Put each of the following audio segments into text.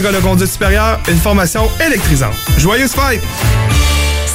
École de conduite supérieure, une formation électrisante. Joyeuses fêtes!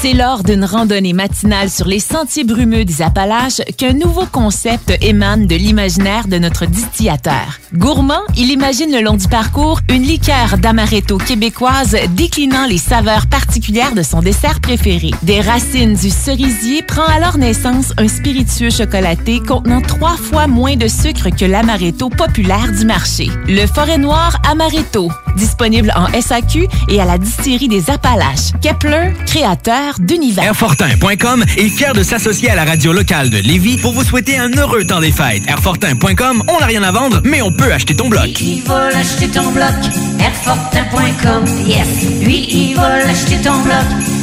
C'est lors d'une randonnée matinale sur les sentiers brumeux des Appalaches qu'un nouveau concept émane de l'imaginaire de notre distillateur. Gourmand, il imagine le long du parcours une liqueur d'amaretto québécoise déclinant les saveurs particulières de son dessert préféré. Des racines du cerisier prend alors naissance un spiritueux chocolaté contenant trois fois moins de sucre que l'amaretto populaire du marché. Le Forêt Noir Amaretto, disponible en SAQ et à la distillerie des Appalaches. Kepler, créateur d'univers. Airfortin.com est fier de s'associer à la radio locale de Lévis pour vous souhaiter un heureux temps des fêtes. Airfortin.com, on n'a rien à vendre, mais on peut acheter ton bloc. Il va l'acheter ton bloc? Airfortin.com, yes. Lui, il va l'acheter ton bloc.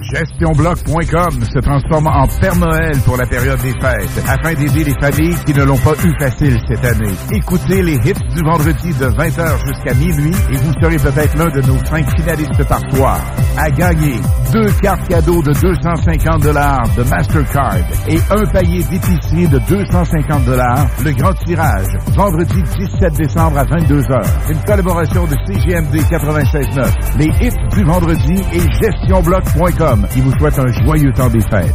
GestionBloc.com se transforme en Père Noël pour la période des fêtes afin d'aider les familles qui ne l'ont pas eu facile cette année. Écoutez les hits du vendredi de 20h jusqu'à minuit et vous serez peut-être l'un de nos cinq finalistes par soir. À gagner deux cartes cadeaux de 250 dollars de Mastercard et un panier d'épicerie de 250 dollars. Le grand tirage, vendredi 17 décembre à 22h. Une collaboration de CGMD 96.9, les hits du vendredi et GestionBloc.com qui vous souhaite un joyeux temps des fêtes.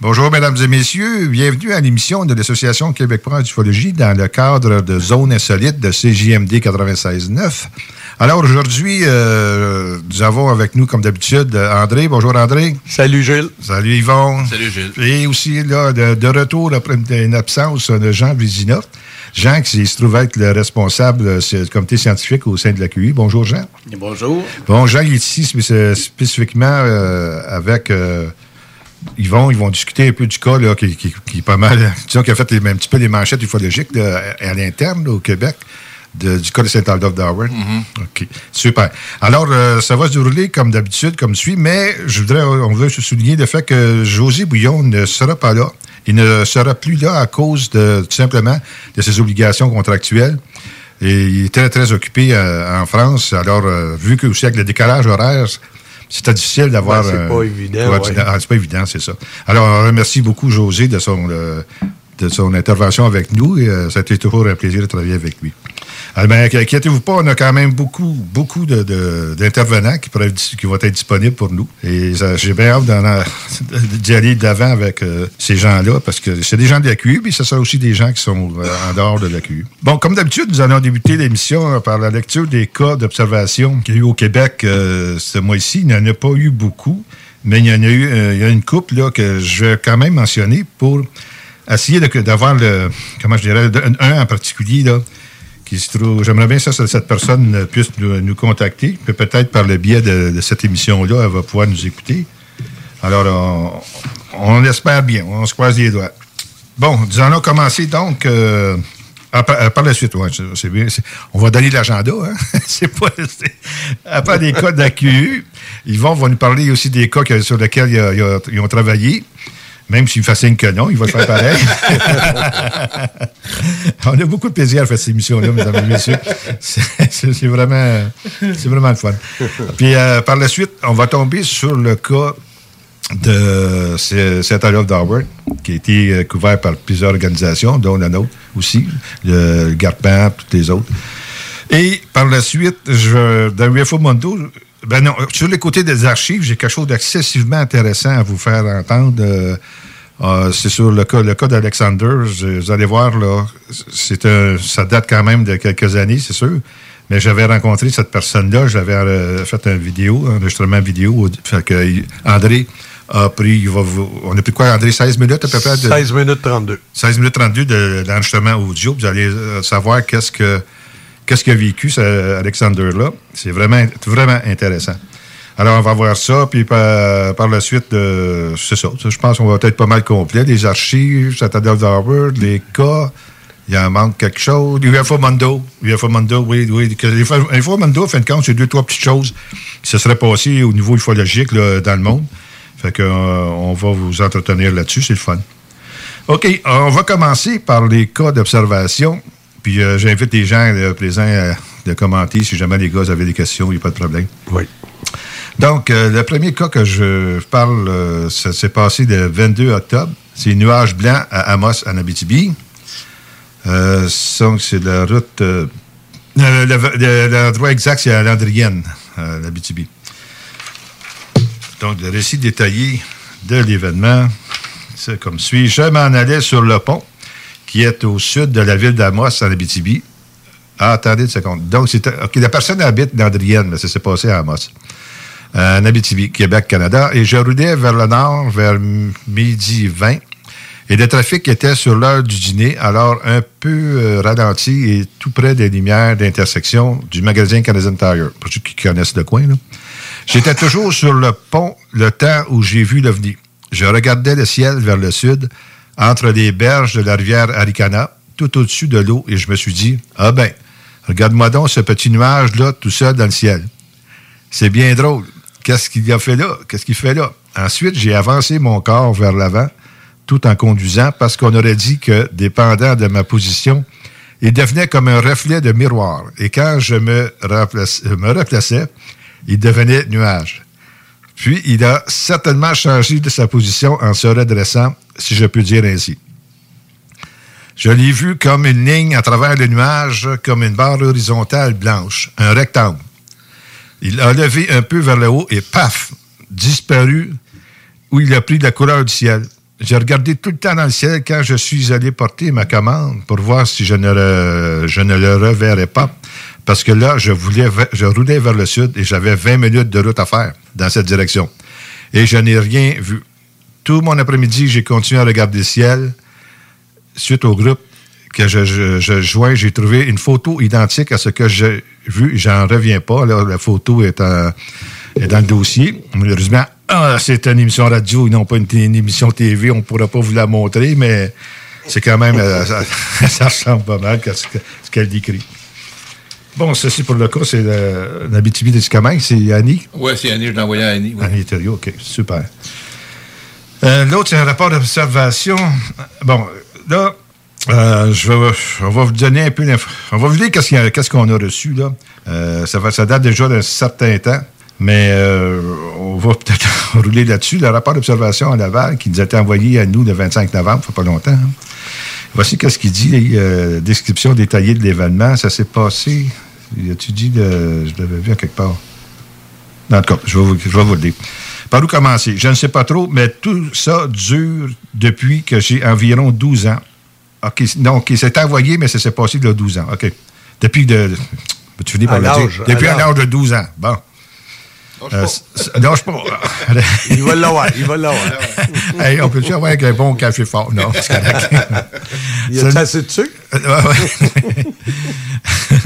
Bonjour, mesdames et messieurs. Bienvenue à l'émission de l'Association québécoise d'ufologie dans le cadre de Zone insolite de CJMD 96.9. Alors aujourd'hui, euh, nous avons avec nous, comme d'habitude, André. Bonjour, André. Salut, Gilles. Salut, Yvon. Salut, Gilles. Et aussi, là, de, de retour après une, une absence de Jean Vizina. Jean, qui se trouve être le responsable euh, du comité scientifique au sein de la QI. Bonjour, Jean. Bonjour. Bon, Jean il est ici spéc- spécifiquement euh, avec euh, Yvon. Ils vont discuter un peu du cas là, qui, qui- qui est pas mal. Disons qu'il a fait les, un petit peu les manchettes ufologiques là, à, à l'interne au Québec. de- du cas de Saint-Aldolphe d'Howard. OK. Super. Alors, euh, ça va se dérouler comme d'habitude, comme suit, mais je voudrais, on veut se souligner le fait que José Bouillon ne sera pas là. Il ne sera plus là à cause de, tout simplement, de ses obligations contractuelles. Et il était très occupé euh, en France. Alors, euh, vu que aussi avec le décalage horaire, c'était difficile d'avoir. Ben, c'est euh, pas évident, ouais, ah, c'est pas évident, c'est ça. Alors, on remercie beaucoup José de son, euh, de son intervention avec nous et euh, ça a été toujours un plaisir de travailler avec lui. Alors, ben, inquiétez-vous pas, on a quand même beaucoup, beaucoup de- de- d'intervenants qui, vont être disponibles pour nous. Et j'ai bien hâte d'y aller d'avant avec euh, ces gens-là parce que c'est des gens de la QU, puis ce sont aussi des gens qui sont euh, en dehors de la. Bon, comme d'habitude, nous allons débuter l'émission euh, par la lecture des cas d'observation qu'il y a eu au Québec ce mois-ci. Il n'y en a pas eu beaucoup, mais il y en a eu il y a une couple là, que je vais quand même mentionner pour essayer d'avoir le, comment je dirais, un en particulier, là, j'aimerais bien que cette personne puisse nous, contacter, peut-être par le biais de, cette émission-là, elle va pouvoir nous écouter. Alors, on, espère bien, on se croise les doigts. Bon, nous allons commencer donc euh, par, la suite. ouais, c'est- bien, on va donner l'agenda. Hein? c'est pas, à part des cas d'AQU, Yvon va nous parler aussi des cas sur lesquels ils ont travaillé. Même s'il me fascine que non, il va le faire pareil. On a beaucoup de plaisir à faire cette émission-là, mesdames et messieurs. C'est vraiment, c'est vraiment le fun. Puis euh, par la suite, on va tomber sur le cas de Saint-Adolphe d'Harvard, qui a été euh, couvert par plusieurs organisations, dont la nôtre aussi, le GARPAN, toutes les autres. Et par la suite, je, dans UFO Mondo, ben non, sur les côtés des archives, j'ai quelque chose d'excessivement intéressant à vous faire entendre. Euh, euh, c'est sur le cas, le cas d'Alexander. Vous allez voir, là, c'est un- ça date quand même de quelques années, c'est sûr. Mais j'avais rencontré cette personne-là, j'avais euh, fait une vidéo, un enregistrement vidéo. Fait que André a pris, il va vous- on a pris quoi, André, 16 minutes à peu près? de- 16 minutes 32. 16 minutes 32 de l'enregistrement audio. Vous allez euh, savoir qu'est-ce que qu'est-ce qu'a vécu ce Alexander-là? C'est vraiment, vraiment intéressant. Alors, on va voir ça, puis par, par la suite, euh, c'est ça. Je pense qu'on va être pas mal complet. Les archives, Satadol d'Harvard, les cas, il en manque quelque chose. UFO Mondo. UFO Mondo, oui, oui. UFO Mondo, en fin de compte, c'est deux, trois petites choses qui se seraient passées au niveau ufologique là, dans le monde. Fait que, euh, on va vous entretenir là-dessus, c'est le fun. OK, on va commencer par les cas d'observation. Puis euh, j'invite les gens euh, présents euh, de commenter si jamais les gars avaient des questions, il n'y a pas de problème. Oui. Donc, euh, le premier cas que je parle, euh, ça s'est passé le 22 octobre. C'est Nuage blanc à Amos, en Abitibi. Donc, c'est la route. le- le- le- L'endroit exact, c'est à Landrienne, à l'Abitibi. Donc, le récit détaillé de l'événement, c'est comme suit. Je m'en allais sur le pont, qui est au sud de la ville d'Amos, en Abitibi. Ah, attendez une seconde. Donc, c'est, OK, la personne habite Landrienne, mais ça s'est passé à Amos. Euh, en Abitibi, Québec, Canada. Et je roulais vers le nord, vers midi 20. Et le trafic était sur l'heure du dîner, alors un peu euh, ralenti et tout près des lumières d'intersection du magasin Canadian Tire, pour ceux qui connaissent le coin. là. J'étais toujours sur le pont le temps où j'ai vu l'OVNI. Je regardais le ciel vers le sud, entre les berges de la rivière Aricana, tout au-dessus de l'eau, et je me suis dit, ah ben, regarde-moi donc ce petit nuage-là, tout seul dans le ciel. C'est bien drôle. Qu'est-ce qu'il a fait là? Qu'est-ce qu'il fait là? Ensuite, j'ai avancé mon corps vers l'avant, tout en conduisant, parce qu'on aurait dit que, dépendant de ma position, il devenait comme un reflet de miroir. Et quand je me, remplace- me replaçais, il devenait nuage. Puis, il a certainement changé de sa position en se redressant, si je peux dire ainsi. Je l'ai vu comme une ligne à travers le nuage, comme une barre horizontale blanche, un rectangle. Il a levé un peu vers le haut et paf, disparu où il a pris la couleur du ciel. J'ai regardé tout le temps dans le ciel quand je suis allé porter ma commande pour voir si je ne le, je ne le reverrais pas. Parce que là, je, voulais, je roulais vers le sud et j'avais 20 minutes de route à faire dans cette direction. Et je n'ai rien vu. Tout mon après-midi, j'ai continué à regarder le ciel. Suite au groupe que je, je, je joins, j'ai trouvé une photo identique à ce que j'ai vu. J'en reviens pas. Là, la photo est, dans le dossier. Malheureusement, ah, c'est une émission radio et non pas une, émission TV. On ne pourra pas vous la montrer, mais c'est quand même... euh, ça, ça ressemble pas mal à ce que- ce qu'elle décrit. Bon, ceci pour le cas, c'est le- l'Abitibi des Témiscamingue. C'est Annie? Oui, c'est Annie, je l'ai envoyé à Annie. ouais. Annie Thériault, OK, super. Euh, L'autre, c'est un rapport d'observation. Bon, là, Euh, on va vous donner un peu. On va vous dire qu'est-ce, qu'on a reçu, là. Euh, ça, date déjà d'un certain temps, mais euh, on va peut-être rouler là-dessus. Le rapport d'observation à Laval qui nous a été envoyé à nous le 25 novembre, ça fait pas longtemps. hein. Voici qu'est-ce qu'il dit, description détaillée de l'événement. Ça s'est passé, as-tu dit, de, je l'avais vu à quelque part. En tout cas, je vais vous, je vais vous le dire. Par où commencer? Je ne sais pas trop, mais tout ça dure depuis que j'ai environ 12 ans. OK, non, OK, c'est envoyé, mais ça s'est passé il y a 12 ans. OK. Depuis de. Tu finis par le dire. Depuis un âge de 12 ans. Bon. Euh, c- c- lâche pas. Il va l'avoir, il va l'avoir. Hey, on peut-tu avoir un bon café fort? Non, c'est correct. Il y a assez de sucre? Euh.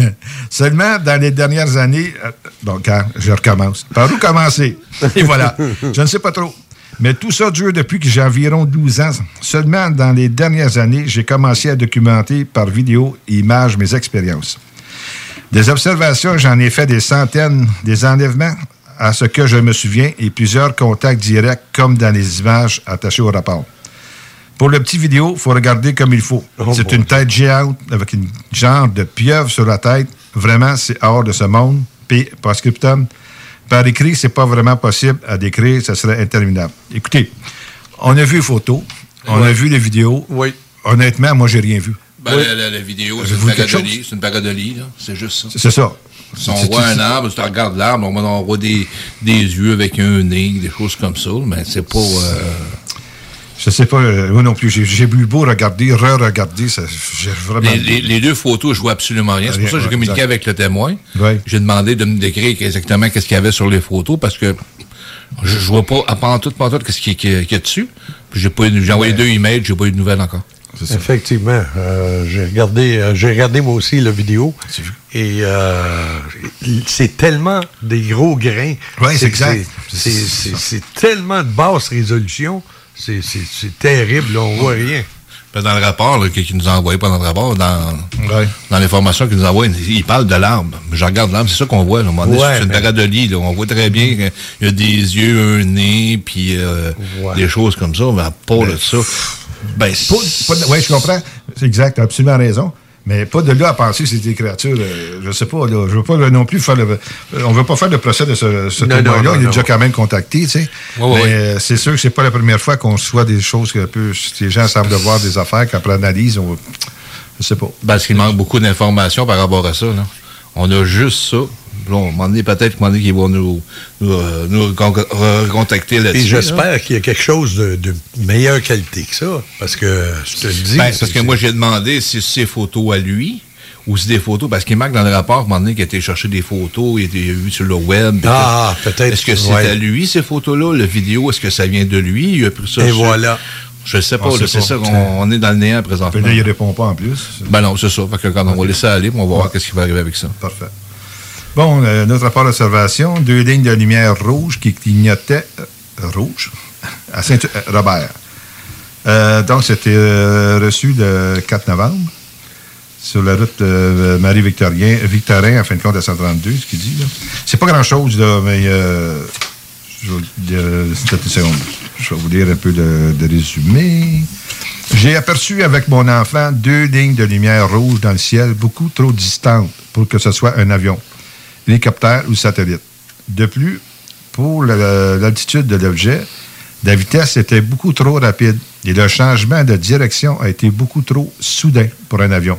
Seulement dans les dernières années. euh, donc, hein, je recommence. Par où commencer? Et voilà. Je ne sais pas trop. Mais tout ça dure depuis que j'ai environ 12 ans. Seulement dans les dernières années, j'ai commencé à documenter par vidéo et images mes expériences. Des observations, j'en ai fait des centaines, des enlèvements à ce que je me souviens et plusieurs contacts directs comme dans les images attachées au rapport. Pour le petit vidéo, il faut regarder comme il faut. c'est une tête géante avec une genre de pieuvre sur la tête. Vraiment, c'est hors de ce monde. Puis, par scriptum, par écrit, c'est pas vraiment possible à décrire, ça serait interminable. Écoutez, on a vu les photos, on a vu les vidéos. Oui. Honnêtement, moi, j'ai rien vu. Ben, la, la- la vidéo, c'est une quelque paradolie. C'est une. C'est juste ça. C'est ça. Si on voit un arbre, si tu regardes l'arbre, on, on voit des, des yeux avec un nez, des choses comme ça, mais c'est pas. euh, Je sais pas, euh, moi non plus. J'ai- eu beau regarder, re-regarder. ça- J'ai vraiment. les, les- les deux photos, je vois absolument rien. C'est pour ça que j'ai communiqué exact. avec le témoin. J'ai demandé de me décrire exactement qu'est-ce qu'il y avait sur les photos parce que je, je vois pas, à part tout, pas tout, qu'est-ce qu'il y, a- qu'il y a dessus. Puis j'ai pas eu- j'ai envoyé deux emails, j'ai pas eu de nouvelles encore. Effectivement. euh, j'ai regardé, euh, j'ai regardé moi aussi la vidéo. Et euh, c'est tellement des gros grains. Ouais, c'est exact. c'est tellement de basse résolution. C'est terrible. là, on voit rien. Ben, Dans le rapport là, qu'il nous a envoyé, pas dans le rapport, dans, dans l'information qu'il nous envoie, il, il parle de l'arbre. Je regarde l'arbre, c'est ça qu'on voit. Là, à Ouais, c'est une mais- paradolie. Là. On voit très bien qu'il y a des yeux, un nez, puis euh, des choses comme ça. Mais pas de ça. Ben, oui, je comprends. C'est exact, tu as absolument raison. Mais pas de là à penser que c'est des créatures, euh, je sais pas, là, je veux pas là, non plus faire le... euh, On veut pas faire le procès de ce, ce Non, non, témoin-là, non, il est non. déjà quand même contacté, tu sais. Mais euh, c'est sûr que c'est pas la première fois qu'on soit des choses que peu, les gens semblent voir des affaires qu'après analyse, on... je sais pas. Parce qu'il manque beaucoup d'informations par rapport à ça. Là. On a juste ça. Là, on m'a dit peut-être qu'ils vont nous, nous, euh, nous recon- recontacter là-dessus. Et là. j'espère qu'il y a quelque chose de, de meilleure qualité que ça. Parce que je te le dis. Ben, parce que moi, j'ai demandé si c'est photos à lui ou si des photos, parce qu'il marque dans le rapport, à un moment donné, qu'il a été chercher des photos, il a été vu sur le web. Ah, peut-être, Est-ce que c'est ouais. à lui, ces photos-là? Le vidéo, est-ce que ça vient de lui? Il a pris ça. Et sur- voilà. Je sais pas, là, sait c'est pas. ça, on, on est dans le néant présentement. Puis là, il répond pas en plus. Ben non, c'est ça. Fait que quand on va laisser ça aller, on va voir qu'est-ce qui va arriver avec ça. Parfait. Bon, euh, notre rapport d'observation, deux lignes de lumière rouge qui clignotaient euh, rouge à Saint-Robert. Euh, donc, c'était reçu le 4 novembre sur la route Marie-Victorien, Victorin, en fin de compte, à 132, ce qu'il dit. là. C'est pas grand-chose, mais je, vais, une seconde. Je vais vous lire un peu de résumé. J'ai aperçu avec mon enfant deux lignes de lumière rouge dans le ciel, beaucoup trop distantes pour que ce soit un avion, hélicoptère ou satellite. De plus, pour l'altitude de l'objet, la vitesse était beaucoup trop rapide et le changement de direction a été beaucoup trop soudain pour un avion,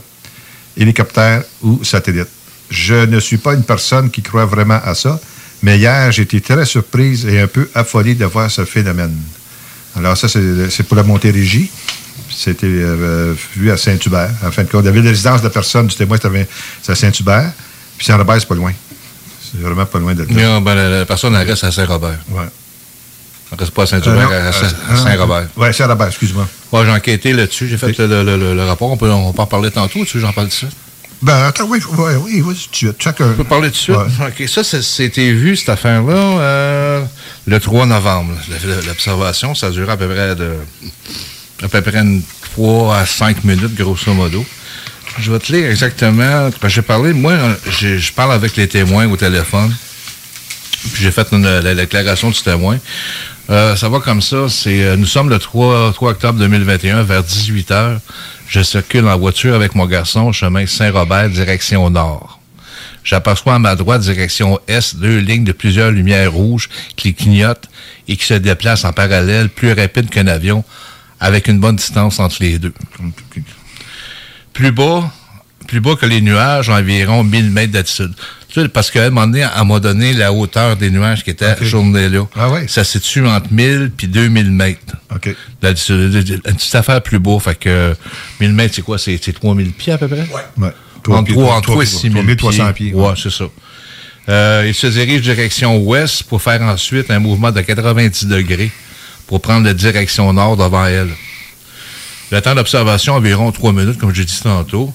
hélicoptère ou satellite. Je ne suis pas une personne qui croit vraiment à ça, mais hier, été très surprise et un peu affolée de voir ce phénomène. Alors ça, c'est pour la Montérégie. C'était euh, vu à Saint-Hubert. En fin de compte, la ville de résidence de la personne du témoin, c'était à Saint-Hubert. Puis Saint-Robert, c'est pas loin. C'est vraiment pas loin de là. Non, ben, la, la personne, elle reste à Saint-Robert. Ouais. Elle reste pas à Euh, Saint-Hubert, euh, à- à Saint-Robert. Oui, Saint-Robert, excuse-moi. Ouais, j'ai enquêté là-dessus, j'ai fait le, le- le- le rapport. On peut, on peut en parler tantôt, tu veux, j'en parle de ça? Ben, attends, oui, oui, oui, oui, tu chacun. On peut parler de suite? OK, ça, c'était vu, cette affaire-là, euh, le 3 novembre. L'observation, ça durait à peu près de à peu près une 3 à 5 minutes, grosso modo. Je vais te lire exactement. J'ai parlé, moi, je parle avec les témoins au téléphone. Puis j'ai fait la déclaration du témoin. Euh, ça va comme ça. C'est, euh, nous sommes le 3, 3 octobre 2021, vers 18 h. Je circule en voiture avec mon garçon, chemin Saint-Robert, direction nord. J'aperçois à ma droite, direction est, deux lignes de plusieurs lumières rouges qui clignotent et qui se déplacent en parallèle, plus rapide qu'un avion, avec une bonne distance entre les deux. Plus bas, plus bas que les nuages, environ 1000 mètres d'altitude. Tu sais, Parce qu'à un moment donné, elle m'a donné la hauteur des nuages qui étaient à cette journée-là. Ça se situe entre 1000 puis 2000 mètres. D'altitude. Une petite affaire plus beau. Fait que 1000 mètres, c'est quoi? C'est c'est 3000 pieds à peu près? Ouais. Entre 3 trois- entre trois et 6 000 3300 pieds. Ouais, c'est ça. Euh, il se dirige direction ouest pour faire ensuite un mouvement de 90 degrés pour prendre la direction nord devant elle. Le temps d'observation, environ 3 minutes, comme j'ai dit tantôt.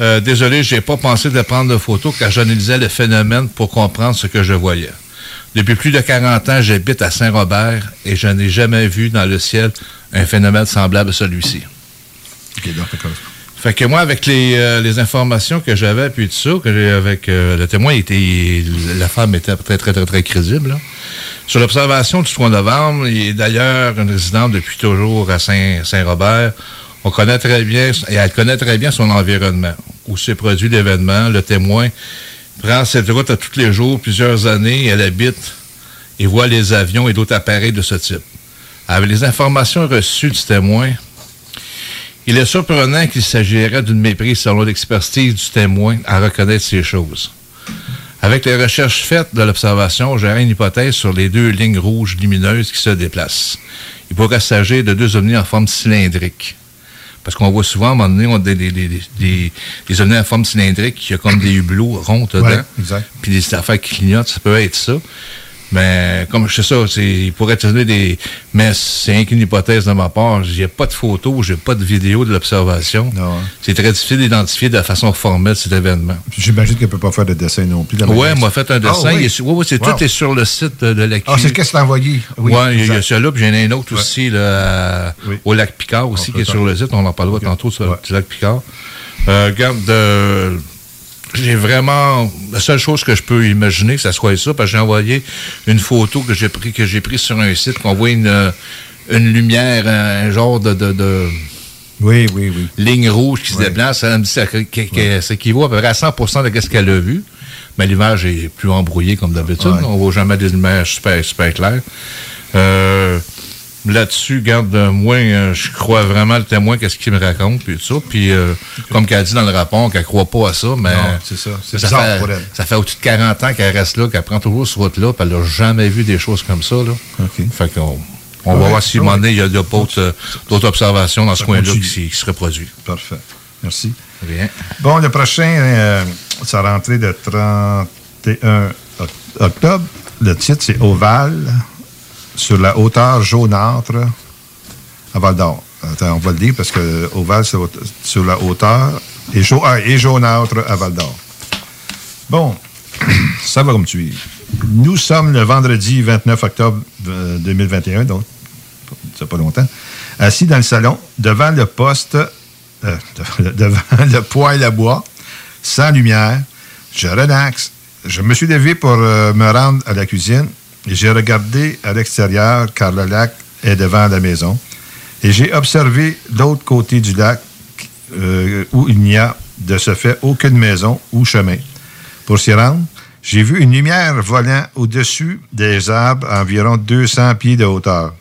Euh, désolé, j'ai pas pensé de prendre de photos car j'analysais le phénomène pour comprendre ce que je voyais. Depuis plus de 40 ans, j'habite à Saint-Robert et je n'ai jamais vu dans le ciel un phénomène semblable à celui-ci. OK, donc. Fait que moi, avec les, euh, les informations que j'avais, puis tout ça, que avec euh, le témoin, était, la femme était très, très, très, très crédible. là. Sur l'observation du 3 novembre, il est d'ailleurs une résidente depuis toujours à Saint- Saint-Robert. On connaît très bien, et elle connaît très bien son environnement, où s'est produit l'événement. Le témoin prend cette route à tous les jours, plusieurs années, elle habite et voit les avions et d'autres appareils de ce type. Avec les informations reçues du témoin, il est surprenant qu'il s'agirait d'une méprise selon l'expertise du témoin à reconnaître ces choses. Avec les recherches faites de l'observation, j'ai une hypothèse sur les deux lignes rouges lumineuses qui se déplacent. Il pourrait s'agir de deux ovnis en forme cylindrique. Parce qu'on voit souvent, à un moment donné, on a des, des, des, des, des ovnis en forme cylindrique qui a comme des hublots ronds dedans. Ouais, exact. Puis des affaires qui clignotent, ça peut être ça. Mais comme je sais ça, il pourrait te donner des. Mais c'est rien qu'une hypothèse de ma part. J'ai pas de photos, j'ai pas de vidéo de l'observation. C'est très difficile d'identifier de façon formelle cet événement. J'imagine qu'elle ne peut pas faire de dessin non plus. Oui, elle m'a fait un dessin. Ah, oui. Est- oui, oui, c'est, Wow. Tout est sur le site de, de la Ah, c'est ce qu'elle s'est envoyé? Oui, il y a- il y a celui-là, puis j'en ai un autre Ouais. aussi là, au lac Picard aussi, qui est sur le site. On en parlera tantôt sur le petit lac Picard. Euh, regarde, euh, j'ai vraiment. La seule chose que je peux imaginer, que ça soit ça, parce que j'ai envoyé une photo que j'ai pris, que j'ai prise sur un site, qu'on voit une, euh, une lumière, un genre de. de, de oui, oui, oui. Ligne rouge qui se déplace. Ça me dit ça, ça équivaut à peu près à 100% de ce qu'elle a vu. Mais l'image est plus embrouillée comme d'habitude. On voit jamais des images super, super claires. Euh, Là-dessus, garde moi, euh, je crois vraiment le témoin qu'est-ce qu'il me raconte, puis tout ça. Puis, euh, comme qu'elle dit dans le rapport, qu'elle croit pas à ça, mais... Non, c'est ça. C'est ça bizarre fait, pour elle. Ça fait au-dessus de 40 ans qu'elle reste là, qu'elle prend toujours ce route-là, puis elle n'a jamais vu des choses comme ça, là. Fait qu'on... On va voir si, à un ouais. moment donné, il y a d'autres euh, d'autres observations dans ce Ça coin-là qui, se reproduisent. Parfait. Merci. Rien. Bon, le prochain, euh, sa rentrée de 31 oc- octobre. Le titre, c'est Ovale, sur la hauteur jaunâtre à Val d'Or. Attends, on va le dire parce que Ovale, c'est sur la hauteur et, ah, et jaunâtre à Val d'Or. Bon, ça va comme tu es. Nous sommes le vendredi 29 octobre euh, 2021, donc c'est pas longtemps, assis dans le salon, devant le poste, euh, devant le poêle à bois, sans lumière. Je relaxe. Je me suis levé pour euh, me rendre à la cuisine j'ai regardé à l'extérieur car le lac est devant la maison. Et j'ai observé l'autre côté du lac euh, où il n'y a de ce fait aucune maison ou chemin. Pour s'y rendre, j'ai vu une lumière volant au-dessus des arbres à environ 200 pieds de hauteur.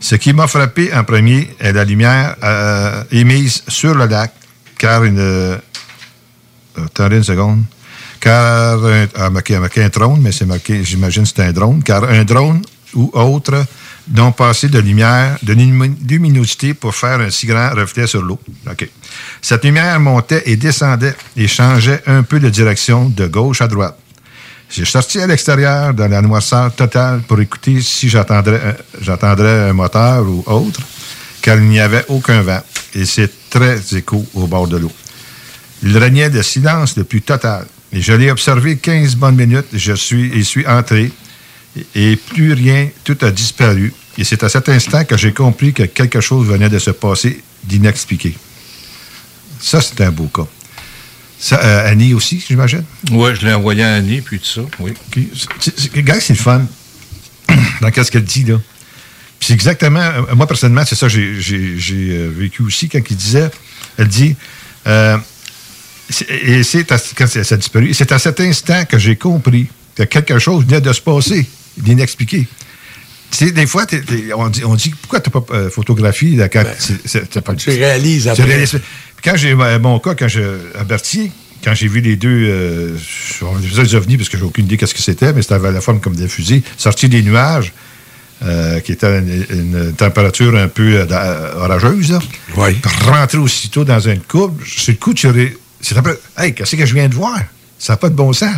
Ce qui m'a frappé en premier est la lumière euh, émise sur le lac, car une. euh, attendez une seconde. Car. Un, ah, marqué, marqué un drone, mais c'est marqué, j'imagine c'est un drone, car un drone ou autre n'ont passé de lumière, de lumi- luminosité pour faire un si grand reflet sur l'eau. OK. Cette lumière montait et descendait et changeait un peu de direction de gauche à droite. J'ai sorti à l'extérieur dans la noirceur totale pour écouter si j'entendrais un, j'entendrais un moteur ou autre, car il n'y avait aucun vent et c'est très écho au bord de l'eau. Il régnait le silence le plus total. Et je l'ai observé 15 bonnes minutes. Je suis, suis entré et, plus rien, tout a disparu. Et c'est à cet instant que j'ai compris que quelque chose venait de se passer d'inexpliqué. Ça, c'est un beau cas. Ça, euh, Annie aussi, j'imagine? Oui, je l'ai envoyé à Annie, puis tout ça, oui. Regarde, c'est le fun. Dans qu'est-ce qu'elle dit, là? Puis c'est exactement, euh, moi personnellement, c'est ça que j'ai- j'ai j'ai, euh, vécu aussi quand il disait, elle dit, euh, et c'est à, quand ça a disparu, c'est à cet instant que j'ai compris que quelque chose venait de se passer, d'inexpliqué. Tu sais, des fois, t'es- t'es- on, dit, on dit pourquoi tu n'as pas euh, photographié c'est- c'est- t'as pas Ben, tu réalises tu après. réalises. Quand j'ai euh, mon cas, quand je, à Berthier, quand j'ai vu les deux, euh, on des ovnis parce que j'ai aucune idée qu'est-ce que c'était, mais c'était à la forme comme des fusils, sortis des nuages, euh, qui était une, une température un peu orageuse, là. Oui. Rentrer aussitôt dans une courbe, sur le coup, tu aurais- c'est après, hey, qu'est-ce que je viens de voir? Ça n'a pas de bon sens.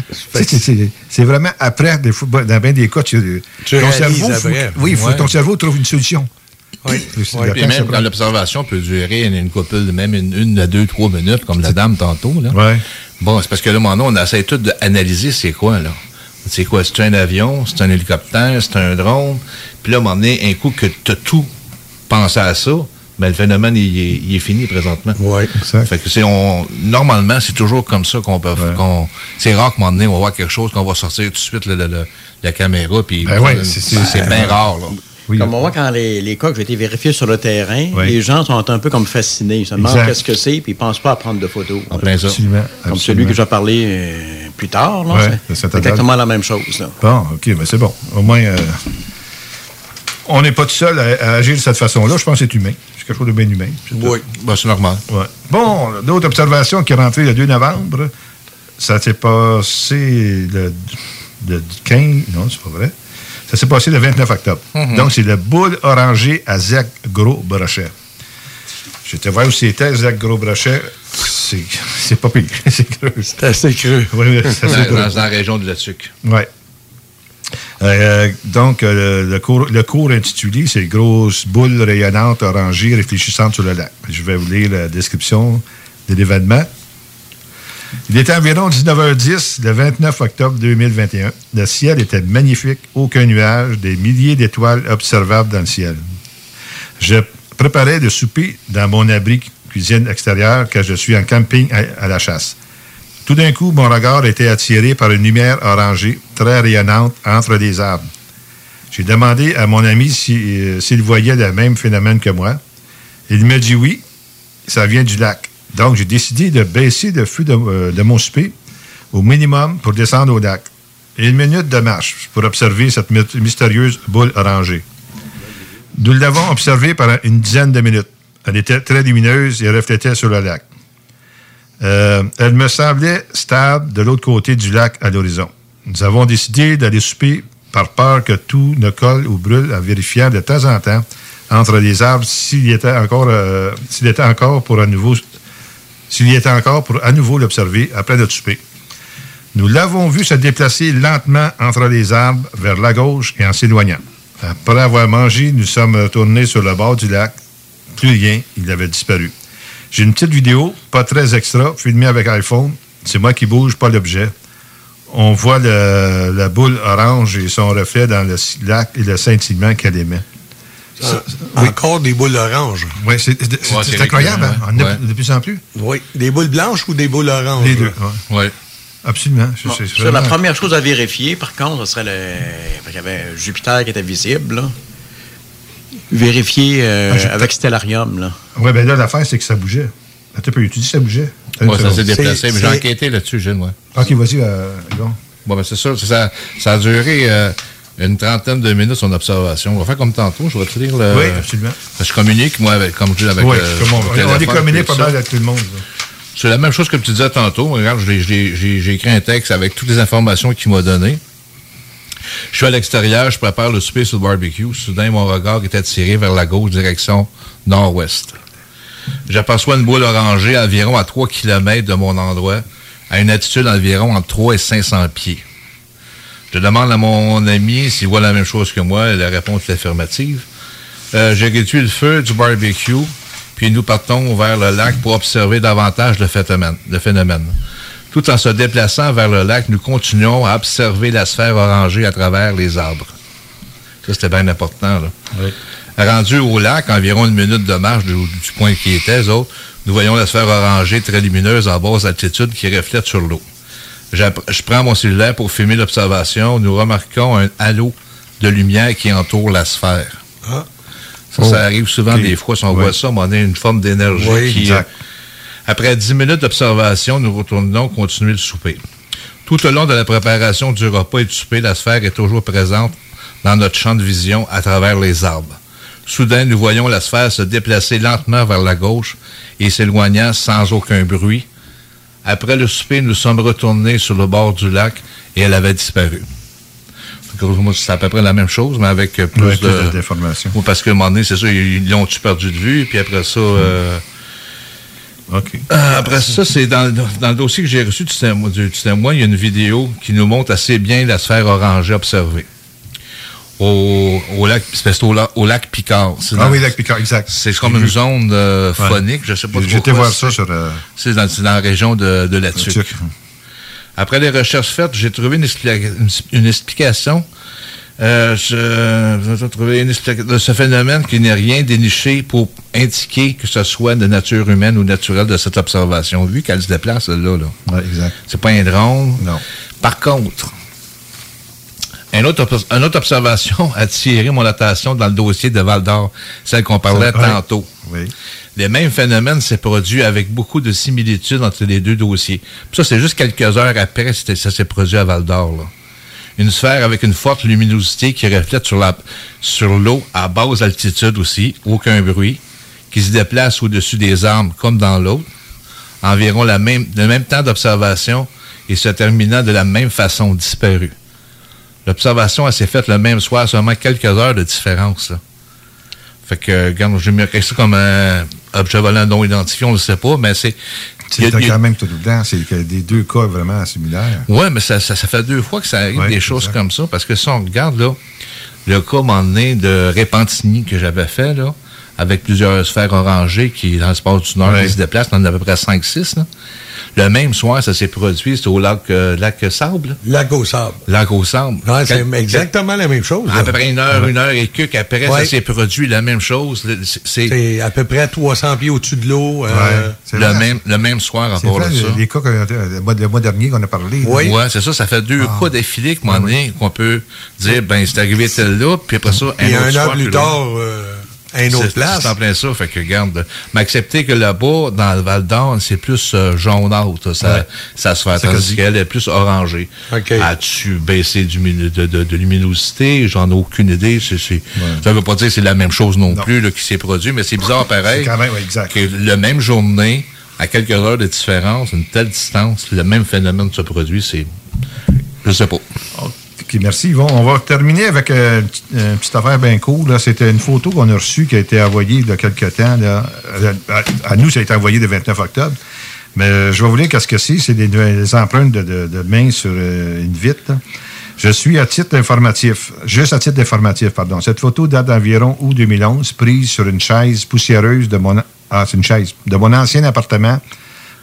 C'est vraiment après, des fois, dans bien des cas, tu, Tu ton cerveau, faut- oui, faut, Ouais. ton cerveau trouve une solution. Oui. Le Puis même quand l'observation peut durer une, une couple, de- même une, une à deux, trois minutes, comme la dame tantôt. Là. Ouais. Bon, c'est parce que là, maintenant, on essaie tout d'analyser c'est quoi, là. C'est quoi? C'est un avion, c'est un hélicoptère, c'est un drone. Puis là, à un moment donné, un coup que tu as tout pensé à ça, ben, le phénomène, il est, il est fini présentement. Oui. Fait que c'est, on, normalement, c'est toujours comme ça qu'on peut, qu'on, c'est rare qu'à un moment donné, on va voir quelque chose, qu'on va sortir tout de suite le- le- le- la caméra, puis Ben ouais, c'est, c'est- c'est, c'est- bien rare, là. Oui. Comme on voit quand les, les cas qui ont été vérifiés sur le terrain, Oui. les gens sont un peu comme fascinés. Ils se demandent qu'est-ce que c'est, puis ils pensent pas à prendre de photos. En plein ça. Absolument. Comme absolument. celui que j'ai parlé euh, plus tard. là, Ouais, c'est- exactement la même chose. là. Bon, OK, mais c'est bon. Au moins, euh, on n'est pas tout seul à, à agir de cette façon-là. Je pense que c'est humain. Quelque chose de bien humain. Oui. Ben, c'est normal. Ouais. Bon, d'autres observations qui sont rentrées le 2 novembre. Ça s'est passé le, le 15. Non, c'est pas vrai. Ça s'est passé le 29 octobre. Mhm. Donc, c'est le boule orangé à Zach Gros-Brochet. J'étais voir où c'était, Zach Gros-Brochet. C'est c'est pas pire. c'est creux. C'est assez creux. Oui, c'est assez Dans, creux. dans- dans la région de la tuque. Oui. Euh, donc, euh, le, cours, intitulé, c'est Grosse boule rayonnante orangée réfléchissante sur le lac. Je vais vous lire la description de l'événement. Il était environ 19h10 le 29 octobre 2021. Le ciel était magnifique, aucun nuage, des milliers d'étoiles observables dans le ciel. Je préparais le souper dans mon abri cuisine extérieure car je suis en camping à la chasse. Tout d'un coup, mon regard été attiré par une lumière orangée très rayonnante entre les arbres. J'ai demandé à mon ami euh, s'il voyait le même phénomène que moi. Il me dit oui, ça vient du lac. Donc, j'ai décidé de baisser le de, euh, de mon souper au minimum pour descendre au lac. Une minute de marche pour observer cette my- mystérieuse boule orangée. Nous l'avons observée pendant une dizaine de minutes. Elle était très lumineuse et reflétait sur le lac. Euh, elle me semblait stable de l'autre côté du lac à l'horizon. Nous avons décidé d'aller souper par peur que tout ne colle ou brûle en vérifiant de temps en temps entre les arbres s'il était encore, euh, s'il était encore pour à nouveau, s'il était encore pour à nouveau l'observer après notre souper. Nous l'avons vu se déplacer lentement entre les arbres vers la gauche et en s'éloignant. Après avoir mangé, nous sommes retournés sur le bord du lac. Plus rien, il avait disparu. J'ai une petite vidéo, pas très extra, filmée avec iPhone. C'est moi qui bouge, pas l'objet. On voit le- la boule orange et son reflet dans le lac et le scintillement qu'elle émet. Ah, Encore des boules oranges. Oui, c'est Ouais, incroyable. hein? On en a ouais. de plus en plus. Oui. Des boules blanches ou des boules oranges? Les deux. ouais. Oui. Absolument. Bon, c'est ça, la première chose à vérifier, par contre, ce serait le. Il y avait Jupiter qui était visible. là. Vérifier euh, Ah, avec Stellarium. Là. Oui, bien là, l'affaire, c'est que ça bougeait. Attends tu dis que ça bougeait? Ouais, ça s'est déplacé, mais j'ai enquêté là-dessus, Gilles, moi. OK, vas-y, euh, Yvon. Bon, ben c'est ça, c'est ça. Ça a duré euh, une trentaine de minutes, son observation. On va faire comme tantôt, je vais te lire le... Oui, absolument. Parce que je communique, moi, avec, comme je dis, avec Oui, le, comme on, le on téléphone, est communiqué pas mal avec tout le monde. là. C'est la même chose que tu disais tantôt. Regarde, j'ai écrit un texte avec toutes les informations qu'il m'a données. Je suis à l'extérieur, je prépare le souper sur le barbecue. Soudain, mon regard est attiré vers la gauche, direction nord-ouest. J'aperçois une boule orangée environ à 3 km de mon endroit, à une altitude environ entre 3 et 500 pieds. Je demande à mon ami s'il voit la même chose que moi, la réponse est affirmative. Euh, J'ai réduit le feu du barbecue, puis nous partons vers le lac pour observer davantage le phénomène. Tout en se déplaçant vers le lac, nous continuons à observer la sphère orangée à travers les arbres. Ça, c'était bien important. Là. Rendu au lac, environ une minute de marche du, du point qui était, eux autres, nous voyons la sphère orangée très lumineuse en basse altitude qui reflète sur l'eau. Je prends mon cellulaire pour filmer l'observation. Nous remarquons un halo de lumière qui entoure la sphère. Ah. Ça, Oh. ça arrive souvent des fois, si on Ouais. voit ça, mais on a une forme d'énergie Oui, qui... exact. Après 10 minutes d'observation, nous retournons continuer le souper. Tout au long de la préparation du repas et du souper, la sphère est toujours présente dans notre champ de vision à travers les arbres. Soudain, nous voyons la sphère se déplacer lentement vers la gauche et s'éloignant sans aucun bruit. Après le souper, nous sommes retournés sur le bord du lac et elle avait disparu. Que, C'est à peu près la même chose, mais avec euh, plus, plus de-. Oui, parce qu'à un moment donné, c'est ça, ils l'ont-tu perdu de vue, puis après ça... euh, Euh, après ça, c'est dans, dans le dossier que j'ai reçu du témoin, du témoin, il y a une vidéo qui nous montre assez bien la sphère orangée observée. Au, au lac, c'est au, la- au lac Picard. Ah oui, lac Picard, exact. C'est comme une zone euh, Ouais. phonique, je sais pas J'ai trop été quoi voir ça sur, euh, C'est dans, dans la région de, de la Tuque. Après les recherches faites, j'ai trouvé une explication. Euh, je- j'ai trouvé une explication de ce phénomène qui n'est rien déniché pour indiquer que ce soit de nature humaine ou naturelle de cette observation. Vu qu'elle se déplace là, là. Ouais, exact. C'est pas un drone. Non. Par contre, une autre, une autre observation a attiré mon attention dans le dossier de Val d'Or, celle qu'on parlait tantôt. Oui. Le même phénomène s'est produit avec beaucoup de similitudes entre les deux dossiers. Puis ça, c'est juste quelques heures après que ça s'est produit à Val d'Or. Une sphère avec une forte luminosité qui reflète sur la sur l'eau à basse altitude aussi, aucun bruit, qui se déplace au-dessus des arbres comme dans l'autre, environ la même, le même temps d'observation et se terminant de la même façon disparu. L'observation, elle s'est faite le même soir, seulement quelques heures de différence. là. Fait que, regarde, j'ai mis ça comme un objet volant non identifié, on ne le sait pas, mais c'est. C'est quand même tout dedans. C'est des deux cas vraiment similaires. Ouais, mais ça, ça, ça fait deux fois que ça arrive Ouais, des choses comme ça, parce que si on regarde, là, le cas, à un moment donné, de Repentigny que j'avais fait, là, avec plusieurs sphères orangées qui, dans l'espace du Nord, Ouais. qui se déplacent, on en a à peu près 5-6, là. Le même soir, ça s'est produit, c'était au lac, euh, lac Sable. Lac au sable. Lac au Sable. C'est exactement la même chose. À peu près une heure, Ouais. une heure et quelques après, Ouais. ça s'est produit la même chose. C'est- à peu près 300 pieds au-dessus de l'eau. euh, Ouais. Le vrai. même, le même soir à part vrai, de ça. les cas que, euh, le, mois, le mois dernier qu'on a parlé. Oui. C'est ça, ça fait deux Ah. cas d'affilée donné, qu'on peut dire, ben, c'est arrivé tel là, puis après ça, un autre un an soir, plus tard, euh, à une autre C'est- place. C'est en plein ça, fait que regarde. Mais accepter que là-bas, dans le Val d'Or, c'est plus euh, jaunâtre, ça, Ouais. ça se fait, tandis qu'elle est plus orangée. OK. As-tu baissé du de, de- de luminosité? J'en ai aucune idée. Ça veut pas dire que c'est la même chose non, Non. plus là, qui s'est produit, mais c'est bizarre pareil. Quand même, exact. que le même journée, à quelques heures de différence, une telle distance, le même phénomène se produit, c'est. Je sais pas. Merci Yvon. On va terminer avec euh, une, petite- une petite affaire bien cool. C'était une photo qu'on a reçue qui a été envoyée il y a quelques temps. là. Euh, À, nous, ça a été envoyé le 29 octobre. Mais euh, je vais vous lire qu'est-ce que c'est. C'est des, empreintes de, de, de main sur euh, une vitre. Je suis à titre informatif, juste à titre informatif, pardon. Cette photo date d'environ août 2011, prise sur une chaise poussiéreuse de mon... Ah, une chaise. De mon ancien appartement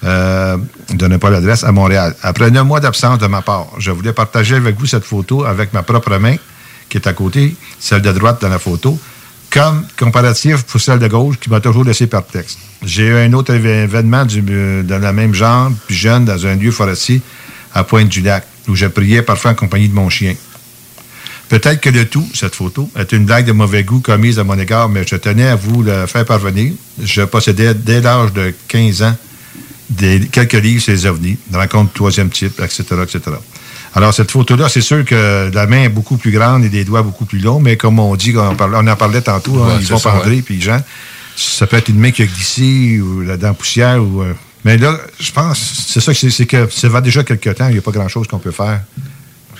euh, donnez pas l'adresse, à Montréal. Après neuf mois d'absence de ma part, je voulais partager avec vous cette photo avec ma propre main, qui est à côté, celle de droite dans la photo, comme comparatif pour celle de gauche qui m'a toujours laissé par texte. J'ai eu un autre événement du, euh, dans le même genre, plus jeune, dans un lieu forestier à Pointe-du-Lac, où je priais parfois en compagnie de mon chien. Peut-être que le tout, cette photo, est une blague de mauvais goût commise à mon égard, mais je tenais à vous le faire parvenir. Je possédais dès l'âge de 15 ans des, quelques livres sur les ovnis, rencontre du troisième type, etc., etc. Alors, cette photo-là, c'est sûr que la main est beaucoup plus grande et des doigts beaucoup plus longs, mais comme on dit, on, parlait- on en parlait tantôt, hein, Ouais, ils c'est vont ça, André puis Jean, ça peut être une main qui a glissé ou la dent poussière. Ou, euh, mais là, je pense, c'est ça que c'est, que ça va déjà quelques temps, il n'y a pas grand-chose qu'on peut faire.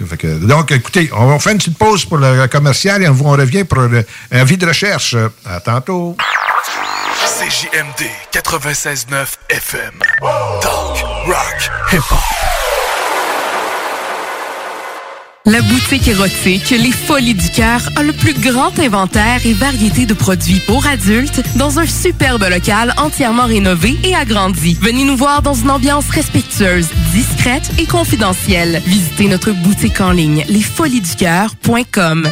Fait que- donc, écoutez, on va faire une petite pause pour le commercial et on, on revient pour un avis de recherche. À tantôt. CJMD 96.9 FM. Talk, rock, hip-hop. La boutique érotique Les Folies du Cœur a le plus grand inventaire et variété de produits pour adultes dans un superbe local entièrement rénové et agrandi. Venez nous voir dans une ambiance respectueuse, discrète et confidentielle. Visitez notre boutique en ligne lesfoliesducoeur.com.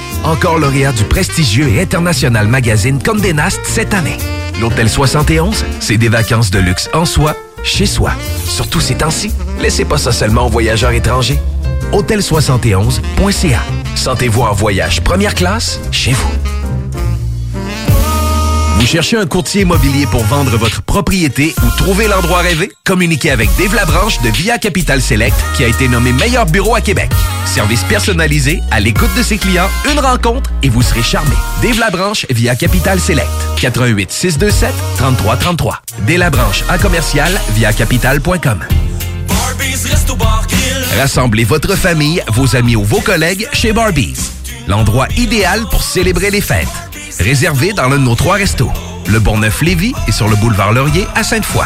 Encore lauréat du prestigieux et international magazine Condé Nast cette année. L'Hôtel 71, c'est des vacances de luxe en soi, chez soi. Surtout ces temps-ci, laissez pas ça seulement aux voyageurs étrangers. Hôtel71.ca. Sentez-vous en voyage première classe chez vous. Vous cherchez un courtier immobilier pour vendre votre propriété ou trouver l'endroit rêvé? Communiquez avec Dave Labranche de Via Capital Select qui a été nommé meilleur bureau à Québec. Service personnalisé, à l'écoute de ses clients, une rencontre et vous serez charmé. Dave Labranche via Capital Select. 88 627 3333. Dave Labranche à commercial via capital.com. Rassemblez votre famille, vos amis ou vos collègues chez Barbies. L'endroit idéal pour célébrer les fêtes. Réservé dans l'un de nos trois restos. Le Bonneuf-Lévis et sur le boulevard Laurier à Sainte-Foy.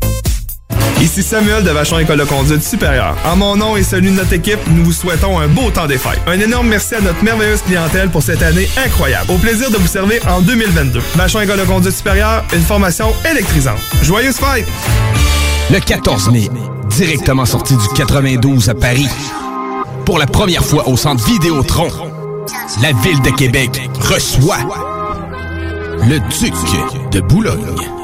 Ici Samuel de Vachon École de conduite supérieure. En mon nom et celui de notre équipe, nous vous souhaitons un beau temps des fêtes. Un énorme merci à notre merveilleuse clientèle pour cette année incroyable. Au plaisir de vous servir en 2022. Vachon École de conduite supérieure, une formation électrisante. Joyeuses fêtes! Le 14 mai, directement sorti du 92 à Paris. Pour la première fois au centre Vidéotron, la ville de Québec reçoit le Duc de Boulogne.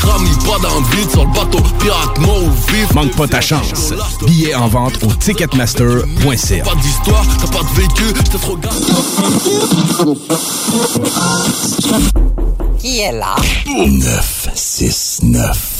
Pas de grammes, pas d'envie sur le bateau pirate mauve vif. Manque pas ta chance. Billets en vente au ticketmaster.ca. Pas d'histoire, t'as pas de vécu, j'étais trop Qui est là? 969.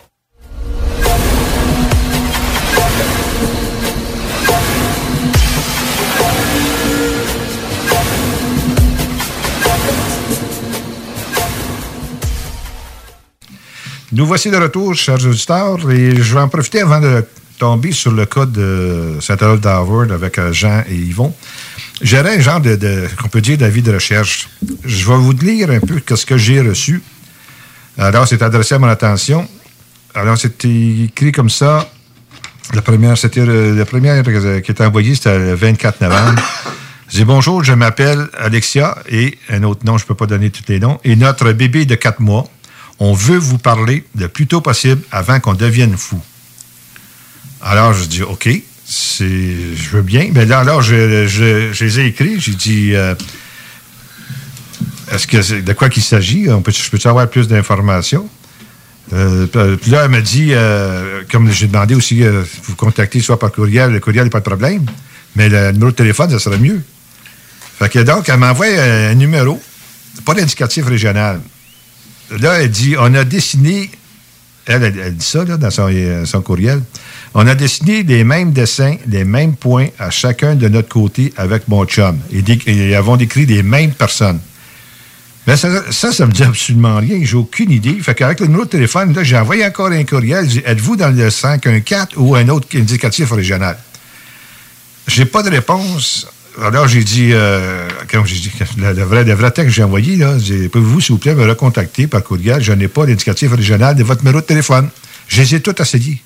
Nous voici de retour, chers auditeurs, et je vais en profiter avant de tomber sur le cas de Saint-Adolphe d'Harvard avec euh, Jean et Yvon. J'aurais un genre de, qu'on peut dire, d'avis de recherche. Je vais vous lire un peu ce que j'ai reçu. Alors, c'est adressé à mon attention. Alors, c'était écrit comme ça. La première, c'était la première qui était envoyée, c'était le 24 novembre. Je dis bonjour, je m'appelle Alexia et un autre nom, je ne peux pas donner tous les noms, et notre bébé de 4 mois. On veut vous parler le plus tôt possible avant qu'on devienne fou. Alors, je dis, OK, je veux bien. Mais là, alors, je, les ai écrits. J'ai dit, euh, est-ce que de quoi qu'il s'agit? Je peux avoir plus d'informations? Euh, puis là, elle m'a dit, euh, comme j'ai demandé aussi, euh, vous contacter soit par courriel, le courriel, pas de problème, mais le numéro de téléphone, ça serait mieux. Fait que donc, elle m'envoie un numéro, pas d'indicatif régional. Là, elle dit, on a dessiné, elle, dit ça dans son, euh, son courriel, on a dessiné les mêmes dessins, les mêmes points à chacun de notre côté avec mon chum. Et, avons décrit les mêmes personnes. Mais ça, ça, ça me dit absolument rien. J'ai aucune idée. Fait qu'avec le numéro de téléphone, là, j'ai envoyé encore un courriel. Dit, Êtes-vous dans le 514 ou un autre indicatif régional? J'ai pas de réponse. Alors, j'ai dit, euh, comme j'ai dit, le, le vrai, le vrai texte que j'ai envoyé, là, j'ai pouvez-vous, s'il vous plaît, me recontacter par courriel? Je n'ai pas l'indicatif régional de votre numéro de téléphone. Je les ai tous essayés.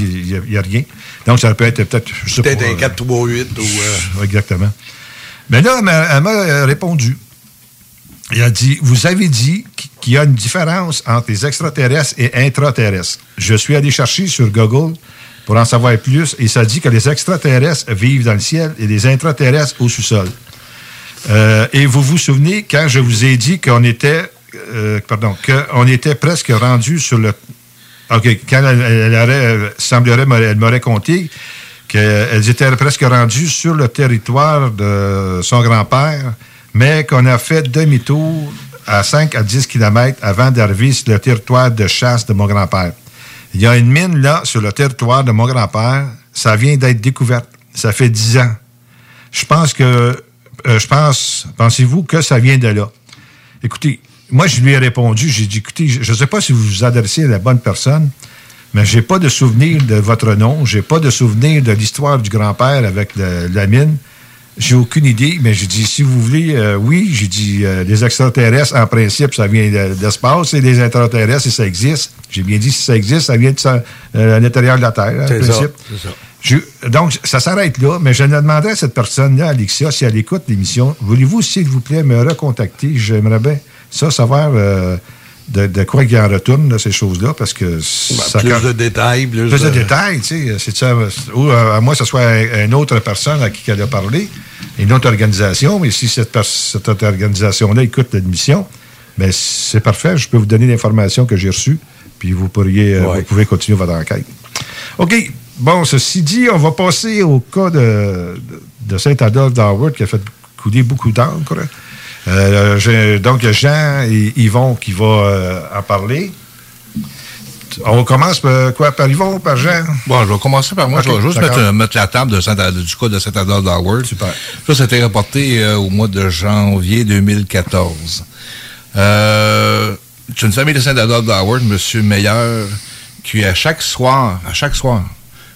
il n'y a, rien. Donc, ça peut être peut-être... Peut-être un euh, 438 ou... euh, Exactement. Mais là, elle m'a- elle m'a répondu. Elle a dit Vous avez dit qu'il y a une différence entre les extraterrestres et intraterrestres. Je suis allé chercher sur Google pour en savoir plus et ça dit que les extraterrestres vivent dans le ciel et les intraterrestres au sous-sol. Euh, et vous vous souvenez quand je vous ai dit qu'on était, euh, pardon, qu'on était presque rendu sur le. OK, quand elle, semblerait, elle m'aurait compté qu'elles étaient presque rendues sur le territoire de son grand-père, mais qu'on a fait demi-tour à 5 à 10 kilomètres avant d'arriver sur le territoire de chasse de mon grand-père. Il y a une mine là, sur le territoire de mon grand-père. Ça vient d'être découverte. Ça fait 10 ans. Je pense que, euh, je pense, pensez-vous que ça vient de là? Écoutez, moi, je lui ai répondu, j'ai dit, écoutez, je ne sais pas si vous vous adressez à la bonne personne, mais j'ai pas de souvenir de votre nom, j'ai pas de souvenir de l'histoire du grand-père avec la mine. J'ai aucune idée, mais j'ai dit, si vous voulez, euh, oui, j'ai dit, euh, les extraterrestres, en principe, ça vient de, de l'espace, et les intraterrestres, si ça existe, j'ai bien dit, si ça existe, ça vient de ça, euh, à l'intérieur de la Terre, en ça, principe. ça. Je- donc, ça s'arrête là, mais je ne demanderai à cette personne-là, Alexia, si elle écoute l'émission, voulez-vous, s'il vous plaît, me recontacter? J'aimerais bien ça savoir euh, de, de quoi il en retourne, de ces choses-là, parce que... ça plus quand- de détails, plus, plus de de- détails, tu sais. ça, ou euh, à moi, ce soit un- une autre personne à qui elle a parlé, une autre organisation, mais si cette, cette autre organisation-là écoute l'émission, ben c'est parfait, je peux vous donner l'information que j'ai reçue, puis vous pourriez, euh, vous pouvez continuer votre enquête. OK. Bon, ceci dit, on va passer au cas de, de, de Saint-Adolphe d'Howard qui a fait couler beaucoup d'encre. Euh, donc, il y a Jean et Yvon qui vont euh, en parler. On commence par quoi? Par Yvon, par Jean? Bon, je vais commencer par moi. Je vais juste mettre, euh, mettre la table de du cas de Saint-Adolphe d'Howard. Super. Ça, c'était reporté euh, au mois de janvier 2014. Euh, c'est une famille de Saint-Adolphe d'Howard, M. Meilleur, qui à chaque soir, à chaque soir,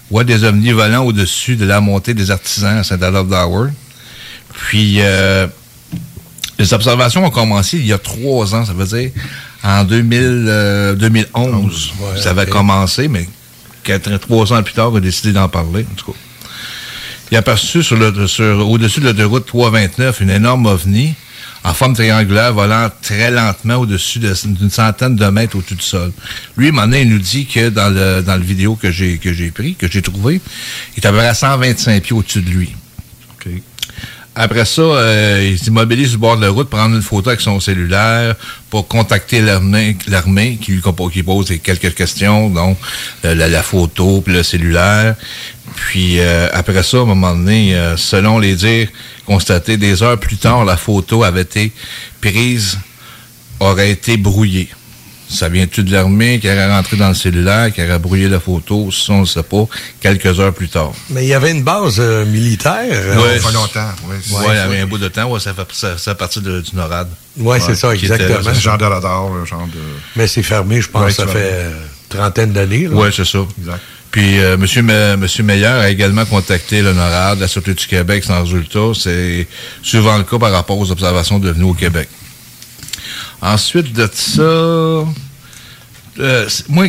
voit des ovnis volants au-dessus de la montée des artisans à Saint-Adolphe d'Howard. Puis, euh, les observations ont commencé il y a trois ans, ça veut dire en 2000, euh, 2011. ouais, ça avait commencé, mais quatre, trois ans plus tard, on a décidé d'en parler, en tout cas. Il a aperçu sur le, sur, au-dessus de l'autoroute 329 une énorme ovni en forme triangulaire volant très lentement au-dessus de- d'une centaine de mètres au-dessus du sol. Lui, donné, il nous dit que dans le, dans le vidéo que j'ai, que j'ai pris, que j'ai trouvé, il est à peu près à 125 pieds au-dessus de lui. Après ça, euh, il s'immobilise sur le bord de la route, prendre une photo avec son cellulaire pour contacter l'armée, qui lui qui pose quelques questions, donc euh, la, la photo, puis le cellulaire. Puis euh, après ça, à un moment donné, euh, selon les dires constatés, des heures plus tard, la photo avait été prise, aurait été brouillée. Ça vient-tu de l'armée qui aurait rentré dans le cellulaire, qui aurait brouillé la photo, ça on ne sait pas, quelques heures plus tard? Mais il y avait une base euh, militaire. euh, Ouais, pas longtemps. Oui, Ouais, il y avait un bout de temps, ouais, ça fait ça, ça fait partie de- du NORAD. Ouais, c'est ça, était- exactement. Un genre de radar, un genre de... Mais c'est fermé, je pense, Ouais, ça fait euh, trentaine d'années. Oui, c'est ça. Puis, euh, Monsieur, Me- Monsieur Meilleur a également contacté le NORAD, la Sûreté du Québec, sans résultat. C'est souvent le cas par rapport aux observations devenues au Québec. Ensuite de ça, euh, moi,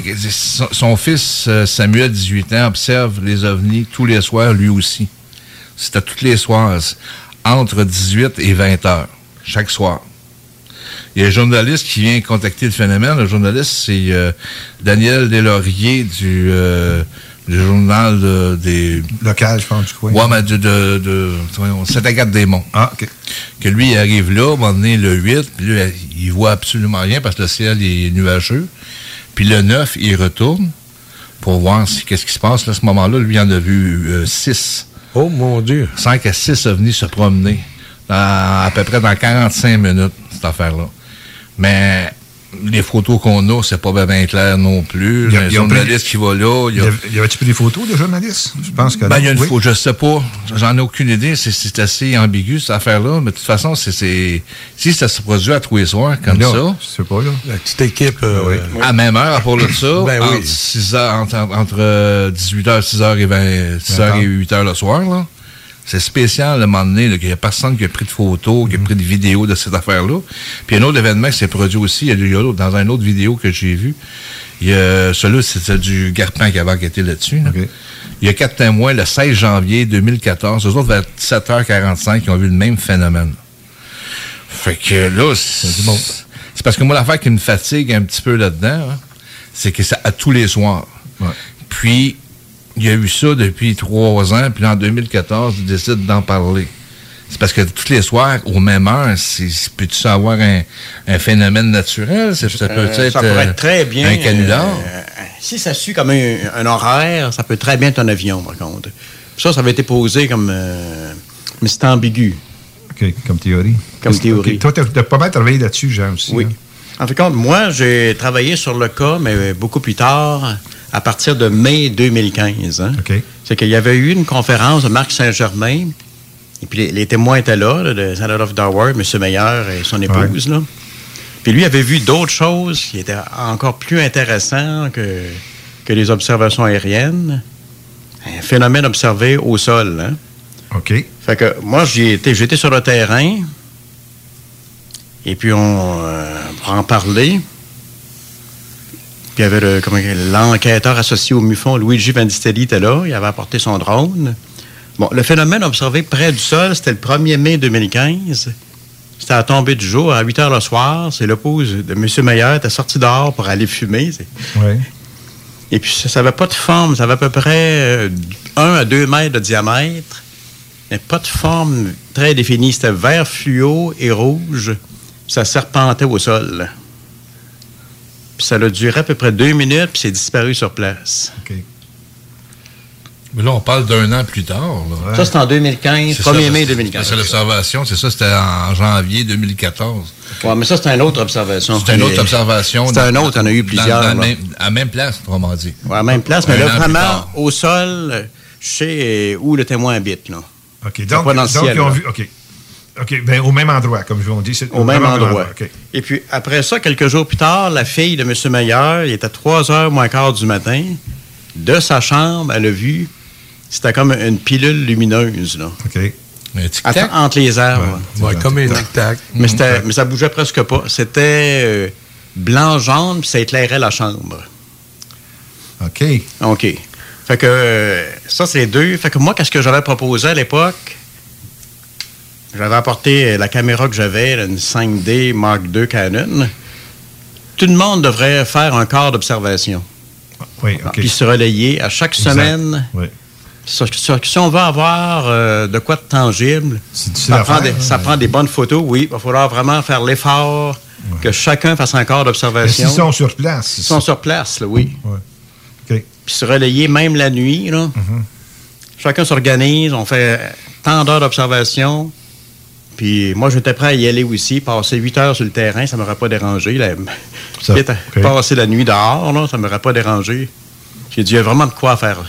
son, fils euh, Samuel, 18 ans, observe les ovnis tous les soirs, lui aussi. C'était tous les soirs, entre 18 et 20 heures, chaque soir. Il y a un journaliste qui vient contacter le phénomène. Le journaliste, c'est euh, Daniel Deslauriers du, euh, du journal de- des... Local, je pense, du coin. Ouais, mais de, de, de, voyons, Saint-Agathe-des-Monts. Ah, OK. Que lui, il arrive là, à un moment donné, le 8, puis là, il voit absolument rien parce que le ciel est nuageux. Puis le 9, il retourne pour voir si, qu'est-ce qui se passe. Là, à ce moment-là, lui, il en a vu 6. Oh, mon Dieu. 5 à 6 ovnis se promener dans- à peu près dans 45 minutes, cette affaire-là. Mais les photos qu'on a, c'est pas bien, clair non plus. Il y a- Le a journaliste qui va là, il y a- Y avait-tu pris des photos, de journalistes? Je pense que ben, non. il y a une Oui. photo, je sais pas. J'en ai aucune idée. C'est- C'est assez ambigu, cette affaire-là. Mais de toute façon, c'est- c'est si ça se produit à tous les soirs, comme Là, ça. Je sais pas, là. La petite équipe. euh, À même heure, à part de ça, Ben oui. entre, 6 heures, entre, entre, euh, 18h, 6h et 20, 6h et 8h le soir, là. C'est spécial, le moment donné, qu'il n'y a personne qui a pris de photos, qui a pris de vidéos de cette affaire-là. Puis un autre événement qui s'est produit aussi, il y a, dans une autre vidéo que j'ai vue, Il y a, celui-là, c'est du Garpin qui avait enquêté là-dessus. là. Il y a quatre témoins le 16 janvier 2014. Eux autres, vers 7h45, ils ont vu le même phénomène. Fait que là, c'est c'est parce que moi, l'affaire qui me fatigue un petit peu là-dedans, hein, c'est que c'est à tous les soirs. Puis, il y a eu ça depuis trois ans, puis en 2014, il décide d'en parler. C'est parce que tous les soirs, au même heure, c'est- peux-tu avoir un, un phénomène naturel? Ça, ça peut Euh, être, ça pourrait euh, être très bien. un canular. euh, si ça suit comme un, un horaire, ça peut très bien être un avion, par contre. Ça, ça avait été posé comme. euh, mais c'est ambigu. OK, comme théorie. Comme théorie. Toi, tu as pas mal travaillé là-dessus, Jean, aussi. Oui. hein? En fait, compte, moi, j'ai travaillé sur le cas, mais beaucoup plus tard, à partir de mai 2015. hein. C'est qu'il y avait eu une conférence de Marc Saint-Germain, et puis les, les témoins étaient là, là, de Senator of Darward, M. Meyer et son épouse. Là. Puis lui avait vu d'autres choses qui étaient encore plus intéressantes que, que les observations aériennes. Un phénomène observé au sol. hein. OK. Fait que moi, j'étais sur le terrain. Et puis, on, euh, pour en parler, puis il y avait le- comment dire, l'enquêteur associé au MUFON, Luigi Vandistelli, était là. Il avait apporté son drone. Bon, le phénomène observé près du sol, c'était le 1er mai 2015. C'était à la tombée du jour, à 8 heures le soir. C'est l'épouse de M. Meyer était sorti dehors pour aller fumer. C'est- Oui. et puis, ça n'avait pas de forme. Ça avait à peu près 1 à 2 mètres de diamètre, mais pas de forme très définie. C'était vert fluo et rouge. Ça serpentait au sol. Puis ça a duré à peu près deux minutes, puis c'est disparu sur place. Mais là, on parle d'un an plus tard. là. Ça, c'est en 2015, C'est 1er ça, mai c'est- 2015. C'est l'observation, c'est ça, c'était en janvier 2014. Ouais, mais ça, c'est une autre observation. C'est une autre observation. C'est un autre, on a eu Dans- plusieurs. dans là. même- à la même place, autrement dit. Ouais, à la même place, mais Un là, vraiment, au sol, je sais où le témoin habite. Là. OK. Donc, dans donc, ciel, ils ont là. vu. OK. OK. Ben, au même endroit, comme je vous dis. c'est Au même endroit. Et puis, après ça, quelques jours plus tard, la fille de M. Meyer, il était 3 heures moins quart du matin, de sa chambre, elle a vu, c'était comme une pilule lumineuse, là. OK. Att- entre les arbres. Ouais, Ouais, comme un tic-tac. Mais, c'était- mais ça bougeait presque pas. C'était euh, blanc-jaune, puis ça éclairait la chambre. OK. OK. Fait que euh, ça, c'est deux. Fait que moi, qu'est-ce que j'avais proposé à l'époque? J'avais apporté euh, la caméra que j'avais, une 5D Mark II Canon. Tout le monde devrait faire un quart d'observation. Oui, OK. Puis se relayer à chaque Exact. semaine. Oui. Si on veut avoir euh, de quoi de tangible, ça prend, des, hein. ça prend des bonnes photos, oui. Il va falloir vraiment faire l'effort que chacun fasse un quart Mais d'observation. s'ils sont sur place. Ils sont sur place, là, oui. Ouais. Puis se relayer même la nuit, là. Chacun s'organise, on fait tant d'heures d'observation. Puis moi, j'étais prêt à y aller aussi, passer 8 heures sur le terrain, ça ne m'aurait pas dérangé. Là. Ça. Passer la nuit dehors, là, ça ne m'aurait pas dérangé. J'ai dit, il y a vraiment de quoi faire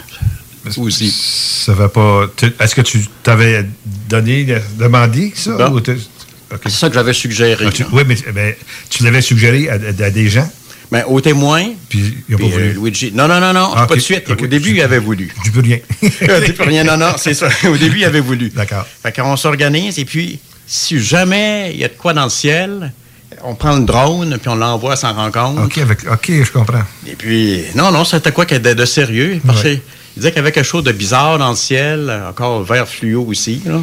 aussi. Ça va pas. Est-ce que tu t'avais donné, demandé ça? C'est ça que j'avais suggéré. Ah, tu- oui, mais, mais tu l'avais suggéré à, à- à des gens? Ben, au témoin. Puis pas Puis, euh. Luigi. Non, non, non, non, Ah, pas de suite. Au début, il avait voulu. Dis plus rien. Il dit plus rien, non, non, c'est ça. Au début, il avait voulu. D'accord. Fait qu'on s'organise et puis, si jamais il y a de quoi dans le ciel, on prend le drone puis on l'envoie à sa rencontre. OK, avec, OK, je comprends. Et puis, non, non, c'était quoi de, de sérieux? Parce Ouais. qu'il disait qu'il y avait quelque chose de bizarre dans le ciel, encore vert fluo aussi. Là.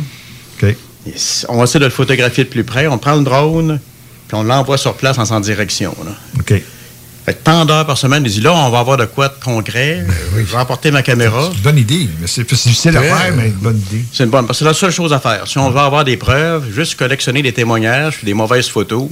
OK. Et on va essayer de le photographier de plus près. On prend le drone puis on l'envoie sur place en sans direction. Là. OK. Fait que tant d'heures par semaine, il dit là, on va avoir de quoi de concret. Je vais emporter ma caméra. C'est une bonne idée. Mais c'est difficile à faire, mais une bonne idée. C'est une bonne, parce que c'est la seule chose à faire. Si on veut avoir des preuves, juste collectionner des témoignages puis des mauvaises photos,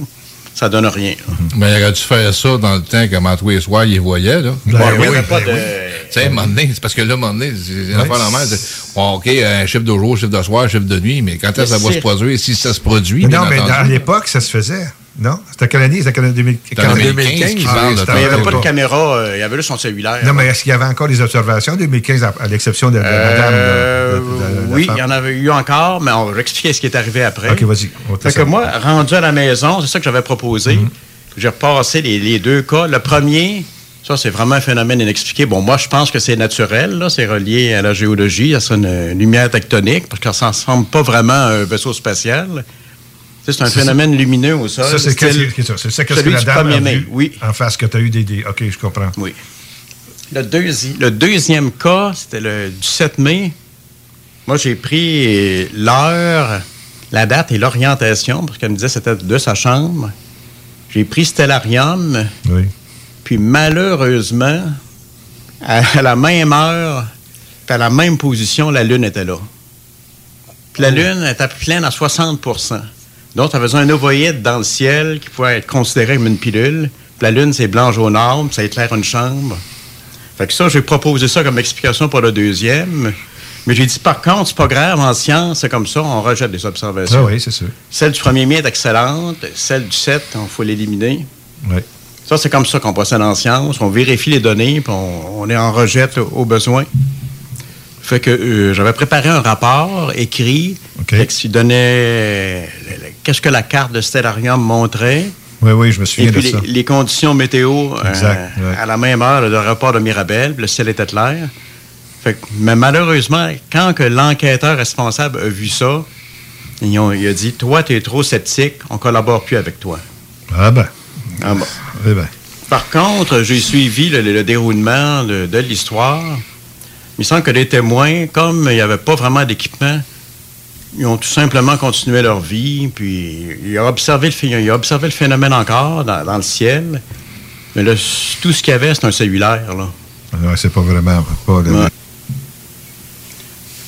ça donne rien. Mais il aurait dû faire ça dans le temps, comme tous les soirs, il les voyait, là? Ouais, il y avait pas de- Tu sais, c'est parce que là, à un moment donné, c'est une Ouais, affaire normale. Bon, OK, un chiffre de jour, chiffre de soir, chiffre de nuit, mais quand est-ce que ça va se produire? Si ça se produit, Mais non, mais entendu? à l'époque, ça se faisait. Non? C'était quelle année? C'était quelle année? 2000 C'est en 2015 qu'il Ah, parle, oui, là, c'était Mais il n'y avait en- pas de caméra, euh, il y avait juste son cellulaire. Non, mais est-ce qu'il y avait encore des observations en 2015, à, à l'exception de, de madame? Euh, de- de- de- de- oui, il y en avait eu encore, mais on va expliquer ce qui est arrivé après. OK, vas-y. Fait que moi, rendu à la maison, c'est ça que j'avais proposé. J'ai repassé les, les deux cas. Le premier, ça, c'est vraiment un phénomène inexpliqué. Bon, moi, je pense que c'est naturel, là. C'est relié à la géologie. Ça serait une lumière tectonique, parce que ça ne ressemble pas vraiment à un vaisseau spatial. C'est un C'est- phénomène lumineux au sol. Ça, c'est c'est ça, qu'est-ce celui que la du dame 1er a mai. vu Oui. en face que tu as eu des, des... OK, je comprends. Oui. Le, deuxi- le deuxième cas, c'était le du 7 mai. Moi, j'ai pris l'heure, la date et l'orientation, parce qu'elle me disait que c'était de sa chambre. J'ai pris Stellarium. Oui. Puis malheureusement, à la même heure, à la même position, la Lune était là. Puis la Oh. Lune était pleine à 60 Donc, ça faisait un ovoïde dans le ciel qui pouvait être considéré comme une pilule. Puis la Lune, c'est blanc, jaune, arbre, puis ça éclaire une chambre. Fait que ça, j'ai proposé ça comme explication pour le deuxième. Mais j'ai dit, par contre, c'est pas grave, en science, c'est comme ça, on rejette des observations. Ah oui, c'est sûr. Celle du 1er mai est excellente. Celle du 7, il faut l'éliminer. Oui. Ça, c'est comme ça qu'on procède en science. On vérifie les données, puis on, on les en rejette au, au besoin. Fait que euh, j'avais préparé un rapport écrit que qui donnait qu'est-ce que la carte de Stellarium montrait? Oui, oui, je me Et souviens puis de les, ça. les conditions météo euh, ouais. à la même heure de rapport de Mirabel, le ciel était clair. Fait que- mais malheureusement, quand que l'enquêteur responsable a vu ça, il a dit Toi, tu es trop sceptique, on collabore plus avec toi. Ah ben. Ah. Eh ben. Par contre, j'ai suivi le, le déroulement de, de l'histoire. Il me semble que les témoins, comme il n'y avait pas vraiment d'équipement, ils ont tout simplement continué leur vie, puis ils ont observé le, phé- ils ont observé le phénomène encore dans, dans le ciel. Mais là, c- tout ce qu'il y avait, c'est un cellulaire. Là. Ouais, c'est pas vraiment... Pas le- Ouais.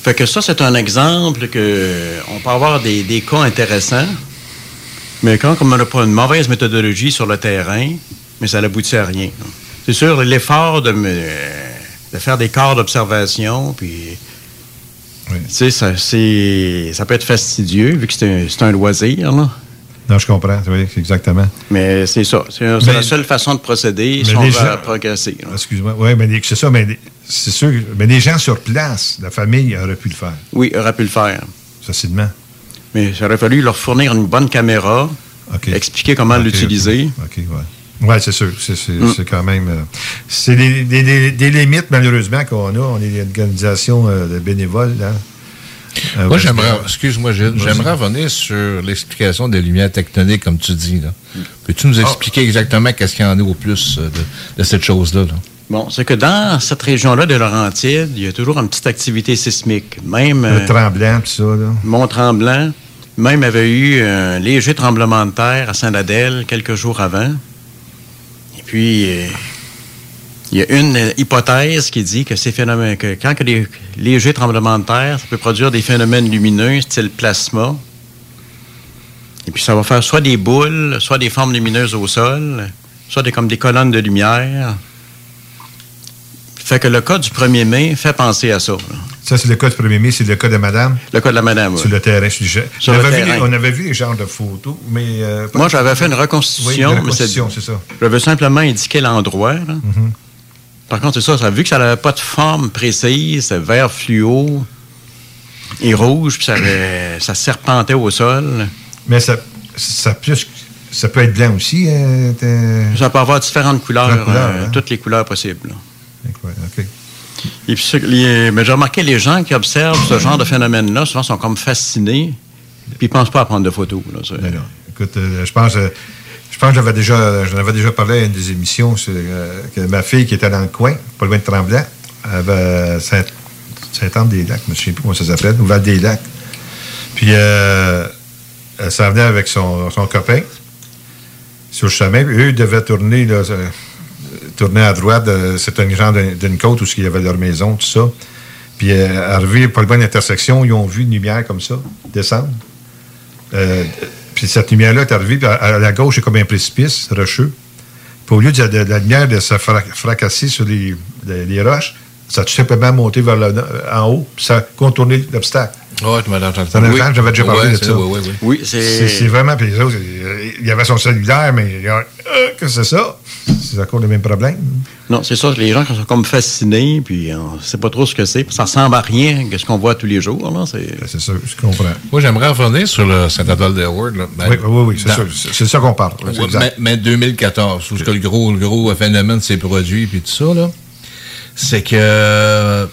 Fait que ça, c'est un exemple que on peut avoir des, des cas intéressants, mais quand comme on n'a pas une mauvaise méthodologie sur le terrain, mais ça n'aboutit à rien. C'est sûr, l'effort de, me- de faire des corps d'observation, puis tu sais, ça, ça peut être fastidieux, vu que c'est un, loisir, là. Non, je comprends, oui, exactement. Mais c'est ça. C'est la seule façon de procéder si on veut gens- progresser. Excuse-moi. Oui, mais c'est ça, mais c'est sûr. Mais les gens sur place, la famille aurait pu le faire. Oui, aurait pu le faire. Facilement. Mais il aurait fallu leur fournir une bonne caméra, expliquer comment l'utiliser. OK. Oui, c'est sûr. C'est c'est- Mm. quand même. euh, c'est des, des- des- des limites, malheureusement, qu'on a. On est une organisation euh, de bénévoles. Hein. Euh, Moi, j'aimerais, excuse-moi, j'aimerais revenir sur l'explication des lumières tectoniques, comme tu dis. Là. Peux-tu Ah. nous expliquer exactement qu'est-ce qu'il y en a au plus euh, de, de cette chose-là? là? Bon, c'est que dans cette région-là de Laurentides, il y a toujours une petite activité sismique. Même. Le tremblant, tout ça. Là. Mont-Tremblant. Même avait eu un léger tremblement de terre à Saint-Adèle quelques jours avant. Puis, euh, il y a une euh, hypothèse qui dit que ces phénomènes, que quand a des légers tremblements de terre, ça peut produire des phénomènes lumineux, style plasma. Et puis, ça va faire soit des boules, soit des formes lumineuses au sol, soit comme des colonnes de lumière. Fait que le cas du 1er mai fait penser à ça. Ça, c'est le cas du 1er mai, c'est le cas de madame. Le cas de la madame, Sur oui. le terrain. je- je- Sur on, le avait vu, terrain. on avait vu les genres de photos, mais. euh, Moi, j'avais fait une Oui, reconstitution. une reconstitution, c'est ça. J'avais simplement indiqué l'endroit. Mhm. Par contre, c'est ça, ça, vu que ça n'avait pas de forme précise, c'était vert fluo et rouge, puis ça, avait- ça serpentait au sol. Mais ça, ça, plus, ça peut être blanc aussi. euh, Ça peut avoir différentes couleurs, euh, hein. toutes les couleurs possibles. OK. Mais j'ai remarqué les gens qui observent ce genre de phénomène-là, souvent sont comme fascinés, puis ils pensent pas à prendre de photos. là. Ben. Écoute, euh, je pense, euh, je pense que j'avais déjà, j'en avais déjà parlé à une des émissions, c'est, euh, que ma fille qui était dans le coin, pas loin de Tremblant, avait Saint- Saint-Anne-des-Lacs, je ne sais plus comment ça s'appelle, ou Val-des-Lacs. Puis, elle s'en venait avec son, son copain sur le chemin, puis eux devaient tourner, là, tourner à droite, c'était un genre d'une côte où il y avait leur maison, tout ça. Puis, euh, arrivé pas loin de l'intersection, ils ont vu une lumière comme ça descendre. Euh, puis cette lumière-là est arrivée, puis à, à la gauche, c'est comme un précipice rocheux. Puis au lieu de, de- de la lumière de se fra- fracasser sur les, les- les roches, ça a tout simplement monté vers le, en haut, puis ça a contourné l'obstacle. Ouais, tu m'as entendu. Oui. j'avais déjà parlé Ouais, de c'est- ça. oui, oui, oui. Oui, c'est- C'est vraiment. Puis les autres, il y avait son cellulaire, mais il y a, euh, que c'est ça? C'est encore le même problème? Non, c'est ça, les gens qui sont comme fascinés, puis on ne sait pas trop ce que c'est, puis ça ressemble à rien que ce qu'on voit tous les jours. C'est Ben, c'est ça, je comprends. Moi, j'aimerais revenir sur le Saint-Adolphe d'Edward. Ben, oui, oui, oui, c'est dans- ça. C'est c'est ça qu'on parle. Oui, mais, mais 2014, où ce que le gros, le gros phénomène s'est produit, puis tout ça, là, c'est que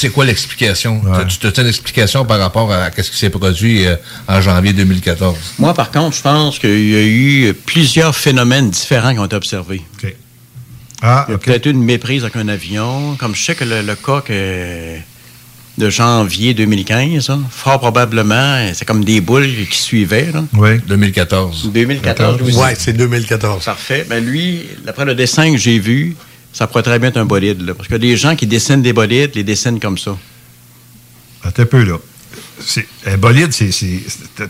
c'est quoi l'explication? Tu as une explication par rapport à ce qui s'est produit euh, en janvier 2014? Moi, par contre, je pense qu'il y a eu plusieurs phénomènes différents qui ont été observés. Ah, Il y a peut-être eu une méprise avec un avion. Comme je sais que le, le cas que- de janvier 2015, hein, fort probablement, c'est comme des boules qui suivaient. Là. Oui. 2014. 2014, oui. Ouais, c'est 2014. Parfait. Ben lui, d'après le dessin que j'ai vu, ça pourrait très bien être un bolide. là, parce que des gens qui dessinent des bolides, les dessinent comme ça. Attends un peu, là. Un bolide, c'est. c'est-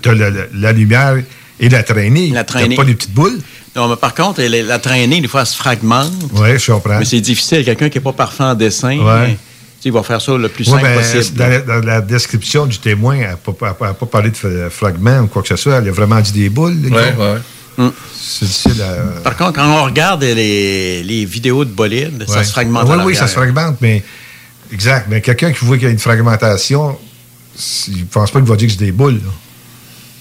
T'as la, la- la lumière et la traînée. La traînée. T'as pas des petites boules? Non, mais par contre, elle- la traînée, des fois, elle se fragmente. Oui, je comprends. Mais c'est difficile. Quelqu'un qui n'est pas parfait en dessin, Ouais. il va faire ça le plus Ouais, simple ben, possible. dans, la, dans la description du témoin, elle n'a pas, pas parlé de fra- fragments ou quoi que ce soit. Elle a vraiment dit des boules. le Ouais, ouais. C'est difficile à. Par contre, quand on regarde les, les vidéos de bolides, ça se fragmente Oui, oui, ça se fragmente, mais. Exact. Mais quelqu'un qui voit qu'il y a une fragmentation, il ne pense pas qu'il va dire que c'est des boules. là.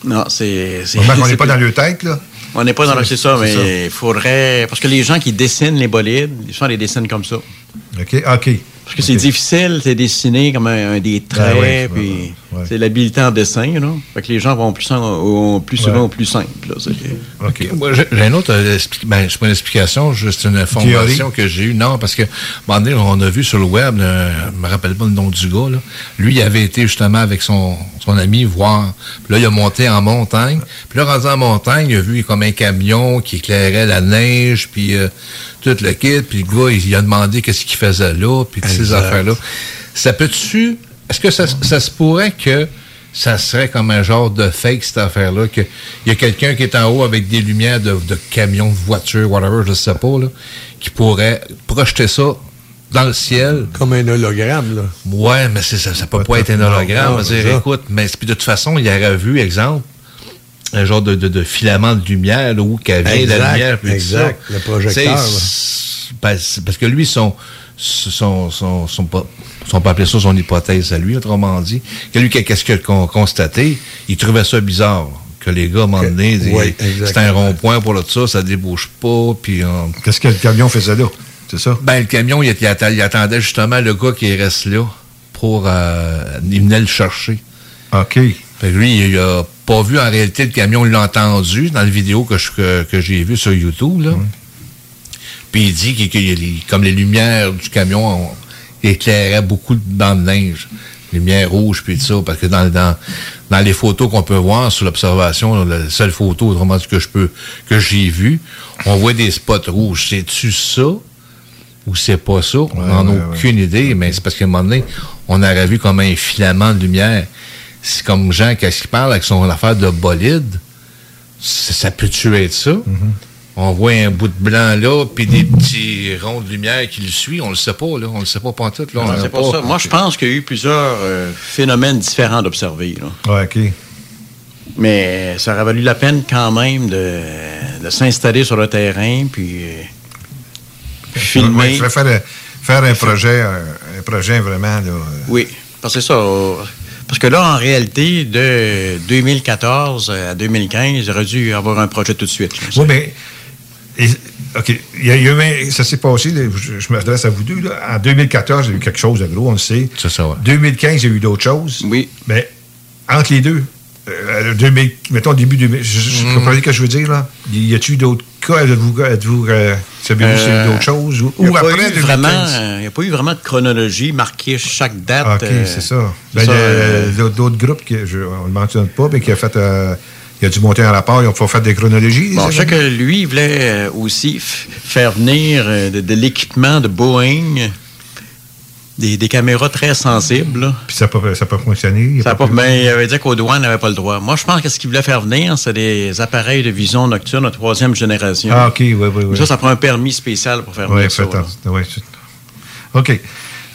Non, c'est... c'est n'est pas dans le tête, là. On n'est pas dans le... C'est ça, mais il faudrait... Parce que les gens qui dessinent les bolides, ils font les dessinent comme ça. OK, OK. Parce que c'est difficile, c'est dessiner comme un, un des traits, Ben puis ouais. c'est l'habilité en dessin, là. Fait que les gens vont plus, en- au- plus souvent Ouais. au plus simple, là. OK. Moi, j'ai une autre euh, ben, c'est pas une explication, juste une information Théorie. que j'ai eue. Non, parce que, un donné, on a vu sur le web, euh, je me rappelle pas le nom du gars, là. Lui, il avait été justement avec son, son ami voir. Puis là, il a monté en montagne. Puis là, rendu en montagne, il a vu comme un camion qui éclairait la neige, puis euh, tout le kit. Puis le gars, il, il a demandé qu'est-ce qu'il faisait là, puis toutes ces affaires-là. Ça peut-tu... Est-ce que ça, ça se pourrait que ça serait comme un genre de fake, cette affaire-là, qu'il y a quelqu'un qui est en haut avec des lumières de, de camion, de voiture, whatever, je sais pas, là, qui pourrait projeter ça dans le ciel? Comme un hologramme, là. Ouais, mais c'est- ça, ça peut pas être un hologramme. non, On va c'est dire, écoute, mais puis de toute façon, il aurait vu, exemple, un genre de, de, de filament de lumière, là, où qu'elle vient Exact, la lumière, puis tout exact, ça. le projecteur, ben, parce que lui, son, son, son, son, pas- son pas appeler ça son hypothèse à lui, autrement dit, que lui, qu'est-ce qu'il a con- constaté, il trouvait ça bizarre. Que les gars, à un moment donné, oui, c'est un rond-point pour là, ça, ça débouche pas, puis... Qu'est-ce que le camion faisait là? C'est ça? Ben, le camion, il, attendait justement le gars qui reste là pour... euh, il venait le chercher. OK. Fait que lui, il a pas vu en réalité le camion, il l'a entendu dans la vidéo que, je- que, que j'ai vue sur YouTube, là. Puis il dit les- comme les lumières du camion ont- éclairaient beaucoup de bandes de neige. Lumière rouge, puis tout ça. Parce que dans, dans, dans les photos qu'on peut voir sur l'observation, la seule photo, autrement dit, que je peux, que j'ai vue, on voit des spots rouges. C'est-tu ça? Ou c'est pas ça? On n'en a ouais, aucune idée, mais c'est parce qu'à un moment donné, on aurait vu comme un filament de lumière. C'est comme Jean, qu'est-ce qu'il parle avec son affaire de bolide? Ça, ça peut-tu être ça? On voit un bout de blanc là, puis des petits ronds de lumière qui le suivent. On le sait pas, là. On le sait pas pantoute, là. Non, pas ça. Moi, je pense qu'il y a eu plusieurs euh, phénomènes différents d'observer. Ouais, OK. Mais ça aurait valu la peine quand même de, de s'installer sur le terrain, puis euh, Ouais, filmer. il faudrait faire, faire un projet, un, un projet vraiment, là. euh, Oui, parce que c'est ça. Parce que là, en réalité, de 2014 à 2015, j'aurais dû avoir un projet tout de suite. là. Oui, mais. Et- OK. Il y a, eu ça s'est passé, je, je m'adresse à vous deux. Là. En 2014, il y a eu quelque chose de gros, on le sait. C'est ça, ouais. 2015, il y a eu d'autres choses. Oui. Mais entre les deux, euh, 2000, mettons début 2000, je, je, Mm. vous comprenez ce que je veux dire, là? Y a-t-il eu d'autres cas? Êtes-vous, êtes-vous euh, savez-vous s'il y a eu d'autres choses? Ou, Il n'y ou a, pas après eu 2015? vraiment, euh, il y a pas eu vraiment de chronologie marquée chaque date. Ah, OK, euh, c'est ça. Ben, ça, euh, D'autres groupes, que je, on ne le mentionne pas, mais qui a fait. Il a dû monter un rapport, ils ont fait des chronologies. Bon, je sais que lui, il voulait euh, aussi faire venir euh, de, de l'équipement de Boeing, des, des caméras très sensibles. là. Puis ça n'a pas, ça pas fonctionné. il Ça pas, mais il avait dit qu'aux douanes n'avait pas le droit. Moi, je pense que ce qu'il voulait faire venir, c'est des appareils de vision nocturne de troisième génération. Ah, OK, oui, oui, oui. Ça, ça prend un permis spécial pour faire Oui, venir ça. attention. Ouais, c'est- OK.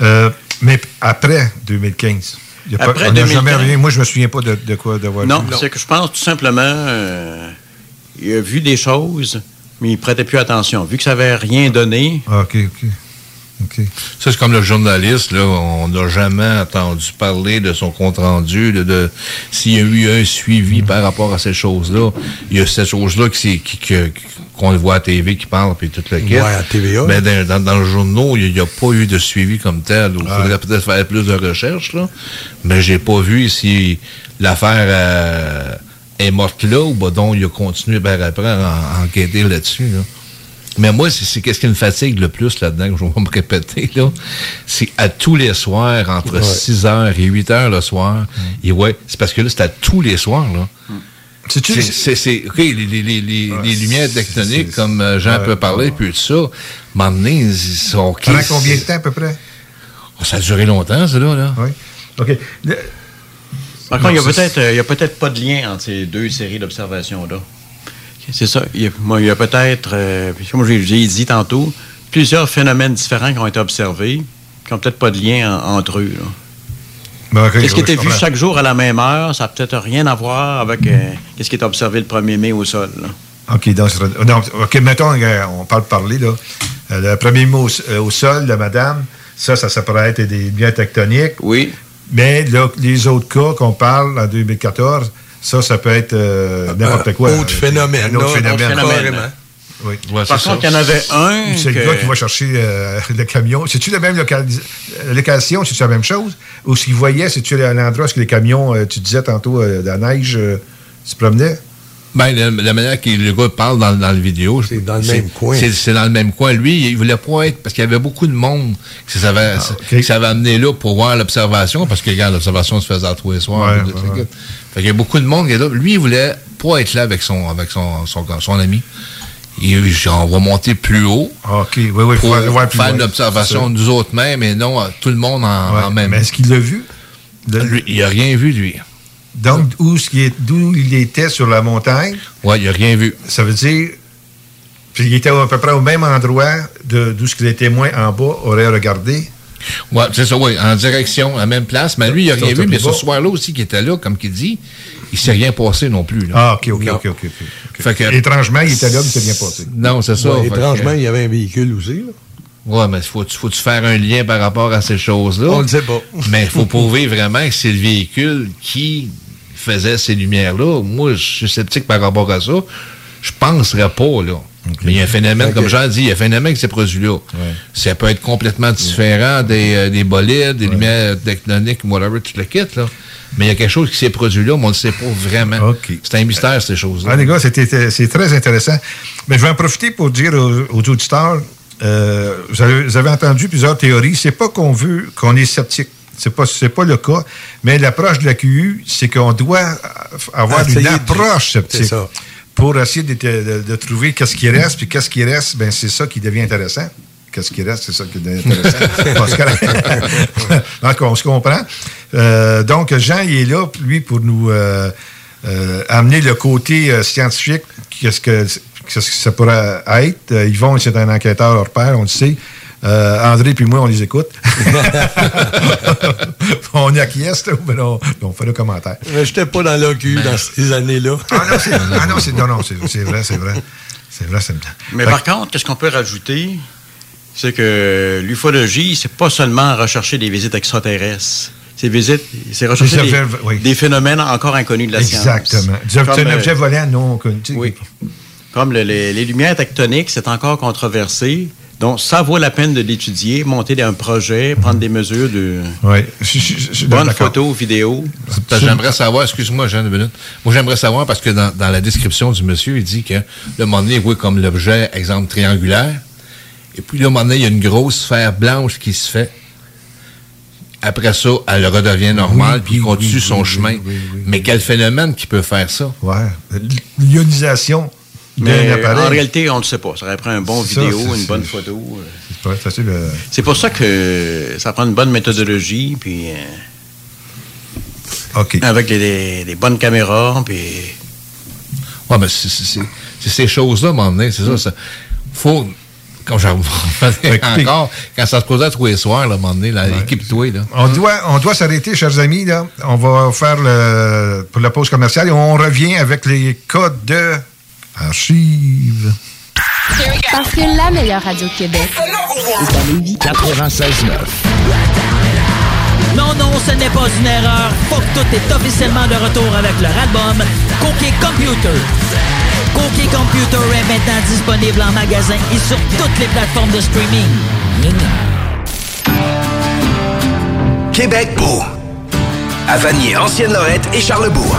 Euh, mais après 2015, il y a pas- Après on n'a 2015. jamais rien. Moi, je me souviens pas de, de quoi d'avoir Non, c'est que je pense tout simplement, euh, il a vu des choses, mais il prêtait plus attention. Vu que ça n'avait rien donné, Ah, OK, OK. Ça, c'est comme le journaliste, là, on n'a jamais entendu parler de son compte-rendu, de, de s'il y a eu un suivi par rapport à ces choses-là. Il y a ces choses-là qui, qui, que- qu'on voit à TV qui parle, puis tout le kit. Ouais, à TVA. Mais dans, dans, dans le journal, il n'y a, pas eu de suivi comme tel. Il faudrait peut-être faire plus de recherches, là. Mais j'ai pas vu si l'affaire euh, est morte là ou ben donc il a continué par après à, en- enquêter là-dessus, là. Mais moi, c'est qu'est-ce qui me fatigue le plus là-dedans, que je vais me répéter, là, c'est à tous les soirs, entre Ouais. 6h et 8h le soir, et ouais, c'est parce que là, c'est à tous les soirs, là. C'est-tu- C'est- C'est, c'est- OK, les, les, les, les, les lumières tectoniques, comme euh, Jean ouais, peut parler, puis tout ça, donné, ils sont... OK, Pendant combien de temps à peu près? Oh, ça a duré longtemps, ça, là. là. Oui. OK. Le- Par contre, il y a Non, c'est- peut-être euh, il y a peut-être pas de lien entre ces deux séries d'observations-là. C'est ça. Il y a, moi, il y a peut-être, euh, comme j'ai dit tantôt, plusieurs phénomènes différents qui ont été observés, qui n'ont peut-être pas de lien en- entre eux. là. Ben, Qu'est-ce qui était vu chaque jour à la même heure, ça n'a peut-être rien à voir avec euh, qu'est-ce qui est observé le 1er mai au sol. là. OK, donc, ce non, OK, mettons, euh, on parle de parler, là. Euh, le premier mot au, au sol, de madame, ça, ça, ça pourrait être des biens tectoniques. Oui. Mais là, les autres cas qu'on parle en 2014, ça, ça peut être euh, n'importe quoi. autre phénomène, Un autre là, phénomène. autre phénomène. Oui. Par contre, il y en avait un. C'est le que- gars qui va chercher euh, le camion. C'est-tu la même localis- euh, location? C'est-tu la même chose? Ou ce qu'il voyait, c'est-tu l'endroit où les camions, euh, tu disais tantôt, euh, de la neige, euh, se promenaient? Ben, la, la manière que le gars parle dans, dans le vidéo. C'est dans le même coin. C'est, c'est dans le même coin. Lui, il voulait pas être. Parce qu'il y avait beaucoup de monde qui s'avait, qui s'avait amené là pour voir l'observation. Parce que, regarde, l'observation se faisait à tous les soirs. Ouais. Fait qu'il y a beaucoup de monde qui est là. Lui, il voulait pas être là avec son, avec son, son, son ami. Il, on va monter plus haut. OK, oui, oui, Pour faut aller voir plus faire loin. une observation ça. nous autres mêmes et non euh, tout le monde en, Ouais, en même mais est-ce qu'il l'a vu? Lui, il a rien vu, lui. Donc, où ce qui est- d'où il était sur la montagne? Ouais, il a rien vu. Ça veut dire. Puis il était à peu près au même endroit de- d'où ce que les témoins en bas auraient regardé. Ouais, c'est ça, oui, en direction, à la même place. Mais lui, il a rien vu, mais ce soir-là aussi, qui était là, comme qu'il dit, il s'est rien passé non plus. là. Ah, OK, OK, Non. OK, OK. ok. Fait que- Étrangement, il était là, mais c'est bien passé. Non, c'est ça. Ouais, Fait que- étrangement, il y avait un véhicule aussi. Là. Ouais, mais faut, faut-tu faire un lien par rapport à ces choses-là? On ne sait pas. mais il faut prouver vraiment que c'est le véhicule qui faisait ces lumières-là. Moi, je suis sceptique par rapport à ça. Je penserais pas, là. Mais il y a un phénomène, comme Jean dit, il y a un phénomène qui s'est produit là. Ça peut être complètement différent des, euh, des bolides, des lumières tectoniques, whatever, tout le kit, là. Mais il y a quelque chose qui s'est produit là, mais on ne le sait pas vraiment. C'est un mystère, ces choses-là. Ah, les gars, c'est très intéressant. Mais je vais en profiter pour dire aux, aux auditeurs, euh, vous, avez, vous avez entendu plusieurs théories. C'est pas qu'on veut, qu'on est sceptique. C'est pas, c'est pas le cas. Mais l'approche de la QU, c'est qu'on doit avoir une approche sceptique. Ça. Pour essayer de, de- de trouver qu'est-ce qui reste, puis qu'est-ce qui reste, ben c'est ça qui devient intéressant. Qu'est-ce qui reste, c'est ça qui devient intéressant. Donc, on se comprend. Euh, donc, Jean, il est là, lui, pour nous euh, euh, amener le côté scientifique, qu'est-ce que, qu'est-ce que ça pourrait être. Yvon, c'est un enquêteur hors pair, on le sait. Euh, André puis moi, on les écoute. on acquiesce, là, mais on, on fait le commentaire. Mais j'étais pas dans l'OQ dans ces années-là. Ah non, c'est, ah non, c'est, non, non, c'est, c'est vrai, c'est vrai. C'est vrai, c'est Mais Fait par contre, qu'est-ce qu'on peut rajouter? C'est que l'ufologie, c'est pas seulement rechercher des visites extraterrestres. Ces visites, c'est rechercher Des des, objets, oui. des phénomènes encore inconnus de la science. Exactement. Du- Comme, C'est un euh, objet volant non connu. Oui. Comme le- les, les lumières tectoniques, c'est encore controversé. Donc, ça vaut la peine de l'étudier, monter un projet, prendre des mesures de Oui, je, je- J'aimerais savoir, excuse-moi, Jean, une minute. Moi, j'aimerais savoir, parce que dans, dans la description du monsieur, il dit que le moment donné, oui, comme l'objet, exemple, triangulaire. Et puis, le moment donné, il y a une grosse sphère blanche qui se fait. Après ça, elle redevient normale, puis il continue son chemin. Mais quel phénomène qui peut faire ça? Ouais. L'ionisation Mais appareil. en réalité, on ne le sait pas. Ça aurait pris un bon ça, vidéo, une bonne photo. euh. C'est pas facile. euh, C'est pour ça que ça prend une bonne méthodologie, puis euh, OK. avec des bonnes caméras, puis Ouais, mais c'est c'est- c'est- c'est ces choses-là, à un moment donné, c'est ça, ça. Faut, j'en Écoutez. encore, quand ça se posait à tous les soirs, là, à un moment donné, là, équipe-toi, là. On doit, on doit s'arrêter, chers amis. Là. On va faire le, pour la pause commerciale et on revient avec les codes de archives. Parce que la meilleure radio de Québec est à Lévis. 96.9. Non, non, ce n'est pas une erreur. Que tout est officiellement de retour avec leur album Cookie Computer. Cookie Computer est maintenant disponible en magasin et sur toutes les plateformes de streaming. Québec beau. À Vanier, Ancienne-Lorette et Charlebourg.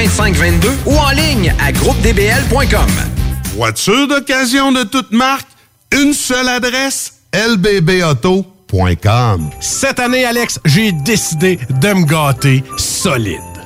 2522 ou en ligne à groupedbl.com. Voiture d'occasion de toute marque, une seule adresse, lbbauto.com. Cette année, Alex, j'ai décidé de me gâter solide.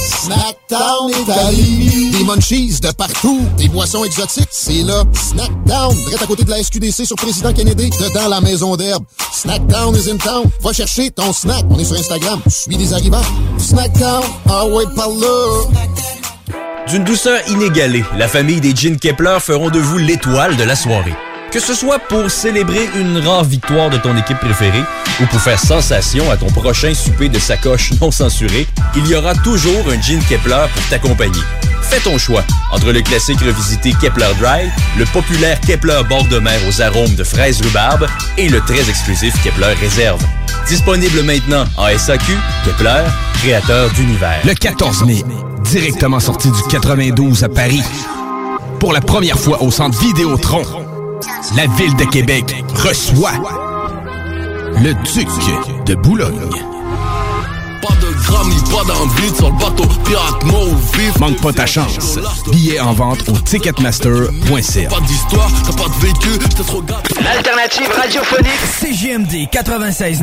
Snackdown Italie. Des munchies de partout. Des boissons exotiques. C'est là. Snackdown. Direct à côté de la SQDC sur Président Kennedy. Dedans la maison d'herbe. Snackdown is in town. Va chercher ton snack. On est sur Instagram. Suis des arrivants. Snackdown. Ah ouais, par là. D'une douceur inégalée, la famille des Jeans Kepler feront de vous l'étoile de la soirée. Que ce soit pour célébrer une rare victoire de ton équipe préférée ou pour faire sensation à ton prochain souper de sacoche non censuré, il y aura toujours un Jean Kepler pour t'accompagner. Fais ton choix entre le classique revisité Kepler Dry, le populaire Kepler bord de mer aux arômes de fraises rhubarbe et le très exclusif Kepler Réserve. Disponible maintenant en SAQ, Kepler, créateur d'univers. Le 14 mai, directement sorti du 92 à Paris. Pour la première fois au centre Vidéotron, la ville de Québec reçoit le duc de Boulogne. Pas de grammy, pas d'envie sur le bateau pirate mauve vif. Manque pas ta chance. Billets en vente au ticketmaster.ca. Pas d'histoire, t'as pas de vécu, t'es trop gâté. L'alternative radiophonique CGMD 96.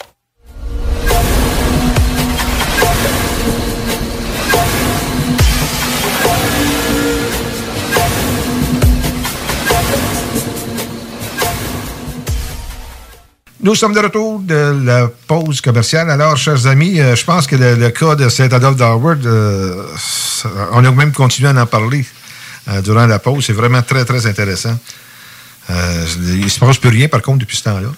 Nous sommes de retour de la pause commerciale. Alors, chers amis, euh, je pense que le, cas de Saint-Adolphe d'Harvard, euh, on a même continué à en parler euh, durant la pause. C'est vraiment très, très intéressant. Il ne se passe plus rien, par contre, depuis ce temps-là.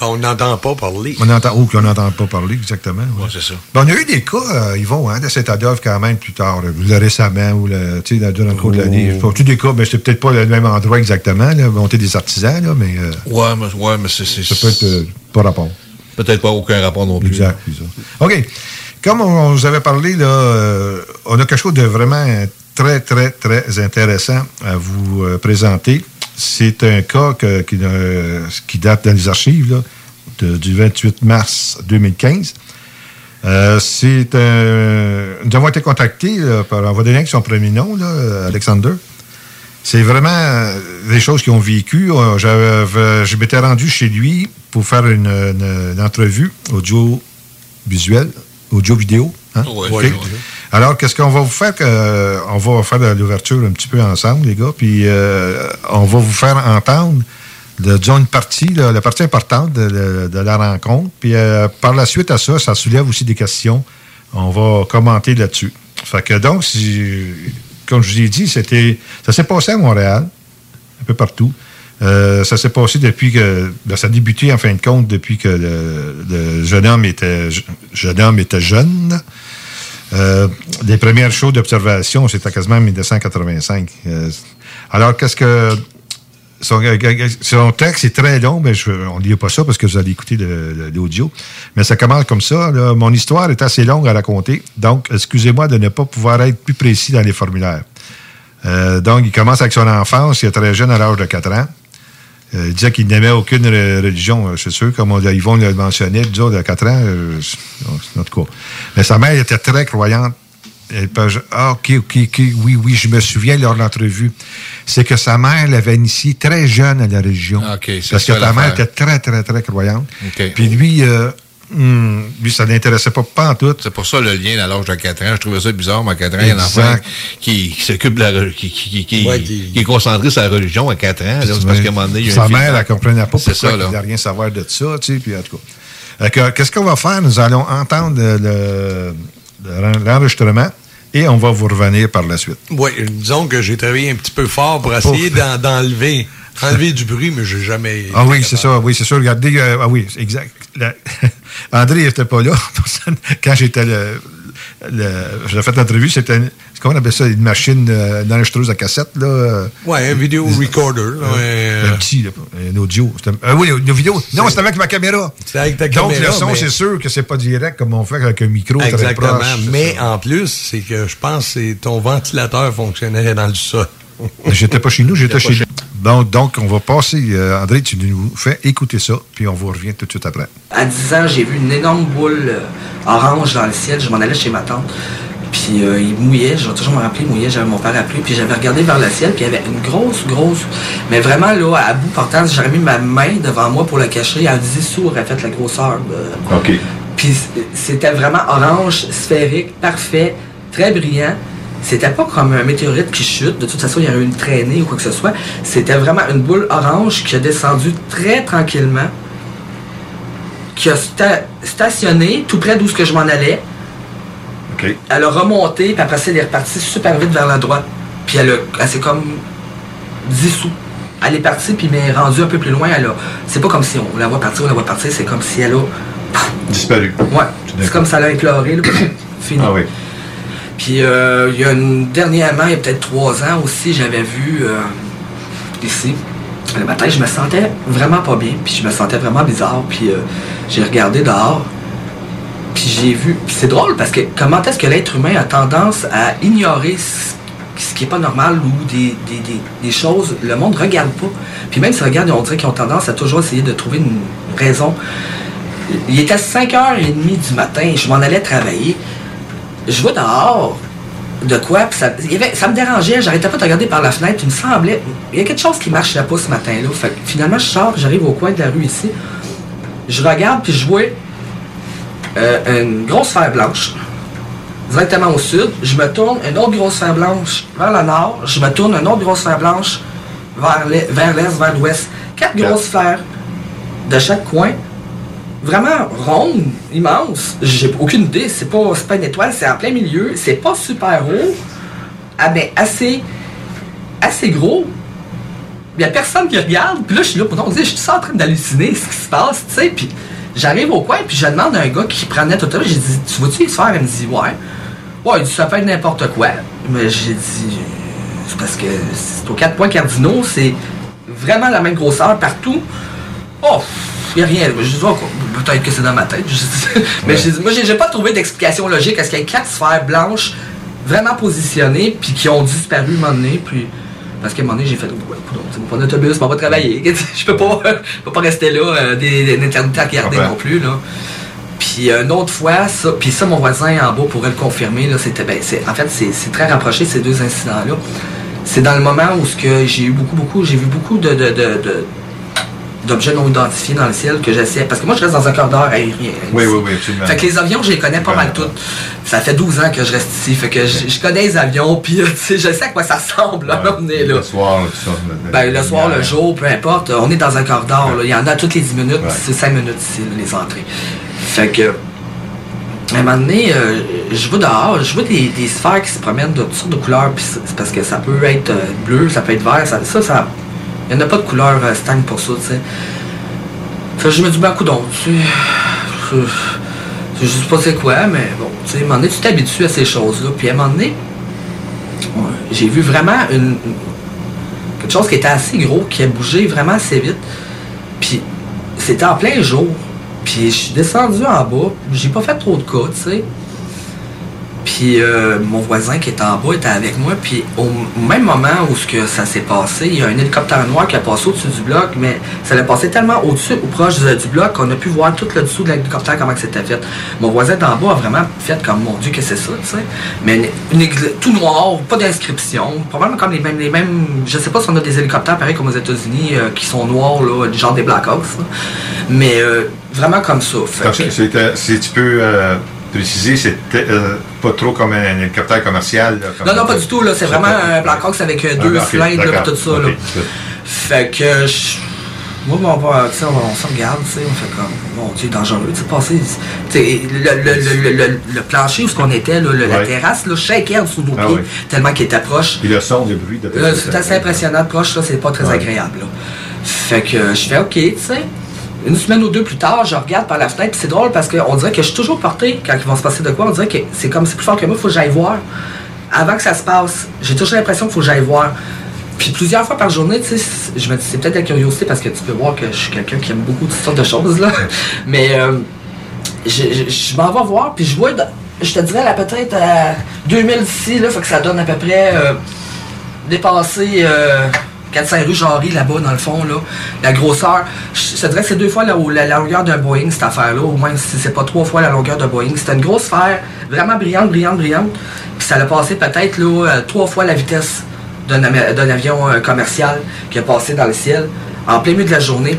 On n'entend pas parler. On entend, ou qu'on n'entend pas parler, exactement. ouais. c'est ça. Ben, on a eu des cas, euh, Yvon, hein, de Saint-Adolphe quand même plus tard, là, le récemment, ou le, tu sais, dans- durant le cours de l'année. Oh. Pas tous des cas, ben, c'était peut-être pas le même endroit exactement, là, monter des artisans, là, mais euh, Ouais, mais, ouais, mais c'est. c'est- ça peut être euh, pas rapport. Peut-être pas aucun rapport non plus. Exact, c'est ça. OK. Comme on, on vous avait parlé, là, euh, on a quelque chose de vraiment très, très, très intéressant à vous euh, présenter. C'est un cas qui, qui, date dans les archives là, du 28 mars 2015. Euh, c'est nous avons été contactés par un donner son premier nom, là, Alexander. C'est vraiment euh, des choses qu'ils ont vécues. Euh, je m'étais rendu chez lui pour faire une, entrevue audio-visuelle, audio-vidéo. Hein? Alors, qu'est-ce qu'on va vous faire? on va faire l'ouverture un petit peu ensemble, les gars, puis on va vous faire entendre disons, une partie, la partie importante de, la rencontre. Puis euh, par la suite à ça, ça soulève aussi des questions. On va commenter là-dessus. Fait que donc, comme je vous ai dit, c'était, ça s'est passé à Montréal, un peu partout. Euh, ça s'est passé depuis que. Ben, ça a débuté en fin de compte depuis que le, jeune homme était jeune homme était jeune. Euh, les premières shows d'observation, c'était quasiment en 1985. alors, qu'est-ce que son, texte est très long, mais on ne lit pas ça parce que vous allez écouter l'audio. Mais ça commence comme ça. Mon histoire est assez longue à raconter, donc excusez-moi de ne pas pouvoir être plus précis dans les formulaires. Euh, donc, il commence avec son enfance, il est très jeune à l'âge de 4 ans. Euh, il disait qu'il n'aimait aucune religion, c'est sûr, comme on, Yvon le mentionnait, disons, de 4 ans, euh, c'est notre cas. Mais sa mère était très croyante ah, OK, OK, OK, oui, oui, je me souviens lors de l'entrevue. C'est que sa mère l'avait initié très jeune à la religion. Ah, parce que ta mère était très, très, très croyante. Puis lui, euh, hmm, lui, ça l'intéressait pas, pas en tout. C'est pour ça le lien à l'âge de 4 ans. Je trouvais ça bizarre, mais à 4 ans, il y a un enfant qui, s'occupe de la qui, qui, qui, est concentré sur la religion à 4 ans. parce qu'à un moment donné, il y a Sa mère, elle ne comprenait pas pourquoi ça, il ne rien savoir de ça, tu sais, puis en tout cas. Qu'est-ce qu'on va faire? Nous allons entendre le l'enregistrement et on va vous revenir par la suite. Oui, disons que j'ai travaillé un petit peu fort pour essayer d'enlever enlever du bruit, mais j'ai jamais. Ah oui, c'est ça, oui, c'est ça. Regardez, euh, ah oui, exact. André n'était pas là quand j'étais le, j'ai fait l'entrevue, c'était comment on appelle ça, une machine euh, d'enregistreuse à cassette, là. Euh, ouais, un vidéo recorder. un petit, un audio. Euh, oui, une vidéo. Non, c'était avec ma caméra. C'est avec ta caméra. Donc, le son, c'est sûr que c'est pas direct comme on fait avec un micro Exactement. très proche. Mais en plus, c'est que je pense que ton ventilateur fonctionnait dans le sol. j'étais pas chez nous, j'étais chez donc, donc, on va passer. Euh, André, tu nous fais écouter ça, puis on vous revient tout de suite après. À 10 ans, j'ai vu une énorme boule euh, orange dans le ciel. Je m'en allais chez ma tante. Puis euh, il mouillait, je vais toujours me rappeler, il mouillait, j'avais mon père appelé, puis j'avais regardé vers le ciel, puis il y avait une grosse, grosse, mais vraiment là, à bout portant, j'aurais mis ma main devant moi pour la cacher, à 10 sous aurait fait la grosseur. OK. Puis c'était vraiment orange, sphérique, parfait, très brillant. C'était pas comme un météorite qui chute. De toute façon, il y aurait eu une traînée ou quoi que ce soit. C'était vraiment une boule orange qui a descendu très tranquillement, qui a stationné tout près d'où ce que je m'en allais. Elle a remonté, puis après ça, elle est repartie super vite vers la droite. Puis elle, a, s'est comme dissous. Elle est partie, puis m'est rendue un peu plus loin. Elle a, c'est pas comme si on la voit partir, on la voit partir, c'est comme si elle a... Disparu. Ouais. C'est comme ça elle a éclairé, Fini. Ah oui. Puis euh, il y a dernièrement, il y a peut-être trois ans aussi, j'avais vu euh, ici. Le matin, je me sentais vraiment pas bien, puis je me sentais vraiment bizarre, puis euh, j'ai regardé dehors, puis j'ai vu. Puis c'est drôle parce que comment est-ce que l'être humain a tendance à ignorer ce, qui est pas normal ou des, choses, le monde regarde pas. Puis même si regarde, on dirait qu'ils ont tendance à toujours essayer de trouver une raison. Il était 5h30 du matin, je m'en allais travailler je vois dehors de quoi, puis ça, ça me dérangeait, j'arrêtais pas de regarder par la fenêtre, il me semblait, il y a quelque chose qui marchait pas ce matin-là. Fait finalement, je sors, j'arrive au coin de la rue ici, je regarde, puis je vois euh, une grosse sphère blanche, directement au sud, je me tourne, une autre grosse sphère blanche vers le nord, je me tourne, une autre grosse sphère blanche vers l'est, vers l'ouest. Quatre grosses sphères de chaque coin, vraiment ronde, immense. J'ai aucune idée, c'est pas, pas une étoile, c'est en plein milieu, c'est pas super haut, ah ben assez, assez gros. Il y a personne qui regarde, puis là je suis là, pour je suis en train d'halluciner ce qui se passe, tu sais, puis j'arrive au coin, puis je demande à un gars qui prenait tout à j'ai dit, tu vois-tu se faire? Il me dit, ouais. Ouais, il dit, ça être n'importe quoi. Mais j'ai dit, c'est parce que c'est aux quatre points cardinaux, c'est vraiment la même grosseur partout. Oh, il n'y a rien. Je dis, oh, peut-être que c'est dans ma tête. mais moi, j'ai pas trouvé d'explication logique. Est-ce qu'il y a quatre sphères blanches vraiment positionnées, puis qui ont disparu un moment donné, puis Parce qu'à un moment donné, j'ai fait, ouais, coudonc, c'est mon autobus, on va travailler. je peux pas, peux pas rester là, euh, des, des, à regarder non plus, là. Puis une autre fois, ça, puis ça, mon voisin en bas pourrait le confirmer, là, c'était, ben, c'est, en fait, c'est, c'est très rapproché, ces deux incidents-là. C'est dans le moment où ce que j'ai eu beaucoup, beaucoup, j'ai vu beaucoup de, de, de, de d'objets non identifiés dans le ciel que j'essaie. Parce que moi, je reste dans un corridor aérien. Oui, oui, oui, absolument. Fait que les avions, je les connais pas mal toutes. Ça fait 12 ans que je reste ici. Fait que je, je connais les avions, puis sais, je sais à quoi ça ressemble. Là, on est là. Le soir, ça, le, ben, le soir, le jour, peu importe. On est dans un corridor. Là. Il y en a toutes les 10 minutes. C'est 5 minutes ici, les entrées. Fait que à un moment donné, euh, je vois dehors, je vois des, des, sphères qui se promènent de toutes sortes de couleurs, puis c'est parce que ça peut être euh, bleu, ça peut être vert, ça, ça, ça il n'y en a pas de couleur euh, stagne pour ça, tu sais. Fait je me dis, ben, coup tu sais, je sais pas c'est quoi, mais bon, tu sais, à un moment donné, tu t'habitues à ces choses-là, puis à un moment donné, j'ai vu vraiment une, quelque chose qui était assez gros, qui a bougé vraiment assez vite, puis c'était en plein jour, puis je suis descendu en bas, j'ai pas fait trop de cas, tu sais. Puis euh, mon voisin qui était en bas était avec moi. Puis au même moment où ce que ça s'est passé, il y a un hélicoptère noir qui a passé au-dessus du bloc, mais ça l'a passé tellement au-dessus ou proche du, bloc qu'on a pu voir tout le dessous de l'hélicoptère comment c'était fait. Mon voisin d'en bas a vraiment fait comme mon Dieu que c'est ça, tu sais. Mais tout noir, pas d'inscription, probablement comme les mêmes, les mêmes. Je sais pas si on a des hélicoptères pareil comme aux États-Unis euh, qui sont noirs, là, genre des Blackhawks. Mais euh, vraiment comme ça. si tu peux préciser, c'était euh, pas trop comme un hélicoptère commercial. non, non, pas du tout. C'est vraiment un Blackhawks avec euh, deux ah, okay, flingues et tout ça. Là. Fait que je... moi, on, on, on se regarde, on fait comme, bon, tu dangereux, tu passé. Le, le, le, le, plancher où ce qu'on était, là, la terrasse, là, shaker sous nos ah pieds, tellement qu'il était proche. Puis le son, le bruit de C'est assez impressionnant de proche, là, c'est pas très agréable. Là. Fait que je fais OK, tu sais une semaine ou deux plus tard, je regarde par la fenêtre, c'est drôle parce qu'on dirait que je suis toujours porté quand il va se passer de quoi. On dirait que c'est comme c'est plus fort que moi, il faut que j'aille voir. Avant que ça se passe, j'ai toujours l'impression qu'il faut que j'aille voir. Puis plusieurs fois par journée, tu sais, je me dis, c'est peut-être la curiosité parce que tu peux voir que je suis quelqu'un qui aime beaucoup toutes sortes de choses, là. Mais euh, je, m'en vais voir, puis je vois, je te dirais, là, peut-être à 2000 d'ici, là, faut que ça donne à peu près euh, dépasser. Euh, 400 rue Jarry, là-bas, dans le fond, là, la grosseur, je te que c'est deux fois la, la, longueur d'un Boeing, cette affaire-là, au moins si c'est pas trois fois la longueur d'un Boeing. C'était une grosse sphère, vraiment brillante, brillante, brillante. Puis ça a passé peut-être là, euh, trois fois la vitesse d'un avion euh, commercial qui a passé dans le ciel en plein milieu de la journée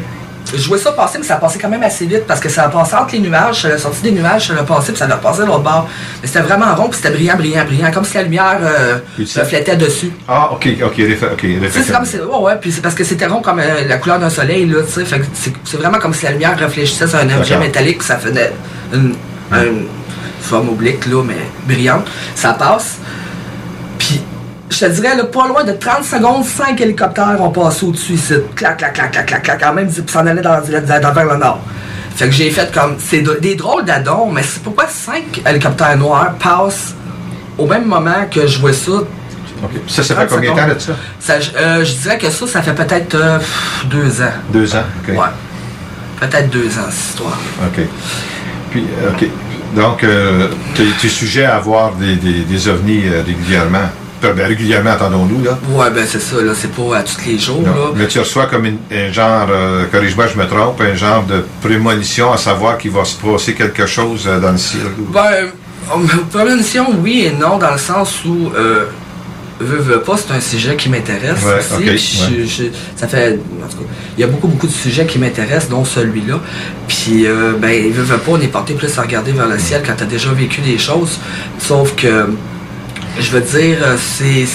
je voulais ça passer, mais ça a passé quand même assez vite parce que ça a passé entre les nuages, ça a sorti des nuages, ça a passé, puis ça a passé de l'autre bord. Mais c'était vraiment rond, puis c'était brillant, brillant, brillant, comme si la lumière euh, reflétait dessus. Ah, ok, ok, ok. C'est comme c'est, ouais, ouais, puis c'est parce que c'était rond comme euh, la couleur d'un soleil, là, tu sais. c'est vraiment comme si la lumière réfléchissait sur un objet métallique, ça faisait une, une forme oblique, là, mais brillante. Ça passe je te dirais, là, pas loin de 30 secondes, 5 hélicoptères ont passé au-dessus ici. Clac, clac, clac, clac, clac, clac, quand même, puis s'en allait dans, dans, vers le nord. Fait que j'ai fait comme, c'est des drôles d'adons, mais c'est pourquoi 5 hélicoptères noirs passent au même moment que je vois ça. Ça, ça fait combien de temps de ça? ça euh, je dirais que ça, ça fait peut-être euh, deux ans. Deux ans, OK. Ouais. Peut-être deux ans, cette histoire. OK. Puis, OK. Donc, euh, tu es sujet à avoir des, des, des ovnis régulièrement? Ben, régulièrement, attendons-nous, là. Ouais, ben c'est ça, là, c'est pas à tous les jours, là. Mais tu reçois comme un genre, euh, corrige-moi, je me trompe, un genre de prémonition à savoir qu'il va se passer quelque chose euh, dans le ciel. Ben, euh, prémonition, oui et non, dans le sens où, euh, veux, veux pas, c'est un sujet qui m'intéresse aussi. ça fait, en tout cas, il y a beaucoup, beaucoup de sujets qui m'intéressent, dont celui-là. Puis, ben, veux, veux pas, on est porté plus à regarder vers le ciel quand tu as déjà vécu des choses. Sauf que je veux dire, euh, c'est.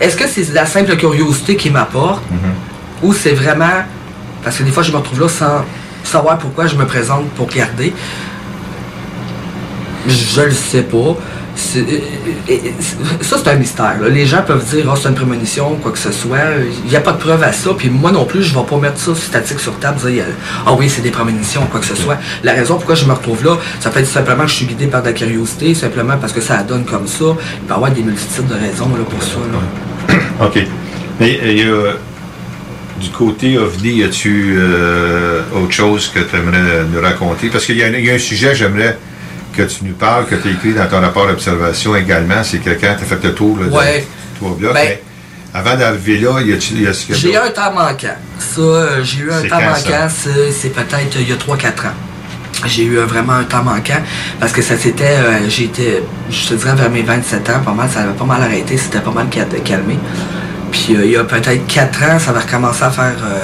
Est-ce que c'est la simple curiosité qui m'apporte? Mm-hmm. ou c'est vraiment. Parce que des fois, je me retrouve là sans savoir pourquoi je me présente pour regarder. Je le sais pas. Euh, euh, ça, c'est un mystère. Les gens peuvent dire, oh, c'est une prémonition, quoi que ce soit. Il n'y a pas de preuve à ça. Puis moi non plus, je ne vais pas mettre ça statique sur table, dire, ah oui, c'est des prémonitions, quoi que ce soit. La raison pourquoi je me retrouve là, ça peut être simplement que je suis guidé par de la curiosité, simplement parce que ça donne comme ça. Il peut y avoir des multitudes de raisons là, pour ça. OK. Mais euh, du côté OVNI, as-tu autre chose que tu aimerais nous raconter? Parce qu'il y, y, a un sujet, j'aimerais que tu nous parles, que tu as écrit dans ton rapport d'observation également. C'est quelqu'un qui a fait le tour. Oui. trois blocs. Ben- mais avant d'arriver là, il y a, ce que- J'ai eu un temps manquant. Ça, j'ai eu un temps manquant, c'est peut-être il y a 3-4 ans. J'ai eu vraiment un temps manquant parce que ça s'était, euh, été, je te dirais vers mes 27 ans, pas mal, ça avait pas mal arrêté, c'était pas mal cal- calmé. Puis euh, il y a peut-être 4 ans, ça avait recommencé à faire... euh,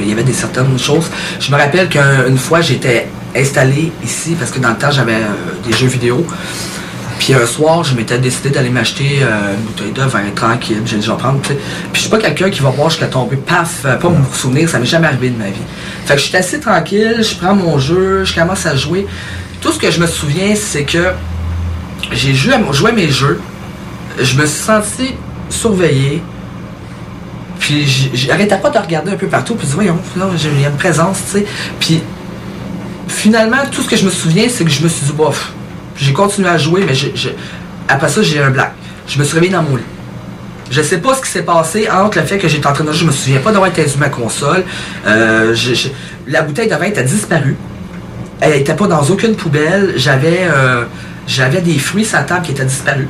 il y avait des certaines choses. Je me rappelle qu'une fois, j'étais installé ici parce que dans le temps, j'avais euh, des jeux vidéo. Puis un soir, je m'étais décidé d'aller m'acheter euh, une bouteille de vin tranquille. J'ai vais prendre, tu sais. Puis je suis pas quelqu'un qui va voir jusqu'à tomber, paf, euh, pas me souvenir, ça m'est jamais arrivé de ma vie. Fait que je suis assis tranquille, je prends mon jeu, je commence à jouer. Tout ce que je me souviens, c'est que j'ai joué, à- joué à mes jeux, je me suis senti surveillé, puis j'arrêtais pas de regarder un peu partout, puis je dis, voyons, là, j'ai- il y a une présence, tu sais. Puis finalement, tout ce que je me souviens, c'est que je me suis dit, bof, j'ai continué à jouer, mais après ça, j'ai eu un black. Je me suis réveillé dans mon lit. Je sais pas ce qui s'est passé entre le fait que j'étais en train de jouer, je me souviens pas d'avoir éteint ma console. Euh, la bouteille de vin a disparu. Elle était pas dans aucune poubelle. J'avais euh, j'avais des fruits sur la table qui étaient disparus.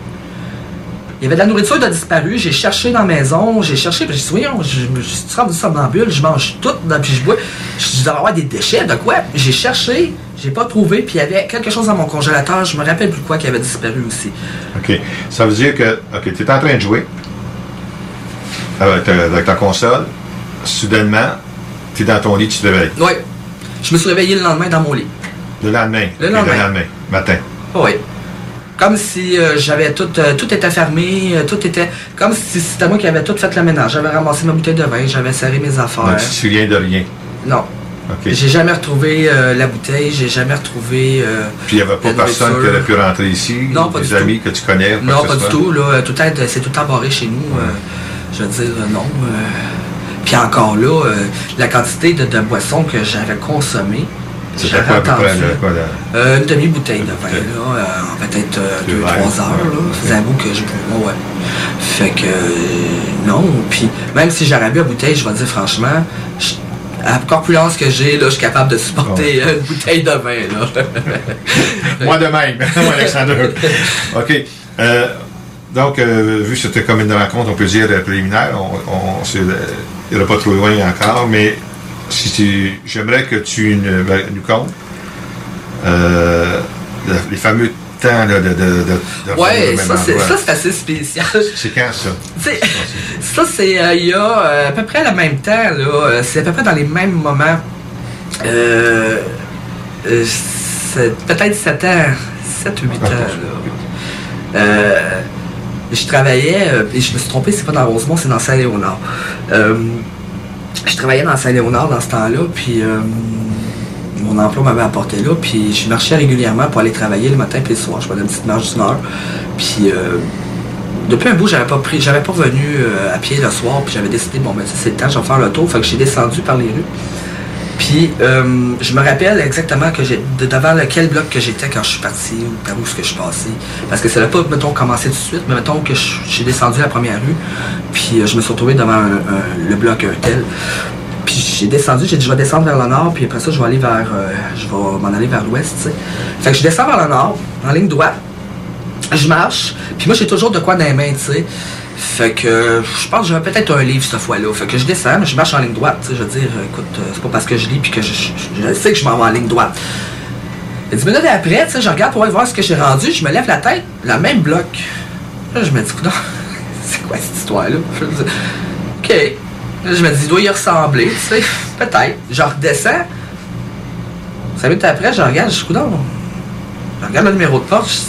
Il y avait de la nourriture qui a disparu. J'ai cherché dans la maison, j'ai cherché, puis j'ai dit, voyons, je je- je suis rendu somnambule, je mange tout, puis je bois. Je dois avoir des déchets, de quoi? J'ai cherché, j'ai pas trouvé, puis il y avait quelque chose dans mon congélateur, je me rappelle plus quoi qui avait disparu aussi. OK. Ça veut dire que, OK, tu es en train de jouer avec ta, avec ta console. Soudainement, tu es dans ton lit, tu te réveilles. Oui. Je me suis réveillé le lendemain dans mon lit. Le lendemain. Le lendemain. Le lendemain, matin. Oui. Comme si euh, j'avais tout, euh, tout était fermé, euh, tout était. Comme si c'était moi qui avais tout fait le ménage. J'avais ramassé ma bouteille de vin, j'avais serré mes affaires. Donc, tu te souviens de rien? Non. J'ai jamais retrouvé la bouteille, j'ai jamais retrouvé. Puis il n'y avait pas personne qui aurait pu rentrer ici? Non, pas des du amis que tu connais? Non, pas du tout. Là, tout est- c'est tout embarré chez nous. je veux dire, non. Puis encore là, la quantité de, de boissons que j'avais consommées, C'était quoi à peu près? là, quoi, là? Euh, une demi-bouteille de vin, là, euh, en peut-être 2-3 verres. heures. Là. Faisait un bout que je buvais, ouais. Fait que, euh, non. Puis, même si j'aurais bu la bouteille, je vais dire franchement, je- à la corpulence que j'ai, là, je suis capable de supporter euh, une bouteille de vin, là. Moi de même, moi Alexandre. OK. Euh, donc, euh, vu que c'était comme une rencontre, on peut dire euh, préliminaire, on, on, euh, il n'y pas trop loin encore, mais si tu, j'aimerais que tu nous, nous comptes euh, le- les fameux temps là, de, de, de, Ouais, ça, c'est, ça, c'est assez spécial. C'est quand ça? Ça, c'est euh, il y a euh, à peu près le même temps, là. C'est à peu près dans les mêmes moments. Euh, c'est peut-être 7 ans, 7 ou 8 ans, là. Euh, je travaillais, et je me suis trompé, c'est pas dans Rosemont, c'est dans Saint-Léonard. Je travaillais dans Saint-Léonard dans ce temps-là, puis euh, mon emploi m'avait apporté là, puis je marchais régulièrement pour aller travailler le matin puis le soir. Je prenais une petite marche d'une heure. Puis euh, depuis un bout, j'avais pas j'avais pas venu euh, à pied le soir, puis j'avais décidé, bon ben c'est le temps, je vais faire le tour. Fait que j'ai descendu par les rues. Puis euh, je me rappelle exactement que de devant lequel bloc que j'étais quand je suis parti ou par où est-ce que je suis passé. Parce que ça n'a pas, mettons, commencé tout de suite, mais mettons que je- j'ai descendu la première rue, puis euh, je me suis retrouvé devant le bloc tel. Puis j'ai descendu, j'ai dit je vais descendre vers le nord, puis après ça je vais aller vers euh, je vais m'en aller vers l'ouest, tu sais. Fait que je descends vers le nord, en ligne droite. Je marche, puis moi j'ai toujours de quoi dans les mains, tu sais. Fait que je pense que j'avais peut-être un livre cette fois-là. Fait que je descends, je marche en ligne droite. Je veux dire, écoute, euh, c'est pas parce que je lis puis que je, je- sais que je m'en vais en ligne droite. Et dix minutes après, je regarde pour aller voir ce que j'ai rendu, je me lève la tête, le même bloc. Là, je me dis, non, c'est quoi cette histoire-là? OK. Là, je me dis, il doit y ressembler, tu sais. Peut-être. Je redescends. Cinq minutes après, je regarde, je dis, coudonc. Je regarde le numéro de porte, je dis,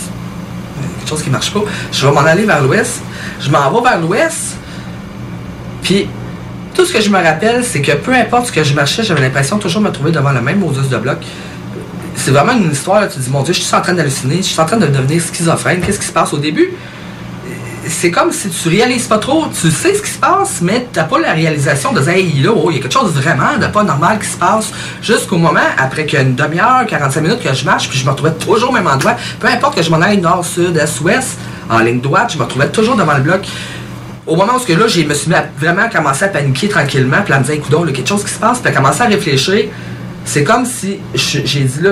Il y a quelque chose qui marche pas. Je vais m'en aller vers l'ouest. Je m'en vais vers l'ouest. Puis, tout ce que je me rappelle, c'est que peu importe ce que je marchais, j'avais l'impression de toujours me trouver devant le même modus de bloc. C'est vraiment une histoire, là, tu dis, mon Dieu, je suis en train d'halluciner, je suis en train de devenir schizophrène, qu'est-ce qui se passe au début? C'est comme si tu réalises pas trop, tu sais ce qui se passe, mais t'as pas la réalisation de dire, là, oh, il y a quelque chose vraiment de pas normal qui se passe, jusqu'au moment, après qu'une demi-heure, 45 minutes que je marche, puis je me retrouvais toujours au même endroit, peu importe que je m'en aille nord, sud, est, ouest, en ligne droite, je me retrouvais toujours devant le bloc. Au moment où là, je me suis mis à vraiment commencé à paniquer tranquillement, puis à me dire, écoute, il y a quelque chose qui se passe, puis à commencer à réfléchir, c'est comme si j'ai dit là,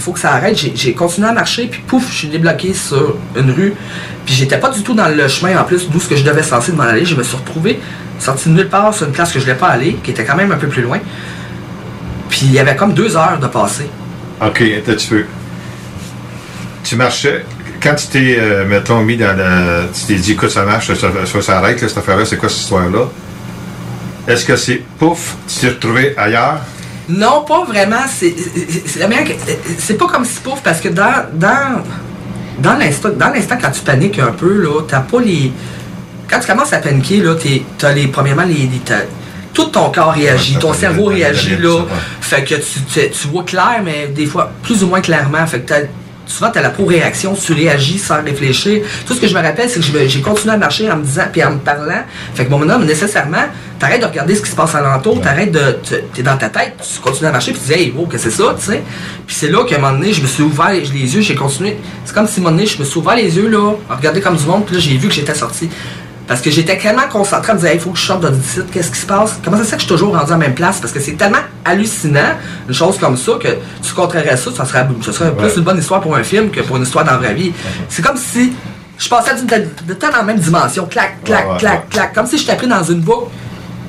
il faut que ça arrête. J'ai continué à marcher, puis pouf, je suis débloqué sur une rue. Puis j'étais pas du tout dans le chemin en plus d'où ce que je devais censé m'en aller. Je me suis retrouvé sorti de nulle part sur une place que je voulais pas aller, qui était quand même un peu plus loin. Puis il y avait comme deux heures de passer. OK, tu peux. Tu marchais. Quand tu t'es, euh, mettons, mis dans la. Tu t'es dit, écoute, ça marche, ça, ça s'arrête, cette affaire-là, c'est quoi cette histoire-là? Est-ce que c'est pouf, tu t'es retrouvé ailleurs? Non, pas vraiment. C'est, pas comme si pouf, parce que dans, dans, dans l'instant, dans l'instant quand tu paniques un peu, là, t'as pas les. Quand tu commences à paniquer, là, t'as les. Premièrement, les. tout ton corps réagit, ton cerveau réagit, là. Fait que tu, tu, vois clair, mais des fois plus ou moins clairement. Fait que souvent, tu as la pro-réaction, tu réagis sans réfléchir. Tout ce que je me rappelle, c'est que j'ai continué à marcher en me disant, puis en me parlant. Fait que mon homme, nécessairement, t'arrêtes de regarder ce qui se passe alentour, t'arrêtes de. T'es dans ta tête, tu continues à marcher, puis tu dis, hey, wow, que c'est ça, tu sais? Puis c'est là qu'à un moment donné, je me suis ouvert les yeux, j'ai continué. C'est comme si à un moment donné, je me suis ouvert les yeux, là, à regarder comme du monde, puis là, j'ai vu que j'étais sorti. Parce que j'étais tellement concentré à me dire, il faut que je sorte de site, qu'est-ce qui se passe? Comment ça se fait que je suis toujours rendu à la même place? Parce que c'est tellement hallucinant, une chose comme ça, que tu contrairais ça, ça serait, ça serait plus une bonne histoire pour un film que pour une histoire dans la vraie vie. C'est comme si je passais de, temps dans la même dimension, clac, clac, clac, clac, comme si j'étais pris dans une boucle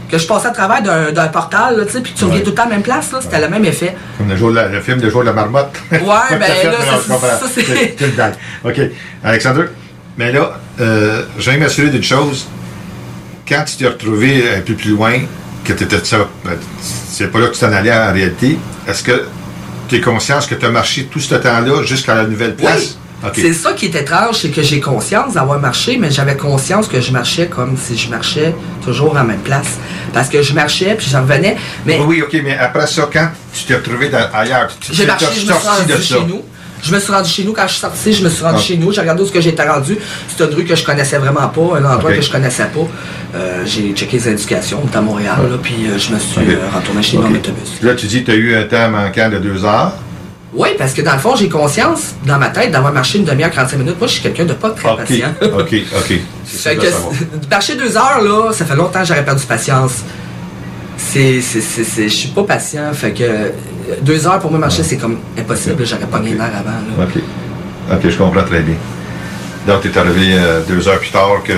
que je passais à travers d'un portal, tu sais, puis tu reviens tout le temps à la même place, là, c'était le même effet. Comme le, le film de jour de la marmotte. Ouais, ben là, ça, c'est... OK. Alexandre? Mais là, euh, j'aime m'assurer d'une chose. Quand tu t'es retrouvé un peu plus loin, que tu étais ça, ben, c'est pas là que tu t'en allais en réalité, est-ce que tu es conscience que tu as marché tout ce temps-là jusqu'à la nouvelle place? C'est ça qui est étrange, c'est que j'ai conscience d'avoir marché, mais j'avais conscience que je marchais comme si je marchais toujours à la même place. Parce que je marchais, puis j'en revenais. Mais... Oui, ok, mais après ça, quand tu t'es retrouvé ailleurs, tu t'es sorti de ça. Chez nous. Je me suis rendu chez nous quand je suis sorti, je me suis rendu ah. chez nous, j'ai regardé où ce que j'étais rendu. C'est une rue que je connaissais vraiment pas, un endroit que je connaissais pas. Euh, j'ai checké les indications, à Montréal, là, puis euh, je me suis euh, retourné chez nous en autobus. Là, tu dis que tu as eu un temps manquant de deux heures? Oui, parce que dans le fond, j'ai conscience dans ma tête d'avoir marché une demi-heure, 45 minutes. Moi, je suis quelqu'un de pas très patient. OK, OK. Marcher deux heures, là, ça fait longtemps que j'aurais perdu patience. C'est, je suis pas patient. Fait que deux heures pour moi marcher, c'est comme impossible. J'aurais pas gagné l'air avant. OK. OK, je comprends très bien. Donc, tu es arrivé euh, deux heures plus tard que.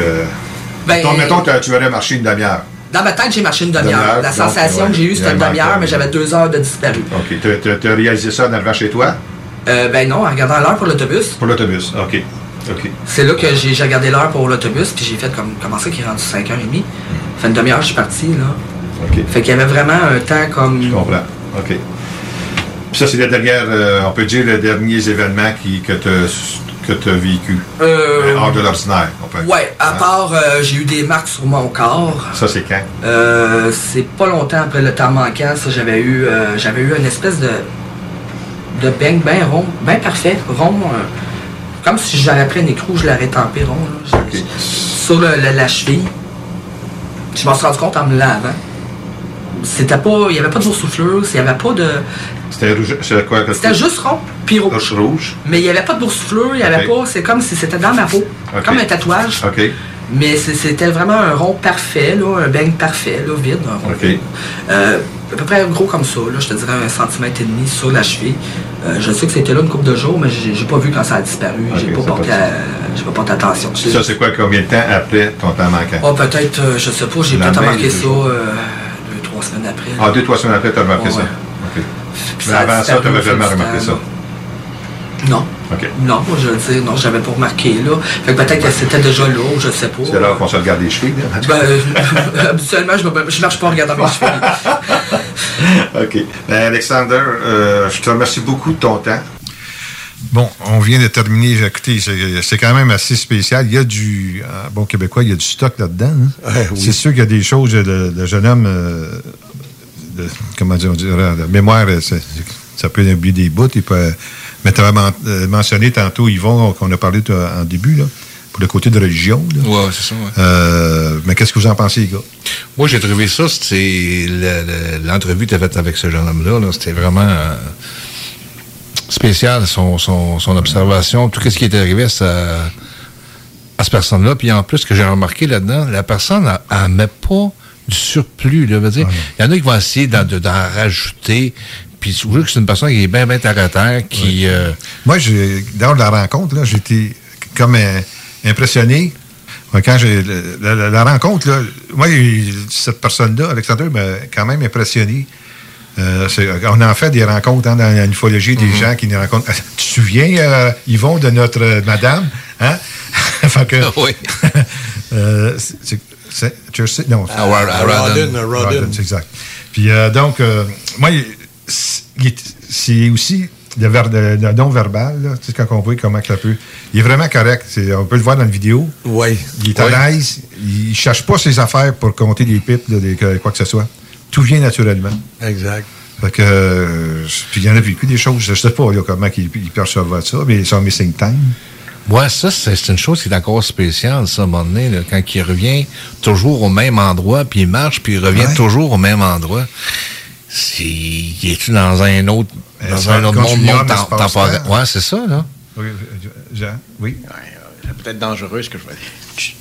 Ben, mettons, tu aurais marché une demi-heure. Dans ma tête, j'ai marché une demi-heure. La sensation que j'ai eue, c'était une demi-heure, mais j'avais deux heures de disparu. OK. Tu as réalisé ça en arrivant chez toi? Euh, ben non, en regardant l'heure pour l'autobus. Pour l'autobus, OK. OK. C'est là que j'ai regardé l'heure pour l'autobus, puis j'ai fait comme comment ça qui est rendu 5h30. Mm. Fait une demi-heure, je suis parti, là. OK. Fait qu'il y avait vraiment un temps comme. Je comprends. OK. Puis ça, c'est les dernières, euh, on peut dire, les derniers événements qui, que tu as vécu euh, hors de l'ordinaire. Oui, à hein? part, euh, j'ai eu des marques sur mon corps. Ça, c'est quand? Euh, c'est pas longtemps après le temps manquant. Ça, j'avais eu, j'avais eu une espèce de, de bang bien rond, bien parfait, rond. comme si j'avais pris un écrou, je l'aurais tempé rond. Sur la cheville. Je m'en suis rendu compte en me lavant c'était pas. Il n'y avait pas de boursouflure, il n'y avait pas de. C'était rouge. C'était quoi C'était juste rond, puis rouge. rouge. Mais il n'y avait pas de boursouflure, il n'y avait pas. C'est comme si c'était dans ma peau. Comme un tatouage. OK. Mais c'était vraiment un rond parfait, là, un beigne parfait, là, vide. OK. Euh, à peu près gros comme ça, là, je te dirais un centimètre et demi sur la cheville. Euh, je sais que c'était là une couple de jours, mais j'ai pas vu quand ça a disparu. j'ai pas, porté pas porté attention. Ça, c'est quoi, combien de temps après ton temps manquant? Oh, peut-être, euh, je sais pas, j'ai peut-être remarqué ça semaines après. Ah, deux, trois semaines après, tu as remarqué ça. Mais avant ça, tu n'avais jamais remarqué ça. Non. OK. Non, moi, je veux dire, non, j'avais pas remarqué, là. Fait que peut-être que c'était déjà là, je sais pas. C'est là qu'on se regarde les chevilles, là. Ben, euh, habituellement, je, ne marche pas en regardant mes chevilles. OK. Ben, Alexander, euh, je te remercie beaucoup de ton temps. Bon, on vient de terminer. Écoutez, c'est quand même assez spécial. Il y a du. Euh, bon, québécois, il y a du stock là-dedans. Hein? C'est sûr qu'il y a des choses. Le, jeune homme. Euh, comment dire, on dirait, la mémoire, ça peut oublier des bouts. Il peut, mais tu avais euh, mentionné tantôt, Yvon, qu'on a parlé en début, là, pour le côté de religion. Oui, c'est ça. Ouais. mais qu'est-ce que vous en pensez, les gars? Moi, j'ai trouvé ça, c'est l'entrevue que tu as faite avec ce jeune homme-là. -là, C'était vraiment spécial, son, son, observation, tout ce qui est arrivé à, sa, à cette personne-là. Puis en plus, ce que j'ai remarqué là-dedans, la personne, elle, met pas du surplus. Là, dire. Il y en a qui vont essayer d'en rajouter. puis je que c'est une personne qui est bien, bien terre à terre, qui... Euh, Moi, j'ai, dans la rencontre, là, j'étais comme euh, impressionné. Quand j'ai la, rencontre, là, moi, cette personne-là, Alexandre, m'a quand même impressionné. Euh, on en fait des rencontres hein, dans l'ufologie, des mm-hmm. gens qui nous rencontrent. Tu te souviens, euh, Yvon, de notre madame? Hein? que, oui. euh, c'est, non, ah, Rodden. c'est exact. Puis donc, moi, c'est aussi le, non-verbal, tu sais, quand on voit comment ça peut. Il est vraiment correct. on peut le voir dans la vidéo. Oui. Il est à l'aise. Il ne cherche pas ses affaires pour compter des pipes, des, quoi que ce soit. Tout vient naturellement. Exact. Fait que, euh, puis il y en a vécu des choses. Je ne sais pas comment il, il perçoit ça, mais son missing time. Ouais, ça, c'est une chose qui est encore spéciale, ça, à un moment donné, quand il revient toujours au même endroit, puis il marche, puis il revient toujours au même endroit. il est dans un autre dans un autre monde, monde temporaire? Ouais, c'est ça, là. Oui, Jean, oui. c'est peut-être dangereux, ce que je veux dire.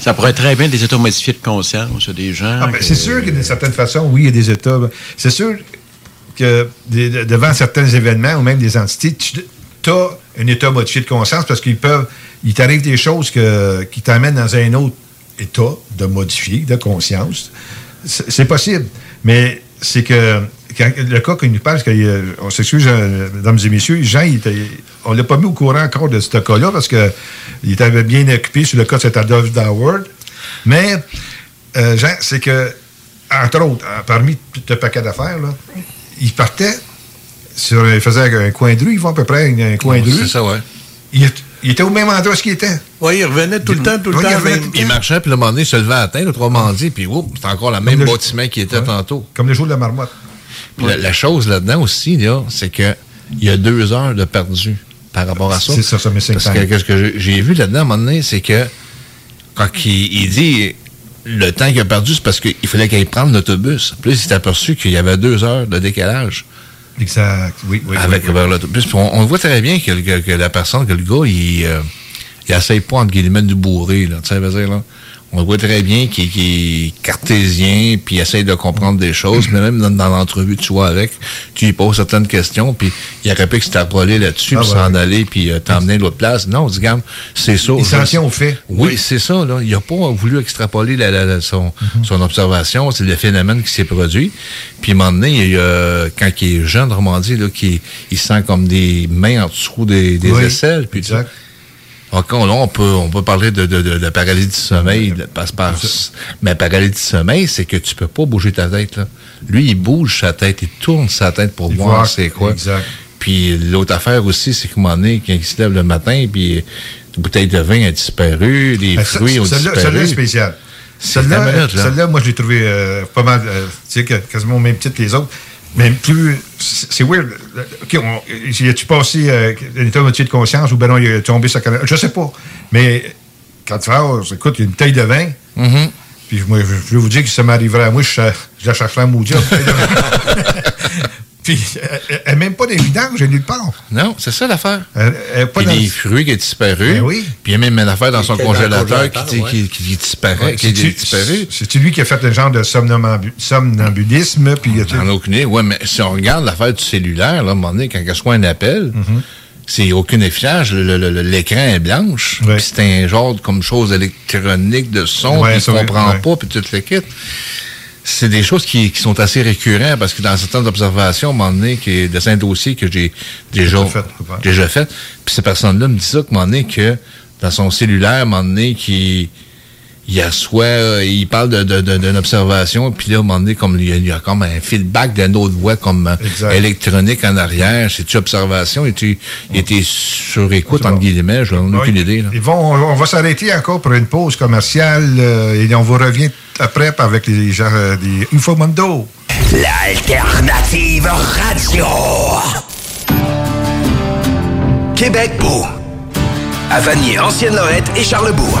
Ça pourrait être très bien des états modifiés de conscience, des gens. Ah, ben, C'est sûr que d'une certaine façon, oui, il y a des états. C'est sûr que devant certains événements ou même des entités, tu as un état modifié de conscience parce qu'ils peuvent. Il t'arrive des choses que, qui t'amènent dans un autre état de modifié, de conscience. C'est possible. Mais c'est que le cas qu'il nous parle, parce qu'on s'excuse, euh, mesdames et messieurs, Jean, on ne l'a pas mis au courant encore de ce cas-là parce qu'il était bien occupé sur le cas de cet Adolphe Doward. Mais, euh, Jean, c'est que, entre autres, euh, parmi tout le paquet d'affaires, il partait sur, il faisait un coin de rue, il va à peu près un coin de rue. C'est ça, ouais. Il, était au même endroit ce qu'il était. Oui, il revenait tout le temps, tout le temps. Il, marchait, puis le moment donné, il se levait à la tête, autrement dit, puis c'était encore le même bâtiment qui était tantôt. Comme le jour de la marmotte. La, chose là-dedans aussi, c'est qu'il y a deux heures de perdu par rapport à ça. C'est ça, ça me Parce que ce que j'ai vu là-dedans à un moment donné, c'est que quand il, dit le temps qu'il a perdu, c'est parce qu'il fallait qu'il prenne l'autobus. Puis il s'est aperçu qu'il y avait deux heures de décalage. Exact, oui, oui. Avec l'autobus. On, voit très bien que, la personne, que le gars, il, euh, il essaye pas, entre guillemets, de bourrer, là. Tu sais, là on voit très bien qu'il est cartésien, puis il essaye de comprendre des choses, mais même dans, l'entrevue tu vois avec, tu lui poses certaines questions, puis il aurait pu extrapoler là-dessus, ah, puis s'en aller, puis euh, t'emmener l'autre place. Non, dis gamme, c'est ça. Il s'en tient au fait. Oui, c'est ça. Là. Il n'a pas voulu extrapoler la, son, mm-hmm. son, observation, c'est le phénomène qui s'est produit. Puis à un moment donné, il, euh, quand il est jeune, dit, là, qu'il il sent comme des mains en dessous des, des aisselles, puis exact. Là, on peut, on peut parler de, de, de, paralysie du sommeil. passe par, mais paralysie du sommeil, c'est que tu peux pas bouger ta tête. Là. Lui, il bouge sa tête, il tourne sa tête pour voir c'est quoi. Exact. Puis l'autre affaire aussi, c'est qu'à un moment donné, quand il se lève le matin, puis la bouteille de vin a disparu, les ben, fruits ont disparu. Celle-là est spéciale. Celle-là, moi, je l'ai trouvé euh, pas mal, euh, tu sais, quasiment au même titre que les autres. Mais plus. C'est weird. OK, on, a-tu passé euh, un état de conscience ou ben non, il a tombé sa canne? Je sais pas. Mais quand tu fais, écoute, il y a une taille de vin. Mm-hmm. Puis moi, je, je vais vous dire que ça m'arriverait à moi, je, je la chercherais à maudire. Puis, elle n'est même pas d'évidence, j'ai nulle part. Non, c'est ça l'affaire. Il y a des fruits qui ont disparu. Ben oui. Puis il y a même une affaire dans son congélateur, qui, qui, qui, disparaît. qui disparu. C'est lui qui a fait un genre de somnambulisme. Puis J'en ai aucune idée. Oui, mais si on regarde l'affaire du cellulaire, là, à un moment donné, quand il soit un appel, mm-hmm. c'est aucune efficace. L'écran est blanche. Puis c'est un genre comme chose électronique de son, ouais, ne comprend pas, puis tu te le quittes c'est des choses qui, sont assez récurrentes parce que dans certaines observations, à un moment donné, qui de certains dossiers que j'ai déjà fait, déjà fait, puis ces personnes-là me disent ça, un moment donné, que dans son cellulaire, à un moment donné, qui il assoit, euh, il parle d'une de, de, observation, puis là, à un moment donné, comme il y a, comme un feedback d'une autre voix comme euh, électronique en arrière. C'est-tu observation? Et tu, il était sur écoute, entre guillemets, je n'ai aucune idée. Ils vont, on va s'arrêter encore pour une pause commerciale euh, et on vous revient après avec les gens des Infomondo. L'alternative radio. Québec beau. À Vanier, Ancienne-Lorette et Charlebourg.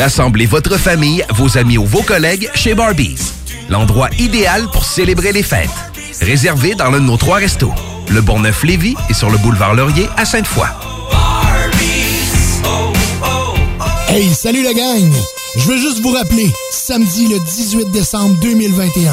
Rassemblez votre famille, vos amis ou vos collègues chez Barbies. L'endroit idéal pour célébrer les fêtes. Réservé dans l'un de nos trois restos. Le Bonneuf-Lévis et sur le boulevard Laurier à Sainte-Foy. Hey, salut la gang! Je veux juste vous rappeler, samedi le 18 décembre 2021,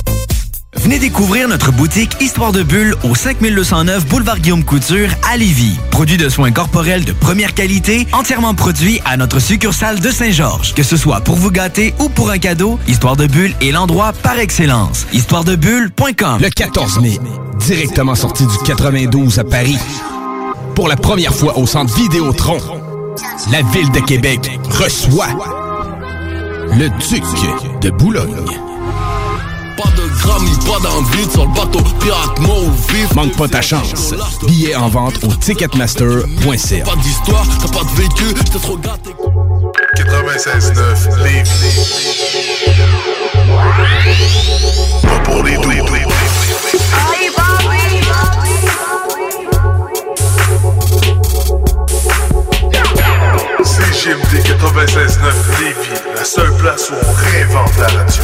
Venez découvrir notre boutique Histoire de Bulle au 5209 Boulevard Guillaume Couture à Lévis. Produit de soins corporels de première qualité, entièrement produit à notre succursale de Saint-Georges. Que ce soit pour vous gâter ou pour un cadeau, Histoire de Bulle est l'endroit par excellence. Histoiredebulle.com Le 14 mai, directement sorti du 92 à Paris. Pour la première fois au centre Vidéotron, la ville de Québec reçoit le Duc de Boulogne. Pas de grammes, pas d'envie sur le bateau pirate mot vif. Manque pas ta chance. Billets en vente au ticketmaster.ca. Pas d'histoire, t'as pas de vécu, j'étais trop gâté. 96.9 Lévis. Pas pour les doux. CGMD 96.9 Lévis, la seule place où on réinvente la radio.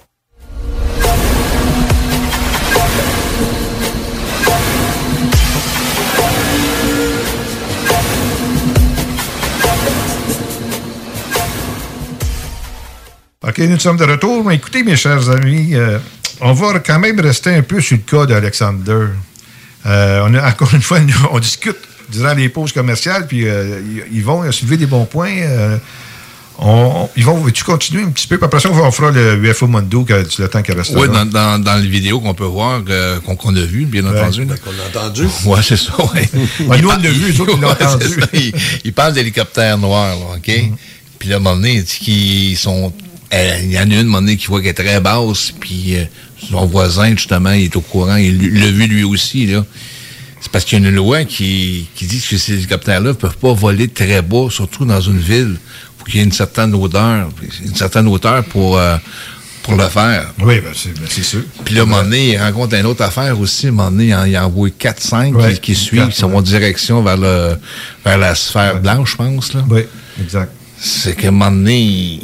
OK, nous sommes de retour. Mais écoutez, mes chers amis, euh, on va quand même rester un peu sur le cas d'Alexander. Euh, on a, encore une fois, on discute durant les pauses commerciales, puis euh, ils vont soulever des bons points. Euh, on, ils vont, tu continuer un petit peu? Puis après ça, on fera le UFO Mundo que, le temps qu'il reste. Oui, dans, dans, dans les vidéos qu'on peut voir, euh, qu'on a vues, bien entendu. Qu'on a entendu. Oui, c'est ça, oui. nous, on l'a vu, ils l'ont entendu. Ils il parlent d'hélicoptères noirs, là, OK? Puis là, à un moment donné, il dit qu'ils sont il y en a une, moment donné, qui voit qu'elle est très basse, puis euh, son voisin, justement, il est au courant, il l'a vu lui aussi, là. C'est parce qu'il y a une loi qui, qui dit que ces hélicoptères-là ne peuvent pas voler très bas, surtout dans une ville. faut qu'il y ait une certaine hauteur, une certaine hauteur pour, euh, pour le faire. Oui, ben c'est ben sûr. Puis là, à un moment donné, il rencontre une autre affaire aussi. À un moment donné, il en, il envoie 4-5 Ouais, qui, qui suivent, qui sont en direction vers, le, vers la sphère blanche, je pense. Là. Oui, exact. C'est qu'à un moment donné,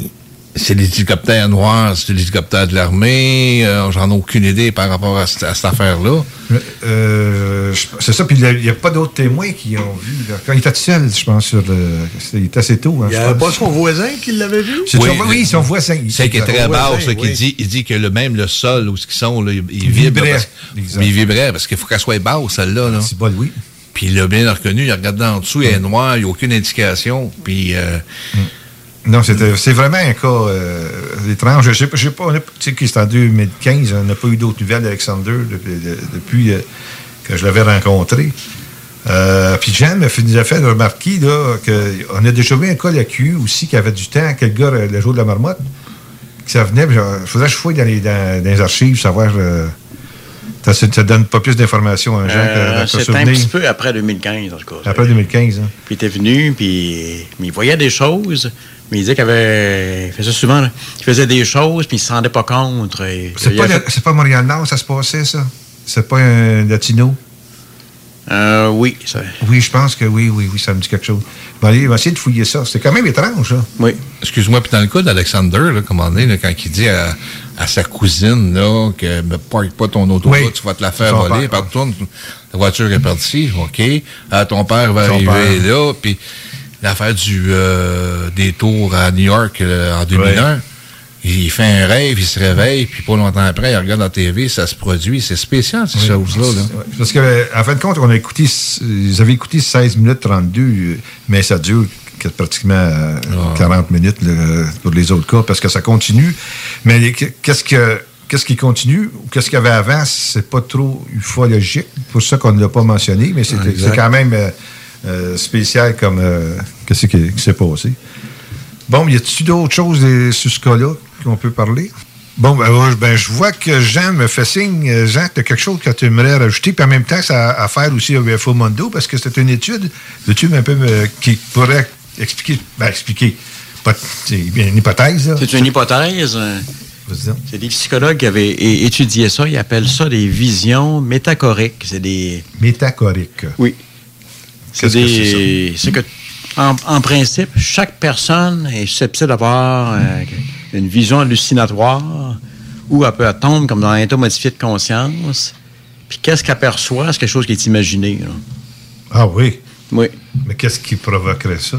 c'est l'hélicoptère noir, c'est l'hélicoptère de l'armée. euh, J'en ai aucune idée par rapport à, cette- à cette affaire-là. Euh, c'est ça, puis il n'y a, pas d'autres témoins qui ont vu. là. Quand il était seul, je pense, sur le. Il était assez tôt. hein, Il n'y pas son voisin qui l'avait vu? C'est son- oui, son voisin. C'est qui est très Son basse, voisin, là, qui oui. dit, il dit que le, même le sol où ce qu'ils sont, là, il, il vibre. parce- Exact. il vibrait parce qu'il faut qu'elle soit basse, celle-là. Là. C'est bon, oui. Puis il l'a bien reconnu, il a regardé en dessous, il est noir, il n'y a aucune indication. Puis. euh, Non, c'était- c'est vraiment un cas euh, étrange. Je sais pas, je sais pas, on a- tu sais que c'est en 2015, on n'a pas eu d'autres nouvelles d'Alexander depuis, de- depuis, euh, que je l'avais rencontré. Euh, puis Jean me fait- nous a fait remarquer qu'on a déjà vu un cas d'accu aussi qui avait du temps, quel gars, euh, le jour de la marmotte, que ça venait, il faudrait que je fouille dans les, dans- dans les archives, savoir. euh, ça, ça donne pas plus d'informations, hein, Jean, Euh, que, C'était un petit peu après 2015, en tout cas. Après 2015. hein. Puis il était venu, puis mais il voyait des choses, mais il disait qu'il avait. Il faisait souvent. là, Il faisait des choses, puis il se rendait pas compte. C'est il pas, le- c'est pas Montréal-Nord, ça se passait, ça? C'est pas un latino? Euh, oui, ça. Oui, je pense que oui, oui, oui, ça me dit quelque chose. Bon, allez, on va essayer de fouiller ça. C'est quand même étrange, ça. Oui. Excuse-moi, puis dans le cas d'Alexander, là, comme on est, là, quand il dit à, à sa cousine là, que ne parque pas ton auto Oui. tu vas te la faire Son voler, père, par tourne, ta voiture est partie, OK. Ah, ton père va Son arriver père. là, puis l'affaire du euh, des tours à New York euh, en 2001. Il fait un rêve, il se réveille, puis pas longtemps après, il regarde la TV, ça se produit. C'est spécial, ces Oui. choses-là. Là. Parce que, en fin de compte, on a écouté, ils avaient écouté 16 minutes 32, euh, mais ça dure que- pratiquement euh, Ah. 40 minutes là, pour les autres cas, parce que ça continue. Mais qu'est-ce que. Qu'est-ce qui continue ou qu'est-ce qu'il y avait avant, c'est pas trop ufologique. Pour ça qu'on ne l'a pas mentionné, mais c'est Ah, c'est quand même euh, spécial comme euh, qu'est-ce qui, qui s'est passé? Bon, y a-t-il d'autres choses euh, sur ce cas-là qu'on peut parler? Bon, ben, ben, je vois que Jean me fait signe. Jean, tu as quelque chose que tu aimerais rajouter, puis en même temps, ça a à faire aussi au UFO Mondo, parce que c'est une étude, l'étude un peu euh, qui pourrait expliquer, ben, expliquer, c'est une hypothèse. là. C'est une hypothèse. C'est des psychologues qui avaient étudié ça. Ils appellent ça des visions métachoriques. C'est des. Métachorique. Oui. C'est que des. C'est que, en, en principe, chaque personne est susceptible d'avoir euh, une vision hallucinatoire ou elle peut tomber comme dans un état modifié de conscience. Puis qu'est-ce qu'elle perçoit? C'est quelque chose qui est imaginé. là. Ah oui? Oui. Mais qu'est-ce qui provoquerait ça?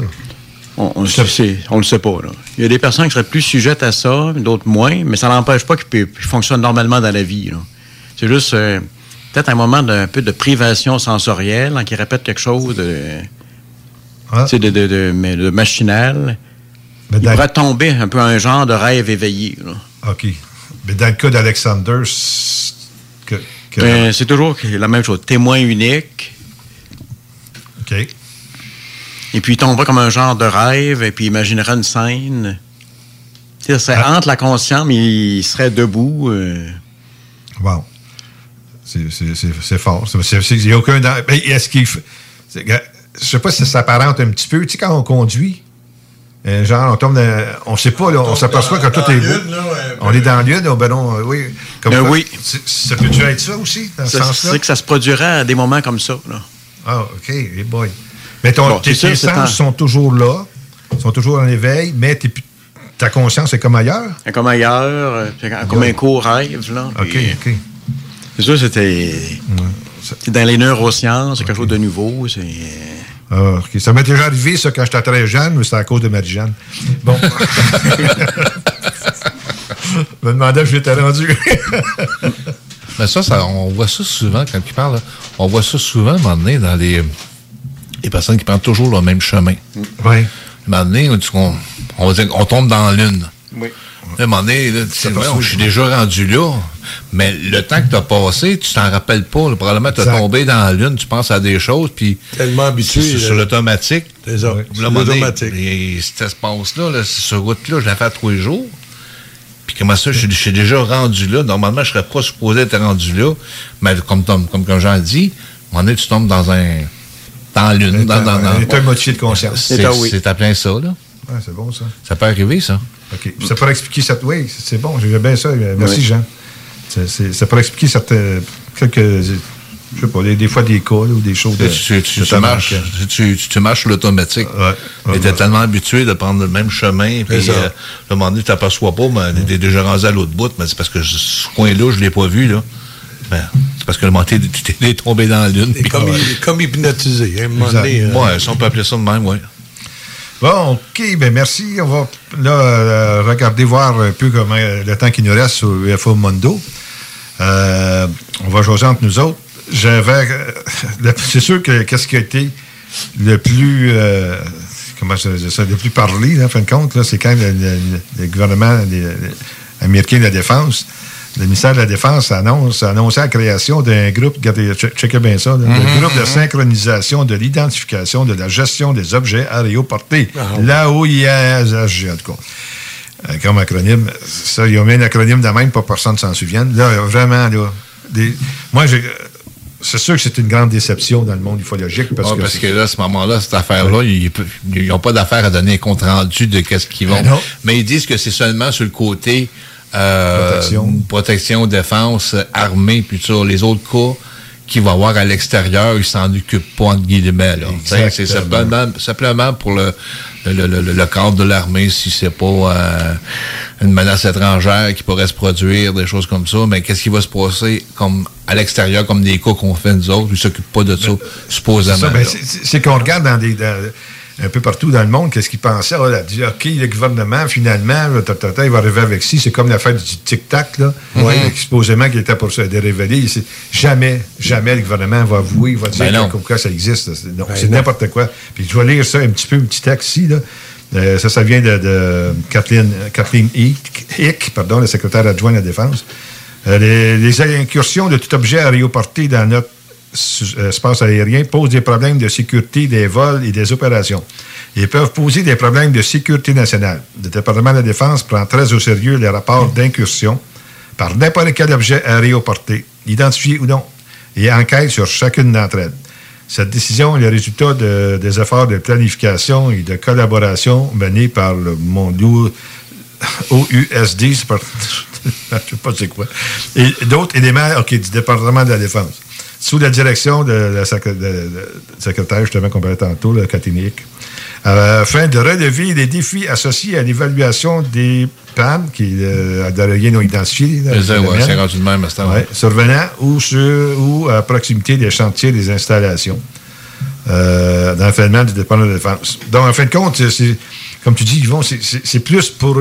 On, on, le sait- on le sait pas. Là. Il y a des personnes qui seraient plus sujettes à ça, d'autres moins, mais ça n'empêche pas qu'ils qu'ils fonctionnent normalement dans la vie. C'est juste euh, peut-être un moment d'un peu de privation sensorielle, hein, qui répète quelque chose de, tu sais, de, de, de- de machinal. Il pourrait tomber un peu un genre de rêve éveillé. là. OK. Mais dans le cas d'Alexander, c'est que, que- Ben, c'est toujours la même chose. Témoin unique. OK. Et puis il tomberait comme un genre de rêve, et puis il imaginerait une scène. Tu sais, ça serait Ah. entre la conscience, mais il serait debout. euh, Wow. C'est- fort. Il n'y a aucun. Ben, Est-ce qu'il. Je sais pas si ça s'apparente un petit peu. Tu sais, quand on conduit, euh, genre, on tombe dans. On sait pas, là, on s'aperçoit que tout est beau. On est dans l'une, ben non, euh, oui. Comme Ben ça- oui. Ça peut-tu être ça aussi, dans ce Ça, sens-là? c'est que ça se produirait à des moments comme ça. Là. Ah, OK, hey boy. Mais ton, Bon, tes, sens en- sont toujours là, sont toujours en éveil, mais t'es plus- ta conscience est comme ailleurs? Comme ailleurs, euh, comme un court rêve. Là, OK, Puis, OK. C'est sûr, c'était. c'est dans les neurosciences, c'est quelque chose de nouveau. C'est. Ah, OK. Ça m'est déjà arrivé, ça, quand j'étais très jeune, mais c'était à cause de Marie-Jeanne. Bon. Je me demandais où j'étais rendu. Mais ça, ça, on voit ça souvent quand il parle. là. On voit ça souvent, à un moment donné, dans les, les personnes qui prennent toujours le même chemin. Oui. À un moment donné, on, dit qu'on- on va dire qu'on tombe dans lune. Oui. À un moment donné, là, tu sais, voyons, je suis déjà rendu là, mais le temps que tu as passé, tu t'en rappelles pas. là. probablement, tu as Exact. tombé dans la lune, tu penses à des choses, puis Tellement habitué, c'est sur l'automatique. C'est ça, l'automatique. et cet espace-là, là, cette route-là, je l'ai fait à tous les jours. Puis comment ça, je suis- je suis déjà rendu là. Normalement, je serais pas supposé être rendu là. Mais comme, comme, comme, comme Jean dit, à un moment donné, tu tombes dans un... Dans la lune. Dans, dans, dans, Un état modifié de conscience. C'est c'est à plein ça, là. Ouais, c'est bon, ça. Ça peut arriver, ça. OK. Puis Ça pourrait expliquer cette. Oui, c'est c'est bon, j'ai bien ça. Merci, Oui. Jean. C'est- c'est- Ça pourrait expliquer certaines, quelques je sais pas, des, des fois des cas, là, ou des choses de. Tu, tu, de tu marches, tu, tu- tu marches sur l'automatique. Ouais. tu es tellement habitué de prendre le même chemin. Puis, C'est euh, à un moment donné, tu t'aperçois pas, mais tu es déjà rendu à l'autre bout. Mais c'est parce que je- ce coin-là, je l'ai pas vu. là. Ben, c'est parce que le moment, t'es t'es tombé dans la lune. Comme, comme hypnotisé. hein, donné, euh, Ouais, si on peut appeler ça de même, oui. Bon, OK, ben merci. On va euh, regarder, voir un peu comment le temps qui nous reste sur UFO Mondo. Euh, on va jouer entre nous autres. Euh, C'est sûr que qu'est-ce qui a été le plus. comment le plus parlé, en fin de compte, c'est quand le, le- gouvernement américain de la Défense, le ministère de la Défense annonce, a annoncé la création d'un groupe, regardez, checkez bien ça, là, Mhm, le groupe de mhm. synchronisation de l'identification de la gestion des objets aéroportés. Ah, oui. L'AOIASG, en tout cas. Euh, comme acronyme, ça, ils ont mis un acronyme de même, pas personne ne s'en souvienne. Là, vraiment, là, des- moi, c'est sûr que c'est une grande déception dans le monde ufologique parce Ouais, que parce que là, à ce moment-là, cette affaire-là, ils n'ont pas d'affaire à donner un compte rendu de qu'est-ce qu'ils vont. Ben. Mais ils disent que c'est seulement sur le côté euh, Protection. protection, défense, armée, puis ça. Les autres cas qu'il va avoir à l'extérieur, ils s'en occupent pas, entre guillemets. C'est simplement, simplement pour le, le, le- le- le cadre de l'armée, si c'est pas euh, une menace étrangère qui pourrait se produire, des choses comme ça. Mais qu'est-ce qui va se passer comme à l'extérieur, comme des cas qu'on fait nous autres, ils s'occupent pas de ça, supposément. Ben, c'est qu'on regarde dans des, dans- un peu partout dans le monde, qu'est-ce qu'ils pensaient. Ah, là, dit, OK, le gouvernement, finalement, là, ta, ta, ta, il va arriver avec ci. C'est comme l'affaire du tic-tac, là. Ouais. euh, supposément qu'il était pour se révéler. C'est- Jamais, jamais le gouvernement va avouer, va dire Ben non. que, comme quoi ça existe. Ben c'est n'importe quoi. Puis je vais lire ça un petit peu, un petit texte ici, là. Euh, ça, ça vient de, de Kathleen, Kathleen Hick, Hick, pardon, la secrétaire adjointe à la Défense. Euh, les, les incursions de tout objet aéroporté dans notre espace aérien posent des problèmes de sécurité des vols et des opérations. Ils peuvent poser des problèmes de sécurité nationale. Le département de la Défense prend très au sérieux les rapports d'incursion par n'importe quel objet aéroporté, identifié ou non, et enquête sur chacune d'entre elles. Cette décision est le résultat de- des efforts de planification et de collaboration menés par le mondial OUSD, je ne sais pas c'est quoi, et d'autres éléments ok, du département de la Défense, sous la direction de la secrétaire, justement, qu'on parlait tantôt, le Catinique, afin de relever les défis associés à l'évaluation des pannes qui euh, de rien non le C'est ouais, domaine. c'est rendu de même à ce temps-là. Ouais, survenant ou, sur, ou à proximité des chantiers des installations euh, dans le phénomène du département de défense. Donc, en fin de compte, c'est- comme tu dis, Yvon, c'est plus pour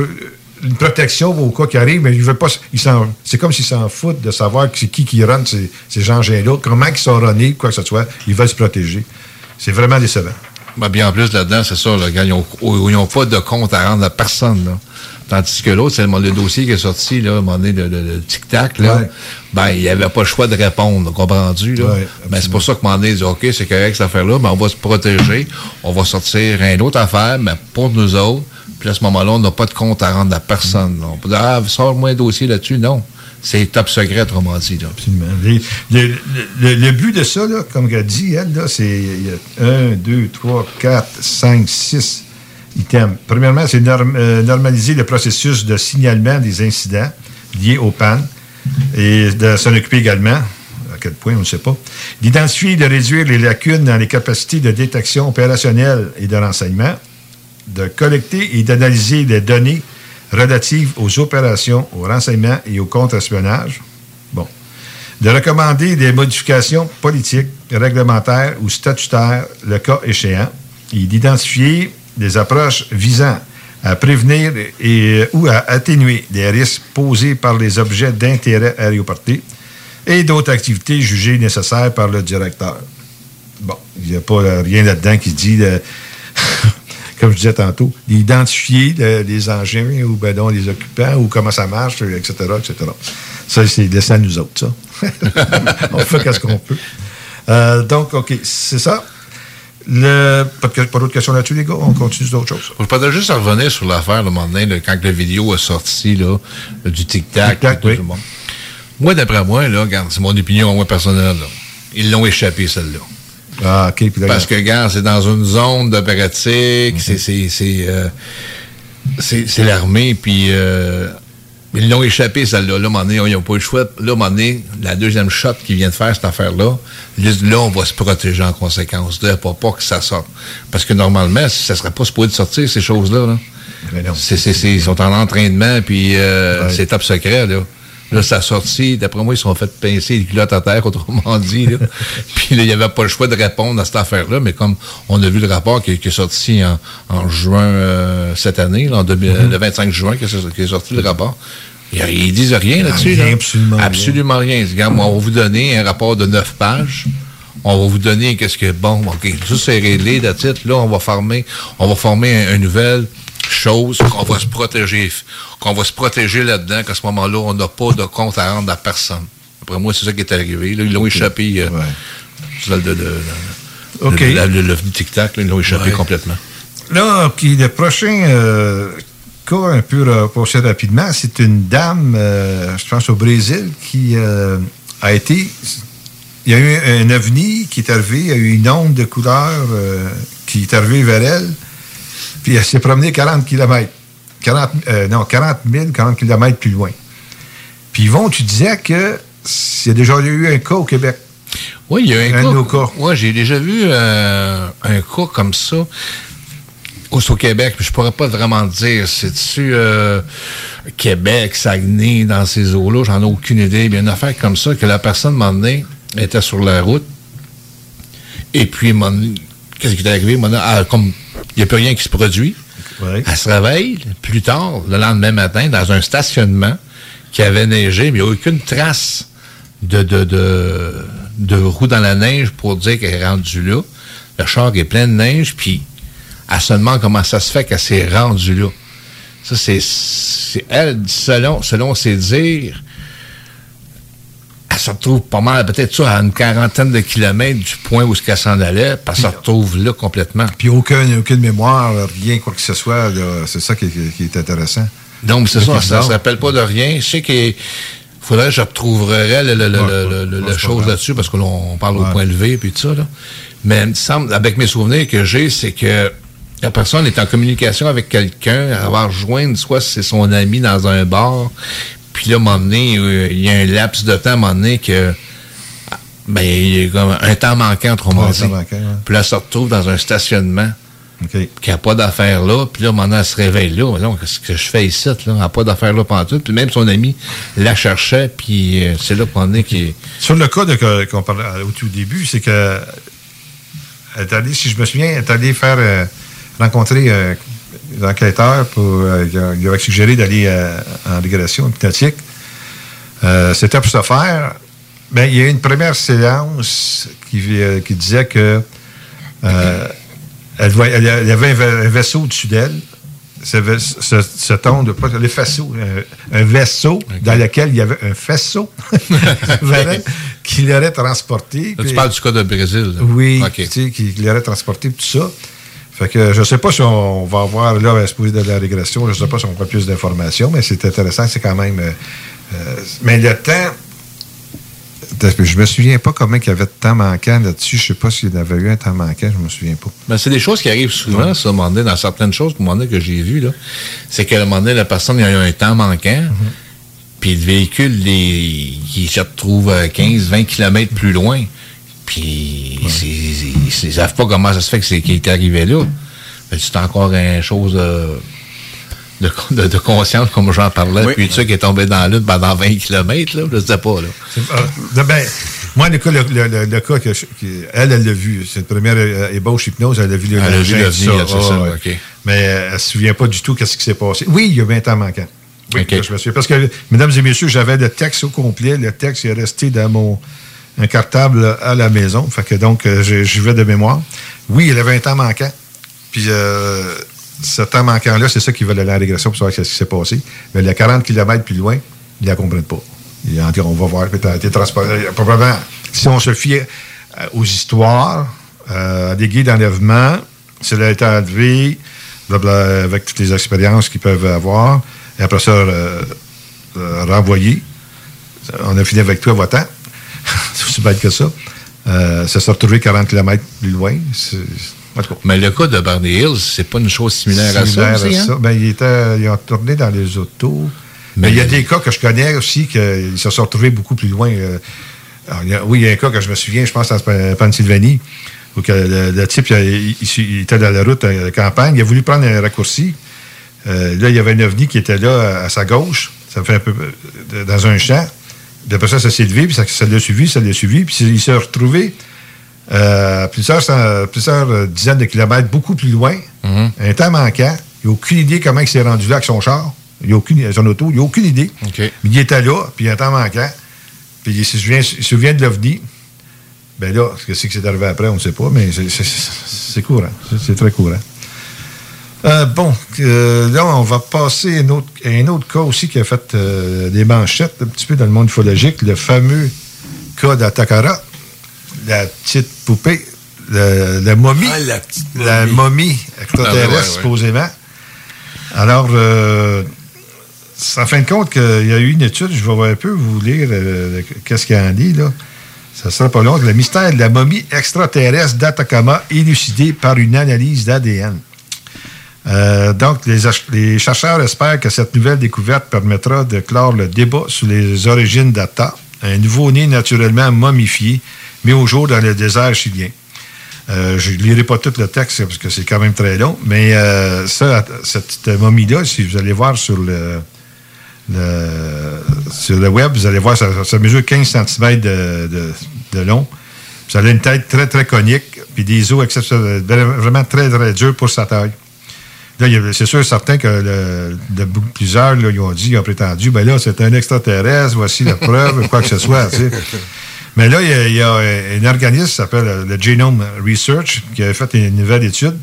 une protection au cas qui arrive, mais ils veulent pas, ils s'en- c'est comme s'ils s'en foutent de savoir c'est qui qui run ces, ces engins-là, comment ils sont runnés, quoi que ce soit, ils veulent se protéger. C'est vraiment décevant. Ben, bien en plus, là-dedans, c'est ça, là, ils n'ont pas de compte à rendre à personne. Là. Tandis que l'autre, c'est le, le dossier qui est sorti, là, à un moment donné, le, le- le tic-tac, là. Ouais. Ben, il n'y avait pas le choix de répondre, comprends-tu, là? Ouais, ben, c'est pour ça que moment donné, il dit, OK, c'est correct, cette affaire-là, ben, on va se protéger, on va sortir une autre affaire, mais pour nous autres. Puis à ce moment-là, on n'a pas de compte à rendre à personne. là. On peut dire, ah, sors-moi un dossier là-dessus. Non. C'est top secret, autrement dit, là. Absolument. Le, but de ça, comme elle dit, elle, c'est il y a 1, 2, 3, 4, 5, 6 items. Premièrement, c'est norm- euh, normaliser le processus de signalement des incidents liés aux pannes et de s'en occuper également, à quel point, on ne sait pas, d'identifier et de réduire les lacunes dans les capacités de détection opérationnelle et de renseignement, de collecter et d'analyser les données relatives aux opérations, au renseignement et au contre-espionnage. Bon. De recommander des modifications politiques, réglementaires ou statutaires, le cas échéant, et d'identifier des approches visant à prévenir ou à atténuer les risques posés par les objets d'intérêt aéroportés et d'autres activités jugées nécessaires par le directeur. Bon, il n'y a pas euh, rien là-dedans qui dit, de- comme je disais tantôt, d'identifier le- les engins ou ben non, les occupants ou comment ça marche, etc., etc. Ça, c'est laissé à nous autres, ça. on fait ce qu'on peut. Euh, donc, OK, c'est ça. Le, pas, d'autres questions là-dessus, les gars? On continue sur d'autres choses. Je peux juste revenir sur l'affaire, le moment donné, là, quand la vidéo est sortie, là, du tic-tac. Oui. le monde. Moi, d'après moi, là, c'est mon opinion, moi, personnelle, là. Ils l'ont échappé, celle-là. Ah, OK. Parce que, regarde, c'est dans une zone de pratique, c'est, euh, c'est, l'armée, puis euh, ils l'ont échappé, celle-là. Là, à un moment donné, ils n'ont pas eu le choix. Là, à un moment donné, la deuxième shot qui vient de faire cette affaire-là, là, on va se protéger en conséquence. Là, pour pas que ça sorte. Parce que normalement, ça serait pas supposé de sortir, ces choses-là. Là. Ils sont en entraînement, puis euh, c'est top secret, là. Là, ça a sorti. D'après moi, ils se sont fait pincer les culottes à terre, autrement dit. Là. puis là, il n'y avait pas le choix de répondre à cette affaire-là. Mais comme on a vu le rapport qui, qui est sorti en, en juin euh, cette année, là, en 2000, Mhm. le 25 juin, qui est, sorti le rapport, ils, disent rien là-dessus. Là. absolument rien. Absolument rien. Regarde, on va vous donner un rapport de 9 pages. On va vous donner qu'est-ce que bon, ok, tout c'est réglé, that's it. Là, on va former, on va former un- une nouvelle chose qu'on va se protéger, qu'on va se protéger là-dedans, qu'à ce moment-là, on n'a pas de compte à rendre à personne. Après moi, c'est ça qui est arrivé. Là, ils l'ont échappé. Euh, le, de- de- de- OK. le- tic-tac, ils l'ont échappé Ouais. complètement. Là, puis le prochain euh, cas, un peu euh, passé rapidement, c'est une dame, euh, je pense au Brésil, qui a été. Il y a eu un ovni qui est arrivé, il y a eu une onde de couleur qui est arrivée vers elle, puis elle s'est promenée 40 km. 40, euh, non, 40 000, 40 km plus loin. Puis Yvon, tu disais que a déjà eu un cas au Québec. Oui, il y a un, Un de cas. nos cas. J'ai déjà vu euh, un cas comme ça au, Québec, je pourrais pas vraiment te dire. C'est-tu euh, Québec, Saguenay, dans ces eaux-là? J'en ai aucune idée. Il y a une affaire comme ça que la personne, moment donné, était sur la route. Et puis, qu'est-ce qui est arrivé? Comme il n'y a plus rien qui se produit, elle se réveille plus tard, le lendemain matin, dans un stationnement qui avait neigé, mais il n'y a aucune trace de, de, de, de roue dans la neige pour dire qu'elle est rendue là. Le char est plein de neige, puis elle se demande comment ça se fait qu'elle s'est rendue là. Ça, c'est, c'est elle, selon, selon ses dires, elle se retrouve pas mal, peut-être ça, à une quarantaine de kilomètres du point où ce qu'elle s'en allait, puis elle se retrouve là complètement. Puis aucun, aucune mémoire, rien, quoi que ce soit. C'est ça qui, est intéressant. Donc, c'est Mais ça, ça ne se rappelle pas de rien. Je sais qu'il faudrait que je retrouverais le, le- le- le- le- la chose là-dessus, parce que là, on parle au point levé puis tout ça. Là. Mais il me semble, avec mes souvenirs que j'ai, c'est que la personne est en communication avec quelqu'un, elle va rejoindre, soit c'est son ami dans un bar, puis là, à un moment donné, euh, il y a un laps de temps, à un moment donné, que ben, il y a comme un temps manquant, autrement Ouais, dit. temps manquant, ouais. Puis là, elle se retrouve dans un stationnement qui n'a pas d'affaires là, puis là, maintenant, elle se réveille là. Qu'est-ce que je fais ici, là? Elle n'a pas d'affaires là pendant tout. Puis même son ami la cherchait, puis euh, c'est là qu'on est qui. Sur le cas qu'on parlait euh, au tout début, c'est que elle est allée, si je me souviens, elle est allée faire euh, rencontrer euh, les enquêteurs pour euh, il a- il avait suggéré d'aller euh, en régulation hypnotique. Euh, C'était pour ce faire. Ben, il y a eu une première séance qui, euh, qui disait que euh, elle, voyait- elle- il y avait un, va- un vaisseau au-dessus d'elle. Ce, vais- ce, ce ton de pas le faisceau, un, un vaisseau dans lequel il y avait un faisceau qui l'aurait transporté. Là, tu parles du cas de Brésil. là. oui, OK. tu sais, qui, qui l'aurait transporté, tout ça. Fait que je sais pas si on va avoir, là, à se poser de la régression, je sais pas si on aura plus d'informations, mais c'est intéressant, c'est quand même... euh, euh, mais le temps... Je me souviens pas comment il y avait de temps manquant là-dessus. Je sais pas s'il y avait eu un temps manquant, je me souviens pas. Ben, c'est des choses qui arrivent souvent, ça, un moment donné, dans certaines choses, à un moment donné, que j'ai vues, là. C'est qu'à un moment donné, la personne, il y a eu un temps manquant, puis le véhicule, les, il se retrouve à 15, 20 kilomètres plus loin, puis ils ne savent pas comment ça se fait que c'est- qu'il est arrivé là. C'est encore une chose de, de, de- de conscience, comme j'en parlais, Oui. puis tu sais, qui est tombé dans lune pendant 20 kilomètres, là, je sais pas, là. Euh, ben, moi, le cas, le, le- le- le cas que je- elle, elle l'a vu. C'est une première euh, ébauche hypnose. Elle a vu le Elle a vu ça, ouais. OK. Mais elle ne se souvient pas du tout qu'est-ce qui s'est passé. Oui, il y a 20 ans manquant. Oui, là, je me souviens. Parce que, mesdames et messieurs, j'avais le texte au complet. Le texte est resté dans mon un cartable à la maison. Donc, euh, j'y vais de mémoire. Oui, il avait 20 ans manquant. Puis, euh, ce temps manquant-là, c'est ça qui va aller à la régression pour savoir ce qui s'est passé. Mais les 40 km plus loin, ils ne la comprennent pas. Ils en on va voir, été transporté. Probablement, si on se fie euh, aux histoires, euh, à des guides d'enlèvement, cela a été enlevé, avec toutes les expériences qu'ils peuvent avoir, et après ça, euh, euh, renvoyé. On a fini avec toi, votant. c'est aussi bête que ça. Euh, ça s'est retrouvé 40 km plus loin. C'est- en tout cas, Mais le cas de Barney Hills, c'est pas une chose similaire, similaire à ça, aussi, hein? Ben, il était, ils ont tourné dans les autos. Mais il y a des cas que je connais aussi qu'ils se sont retrouvés beaucoup plus loin. euh. Alors, il y a- oui, il y a un cas que je me souviens, je pense, en Pennsylvanie, où que le, le type, il, il- il était dans la route de campagne, il a voulu prendre un raccourci. Euh, là, il y avait un ovni qui était là à sa gauche, ça fait un peu euh, dans un champ. D'après ça, ça s'est levé, puis ça ça l'a suivi, ça l'a suivi, puis il s'est retrouvé euh, plusieurs, euh, dizaines de kilomètres beaucoup plus loin, un temps manquant. Il n'a aucune idée comment il s'est rendu là avec son char. Il a aucune, son auto, il n'a aucune idée. Mais il était là, puis un temps manquant. Puis il se souvient, il se souvient de l'OVNI. Ben là, ce que c'est que c'est arrivé après, on ne sait pas, mais c'est- c'est- c'est courant. C'est très courant. Euh, bon, euh, là, on va passer à un autre, à un autre cas aussi qui a fait euh, des manchettes un petit peu dans le monde ufologique, le fameux cas d'Atakara, la petite poupée, le- la momie, Ah, la momie. extraterrestre, Ah, ouais, ouais, ouais. supposément. Alors, en fin de compte, qu'il y a eu une étude, je vais un peu vous lire qu'est-ce qu'il en dit, là. Ça sera pas long. Le mystère de la momie extraterrestre d'Atacama élucidé par une analyse d'ADN. Euh, donc, les, chercheurs espèrent que cette nouvelle découverte permettra de clore le débat sur les origines d'Atta, un nouveau-né naturellement momifié, mis au jour dans le désert chilien. Euh, je ne lirai pas tout le texte parce que c'est quand même très long, mais euh, ça, cette momie-là, si vous allez voir sur le, sur le web, vous allez voir, ça, ça mesure 15 cm de, de- long. Ça a une tête très, très conique, puis des os exceptionnels, vraiment très, très durs pour sa taille. C'est sûr, certain que le- de plusieurs, ils ont dit, ils ont prétendu, ben là, c'est un extraterrestre, voici la preuve, quoi que ce soit. Mais là, il y a, un organisme qui s'appelle le Genome Research qui a fait une nouvelle étude.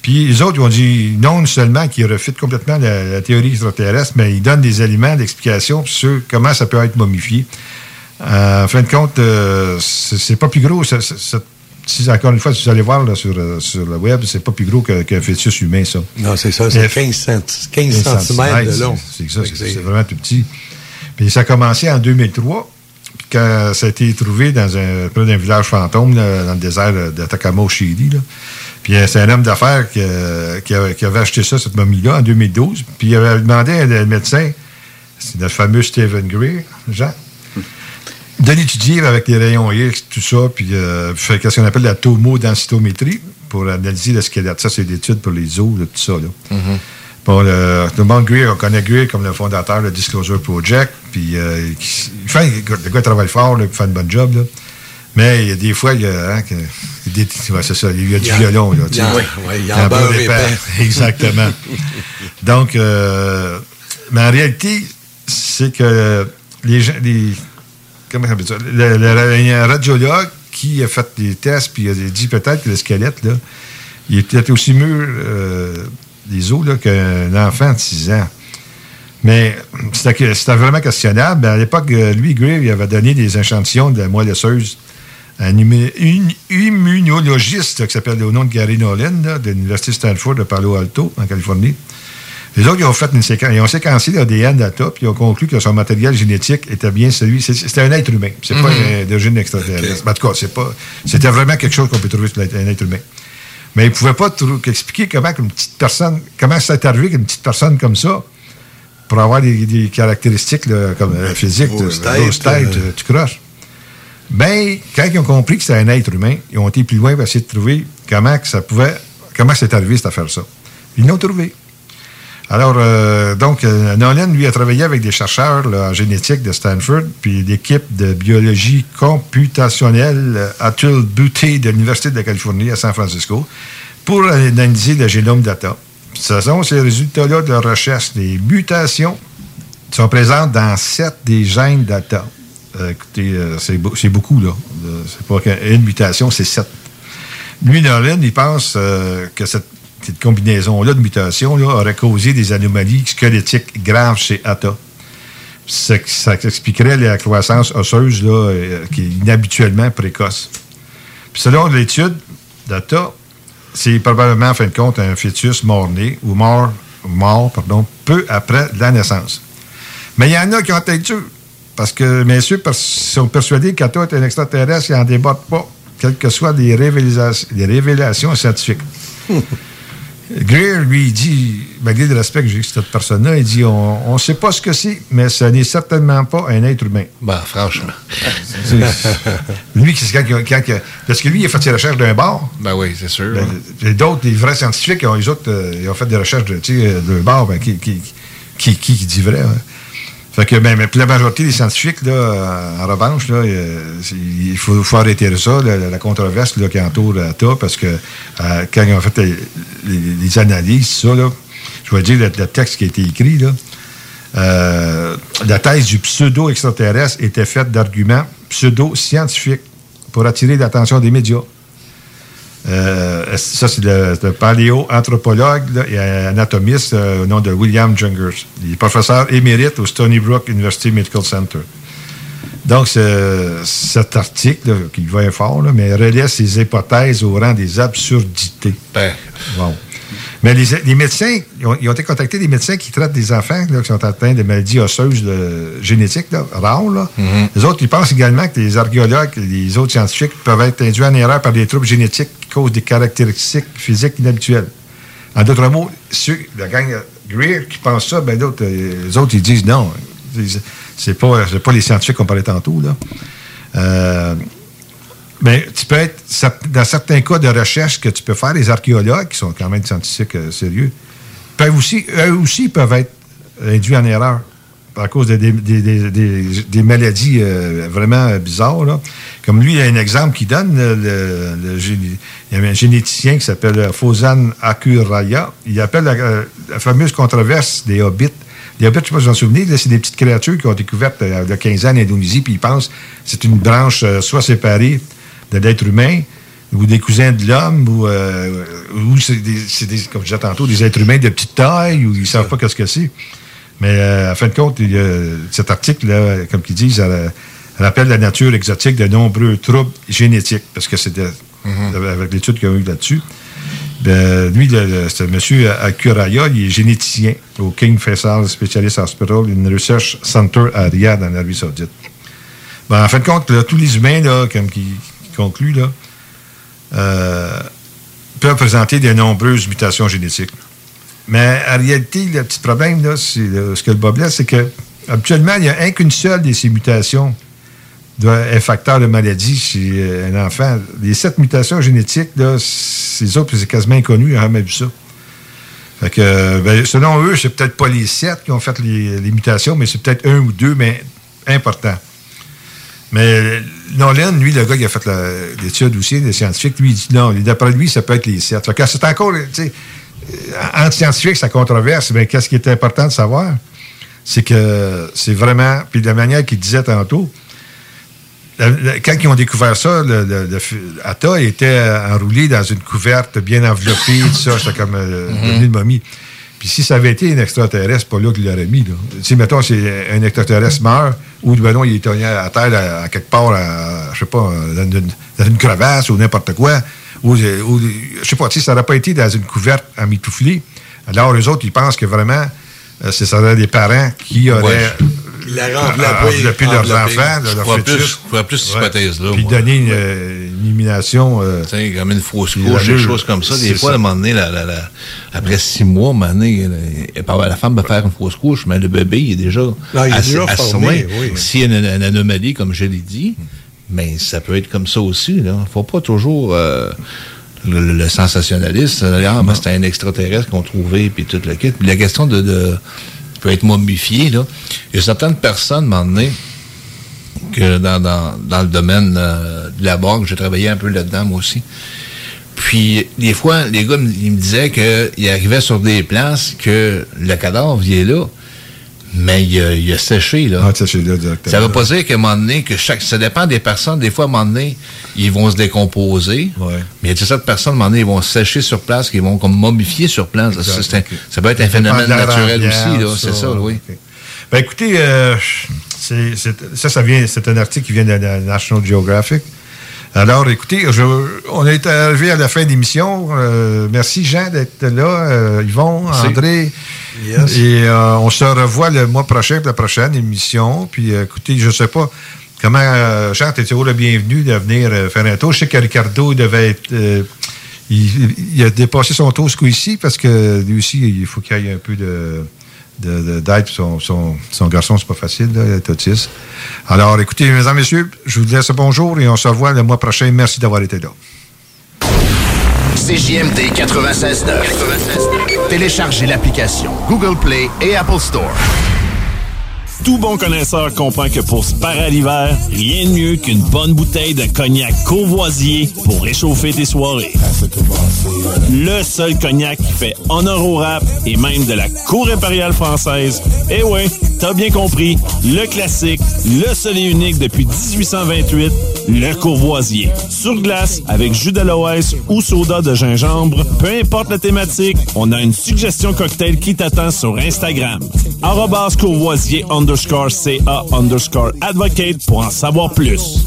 Puis les autres, ils ont dit non seulement qu'ils refutent complètement la, théorie extraterrestre, mais ils donnent des éléments d'explication sur comment ça peut être momifié. Euh, en fin de compte, euh, c'est pas plus gros. Si, encore une fois, si vous allez voir là, sur, euh, sur le web, c'est pas plus gros qu'un fœtus humain, ça. Non, c'est ça, c'est 15, cent- 15 cm de long. C'est ça, c'est vraiment tout petit. Puis ça a commencé en 2003, puis quand ça a été trouvé dans un, près d'un village fantôme, là, dans le désert d'Atacama au Chili. là. Puis euh, c'est un homme d'affaires qui, qui avait, qui avait acheté ça, cette momie-là, en 2012. Puis il avait demandé à un médecin, c'est le fameux Stephen Greer, Jean, de l'étudier avec des rayons X, tout ça, puis euh, faire ce qu'on appelle la tomodensitométrie pour analyser le squelette. Ça, c'est l'étude pour les os, là, tout ça. Là. Bon, le, le monde Greer, on connaît Greer comme le fondateur de Disclosure Project, puis euh, il fait, le gars travaille fort, là, il fait une bonne job, là. Mais il y a des fois, il y a, hein, des- ouais, ça, il y a du Il violon, là. il y a- sais. ouais, il y a un beurre. Exactement. Donc, euh, mais en réalité, c'est que les gens, les, ça? Le, le- radiologue qui a fait des tests, puis il a dit peut-être que le squelette, là, il était aussi mûr euh, des os qu'un enfant de 6 ans. Mais c'était vraiment questionnable. À l'époque, euh, lui, Greer, il avait donné des échantillons de la moelle osseuse à un immunologiste qui s'appelle au nom de Gary Nolan, de l'Université Stanford de Palo Alto, en Californie. Les autres, ils ont fait une séquence, ils ont séquencé l'ADN data, puis ils ont conclu que son matériel génétique était bien celui. C'était un être humain. C'est pas Mhm. un- d'origine extraterrestre. En tout cas, c'est pas. C'était vraiment quelque chose qu'on peut trouver sur un être humain. Mais ils ne pouvaient pas expliquer comment une petite personne, comment c'est arrivé qu'une petite personne comme ça, pour avoir des, des caractéristiques là, comme euh, physiques, grosse tête, tête, euh. euh, tu croches. Ben, quand ils ont compris que c'était un être humain, ils ont été plus loin pour essayer de trouver comment que ça pouvait, comment c'est arrivé cette affaire-ça. Ils l'ont trouvé. Alors, euh, donc, euh, Nolan, lui, a travaillé avec des chercheurs en génétique de Stanford, puis l'équipe de biologie computationnelle euh, Atul Butte de l'Université de la Californie à San Francisco pour analyser le génome data. Ce sont ces résultats-là de recherche. Les mutations sont présentes dans sept des gènes data. Euh, écoutez, euh, c'est beau- c'est beaucoup, là. Euh, C'est pas qu'une mutation, c'est sept. Lui, Nolan, il pense euh, que cette, cette combinaison-là de mutations là, aurait causé des anomalies squelettiques graves chez Atta. Ça, expliquerait la croissance osseuse là, euh, qui est inhabituellement précoce. Puis selon l'étude d'Atta, c'est probablement, en fin de compte, un fœtus mort-né ou mort, mort pardon, peu après la naissance. Mais il y en a qui ont tête dure. Parce que messieurs pers- sont persuadés qu'Atta est un extraterrestre et n'en débattent pas, quelles que soient les les révélations scientifiques. Greer, lui, il dit, malgré le respect que j'ai cette personne-là, il dit on ne sait pas ce que c'est, mais ce n'est certainement pas un être humain. Ben, franchement. lui, c'est quand, quand il- Parce que lui, il a fait ses recherches d'un bar. Ben oui, c'est sûr. Ben, et D'autres, les vrais scientifiques, ils ont, les autres, euh, ils ont fait des recherches de, sais, d'un bar, ben, qui, qui, qui, qui, qui dit vrai. hein. Fait que, ben, mais la majorité des scientifiques, là, euh, en revanche, là, euh, il faut, arrêter ça, la, controverse là, qui entoure la TAP, parce que euh, quand ils ont fait les analyses, ça, là, je vais dire le, le texte qui a été écrit, là, euh, la thèse du pseudo-extraterrestre était faite d'arguments pseudo-scientifiques pour attirer l'attention des médias. Euh, ça, c'est le, le paléo-anthropologue et anatomiste euh, au nom de William Jungers. Il est professeur émérite au Stony Brook University Medical Center. Donc, ce- cet article, là, qui va fort, là, mais relaie ces hypothèses au rang des absurdités. Wow. Mais les, les médecins, ils ont, ils ont été contactés des médecins qui traitent des enfants là, qui sont atteints de maladies osseuses génétiques, là, rares. Là. Les autres, ils pensent également que les archéologues les autres scientifiques peuvent être induits en erreur par des troubles génétiques qui causent des caractéristiques physiques inhabituelles. En d'autres mots, ceux, la gang Greer qui pense ça, ben d'autres, euh, les autres, ils disent non. C'est pas, pas les scientifiques qu'on parlait tantôt. Là. Euh, mais tu peux être, dans certains cas de recherche que tu peux faire, les archéologues, qui sont quand même scientifiques euh, sérieux, peuvent aussi, eux aussi peuvent être induits en erreur à cause de des, des- des- des- des maladies euh, vraiment bizarres. là. Comme lui, il y a un exemple qu'il donne. le- le- il y a un généticien qui s'appelle euh, Fozan Akuraya. Il appelle la, euh, la fameuse controverse des hobbits. Les hobbits, je ne sais pas si vous en souvenez, c'est des petites créatures qui ont découvertes il y a 15 ans en Indonésie, puis ils pensent que c'est une branche soit séparée de l'être humain, ou des cousins de l'homme, ou, euh, ou c'est des, c'est des- comme je disais tantôt, des êtres humains de petite taille, ou ils ne savent pas qu'est-ce que c'est. Mais euh, à fin de compte, il y a- cet article, comme ils disent, elle, elle rappelle la nature exotique de nombreux troubles génétiques, parce que c'était avec l'étude qu'il y a eu là-dessus. Ben, lui, le- le- c'est M. Akuraya, il est généticien au King Faisal Specialist Hospital, une research center à Riyad, en Arabie Saoudite. Ben, en fin de compte, là, tous les humains, là, comme qui, qui concluent, là, euh, peuvent présenter de nombreuses mutations génétiques. Mais en réalité, le petit problème, là, euh, ce que le bas c'est que habituellement, il n'y a un qu'une seule de ces mutations être facteur de maladie chez euh, un enfant. Les sept mutations génétiques, là, autres, c'est quasiment inconnu, on n'a jamais vu ça. Fait que, euh, ben, selon eux, c'est peut-être pas les sept qui ont fait les, mutations, mais c'est peut-être un ou deux, mais important. Mais Nolan, lui, le gars qui a fait l'étude aussi, le scientifique, lui, il dit non, d'après lui, ça peut être les sept. Que c'est encore, entre scientifiques, ça controverse, mais qu'est-ce qui est important de savoir? C'est que c'est vraiment, puis de la manière qu'il disait tantôt, la- la- quand ils ont découvert ça, le, le, le f- Atta était enroulé dans une couverte bien enveloppée, tout ça, c'était comme euh, devenu une momie. Puis si ça avait été un extraterrestre, c'est pas là qu'il l'aurait mis. Là. Sais, mettons, c'est un extraterrestre meurt, ou ben non, il est togné à terre à, à quelque part, à, je sais pas, dans une, dans une crevasse ou n'importe quoi. Ou, ou, je sais pas, tu sais, ça n'aurait pas été dans une couverte emmitouflée. Alors, les autres, ils pensent que vraiment, euh, c'est ça des parents qui auraient Ouais. La enveloppé leurs enveloppé. enfants, Je leurs crois fœtus. plus- je crois plus cette hypothèse-là, Puis moi. donner une, euh, une illumination. euh, comme une fausse couche, des choses comme ça. Des fois, ça. à un moment donné, la- la- la- après six mois, à un moment donné, la, la femme va faire une fausse couche, mais le bébé, il est déjà Ah, il est assez- déjà formé. S'il y a une, une anomalie, comme je l'ai dit, mais ça peut être comme ça aussi. Il ne faut pas toujours euh, le, sensationnaliste. Ah, ben, c'est un extraterrestre qu'on trouvait, puis tout le kit. Puis la question de, de peut être momifié, là. Il y a certaines personnes, à un donné, que dans, dans, dans le domaine euh, de la banque, j'ai travaillé un peu là-dedans, moi aussi. Puis, des fois, les gars, ils me disaient qu'ils arrivaient sur des places que le cadavre, il est là, mais il a, il a séché, là. Ah, séché, là, directement. Ça veut pas dire qu'à un moment donné, que chaque, ça dépend des personnes. Des fois, à un moment donné, ils vont se décomposer. Mais il y a certaines personnes, à un moment donné, ils vont sécher sur place, qu'ils vont comme momifier sur place. Ça, un- peut être un phénomène naturel aussi, là. C'est ça, oui. Ben écoutez, euh, ça, ça vient, c'est un article qui vient de la National Geographic. Alors, écoutez, je- on est arrivé à la fin de l'émission. Euh, merci, Jean, d'être là. Euh, Yvon. André. Yes. Et euh, on se revoit le mois prochain pour la prochaine émission. Puis, euh, écoutez, je sais pas comment, euh, Jean, tu es toujours le bienvenu de venir euh, faire un tour. Je sais que Ricardo devait être... euh, il, a dépassé son tour ce coup-ci parce que lui aussi, il faut qu'il y ait un peu de d'aide. Son, son, son, garçon, c'est pas facile, là, il est autiste. Alors, écoutez, mesdames, messieurs, je vous laisse bonjour et on se revoit le mois prochain. Merci d'avoir été là. CJMD 96.9. Téléchargez l'application Google Play et Apple Store. Tout bon connaisseur comprend que pour se parer à l'hiver, rien de mieux qu'une bonne bouteille de cognac courvoisier pour réchauffer tes soirées. Le seul cognac qui fait honneur au rap et même de la cour impériale française. Eh ouais, t'as bien compris, le classique, le seul et unique depuis 1828, le courvoisier. Sur glace, avec jus d'aloès ou soda de gingembre, peu importe la thématique, on a une suggestion cocktail qui t'attend sur Instagram. Courvoisier underscore CA underscore advocate pour en savoir plus.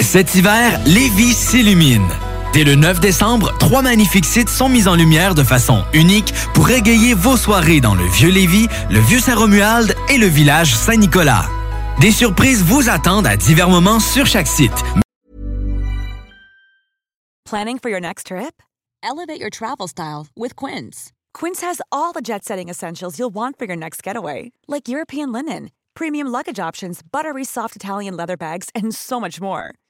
Cet hiver, Lévis s'illumine. Dès le 9 décembre, trois magnifiques sites sont mis en lumière de façon unique pour égayer vos soirées dans le Vieux Lévis, le Vieux Saint-Romuald et le village Saint-Nicolas. Des surprises vous attendent à divers moments sur chaque site. Planning for your next trip? Elevate your travel style with Quince. Quince has all the jet-setting essentials you'll want for your next getaway, like European linen, premium luggage options, buttery soft Italian leather bags, and so much more.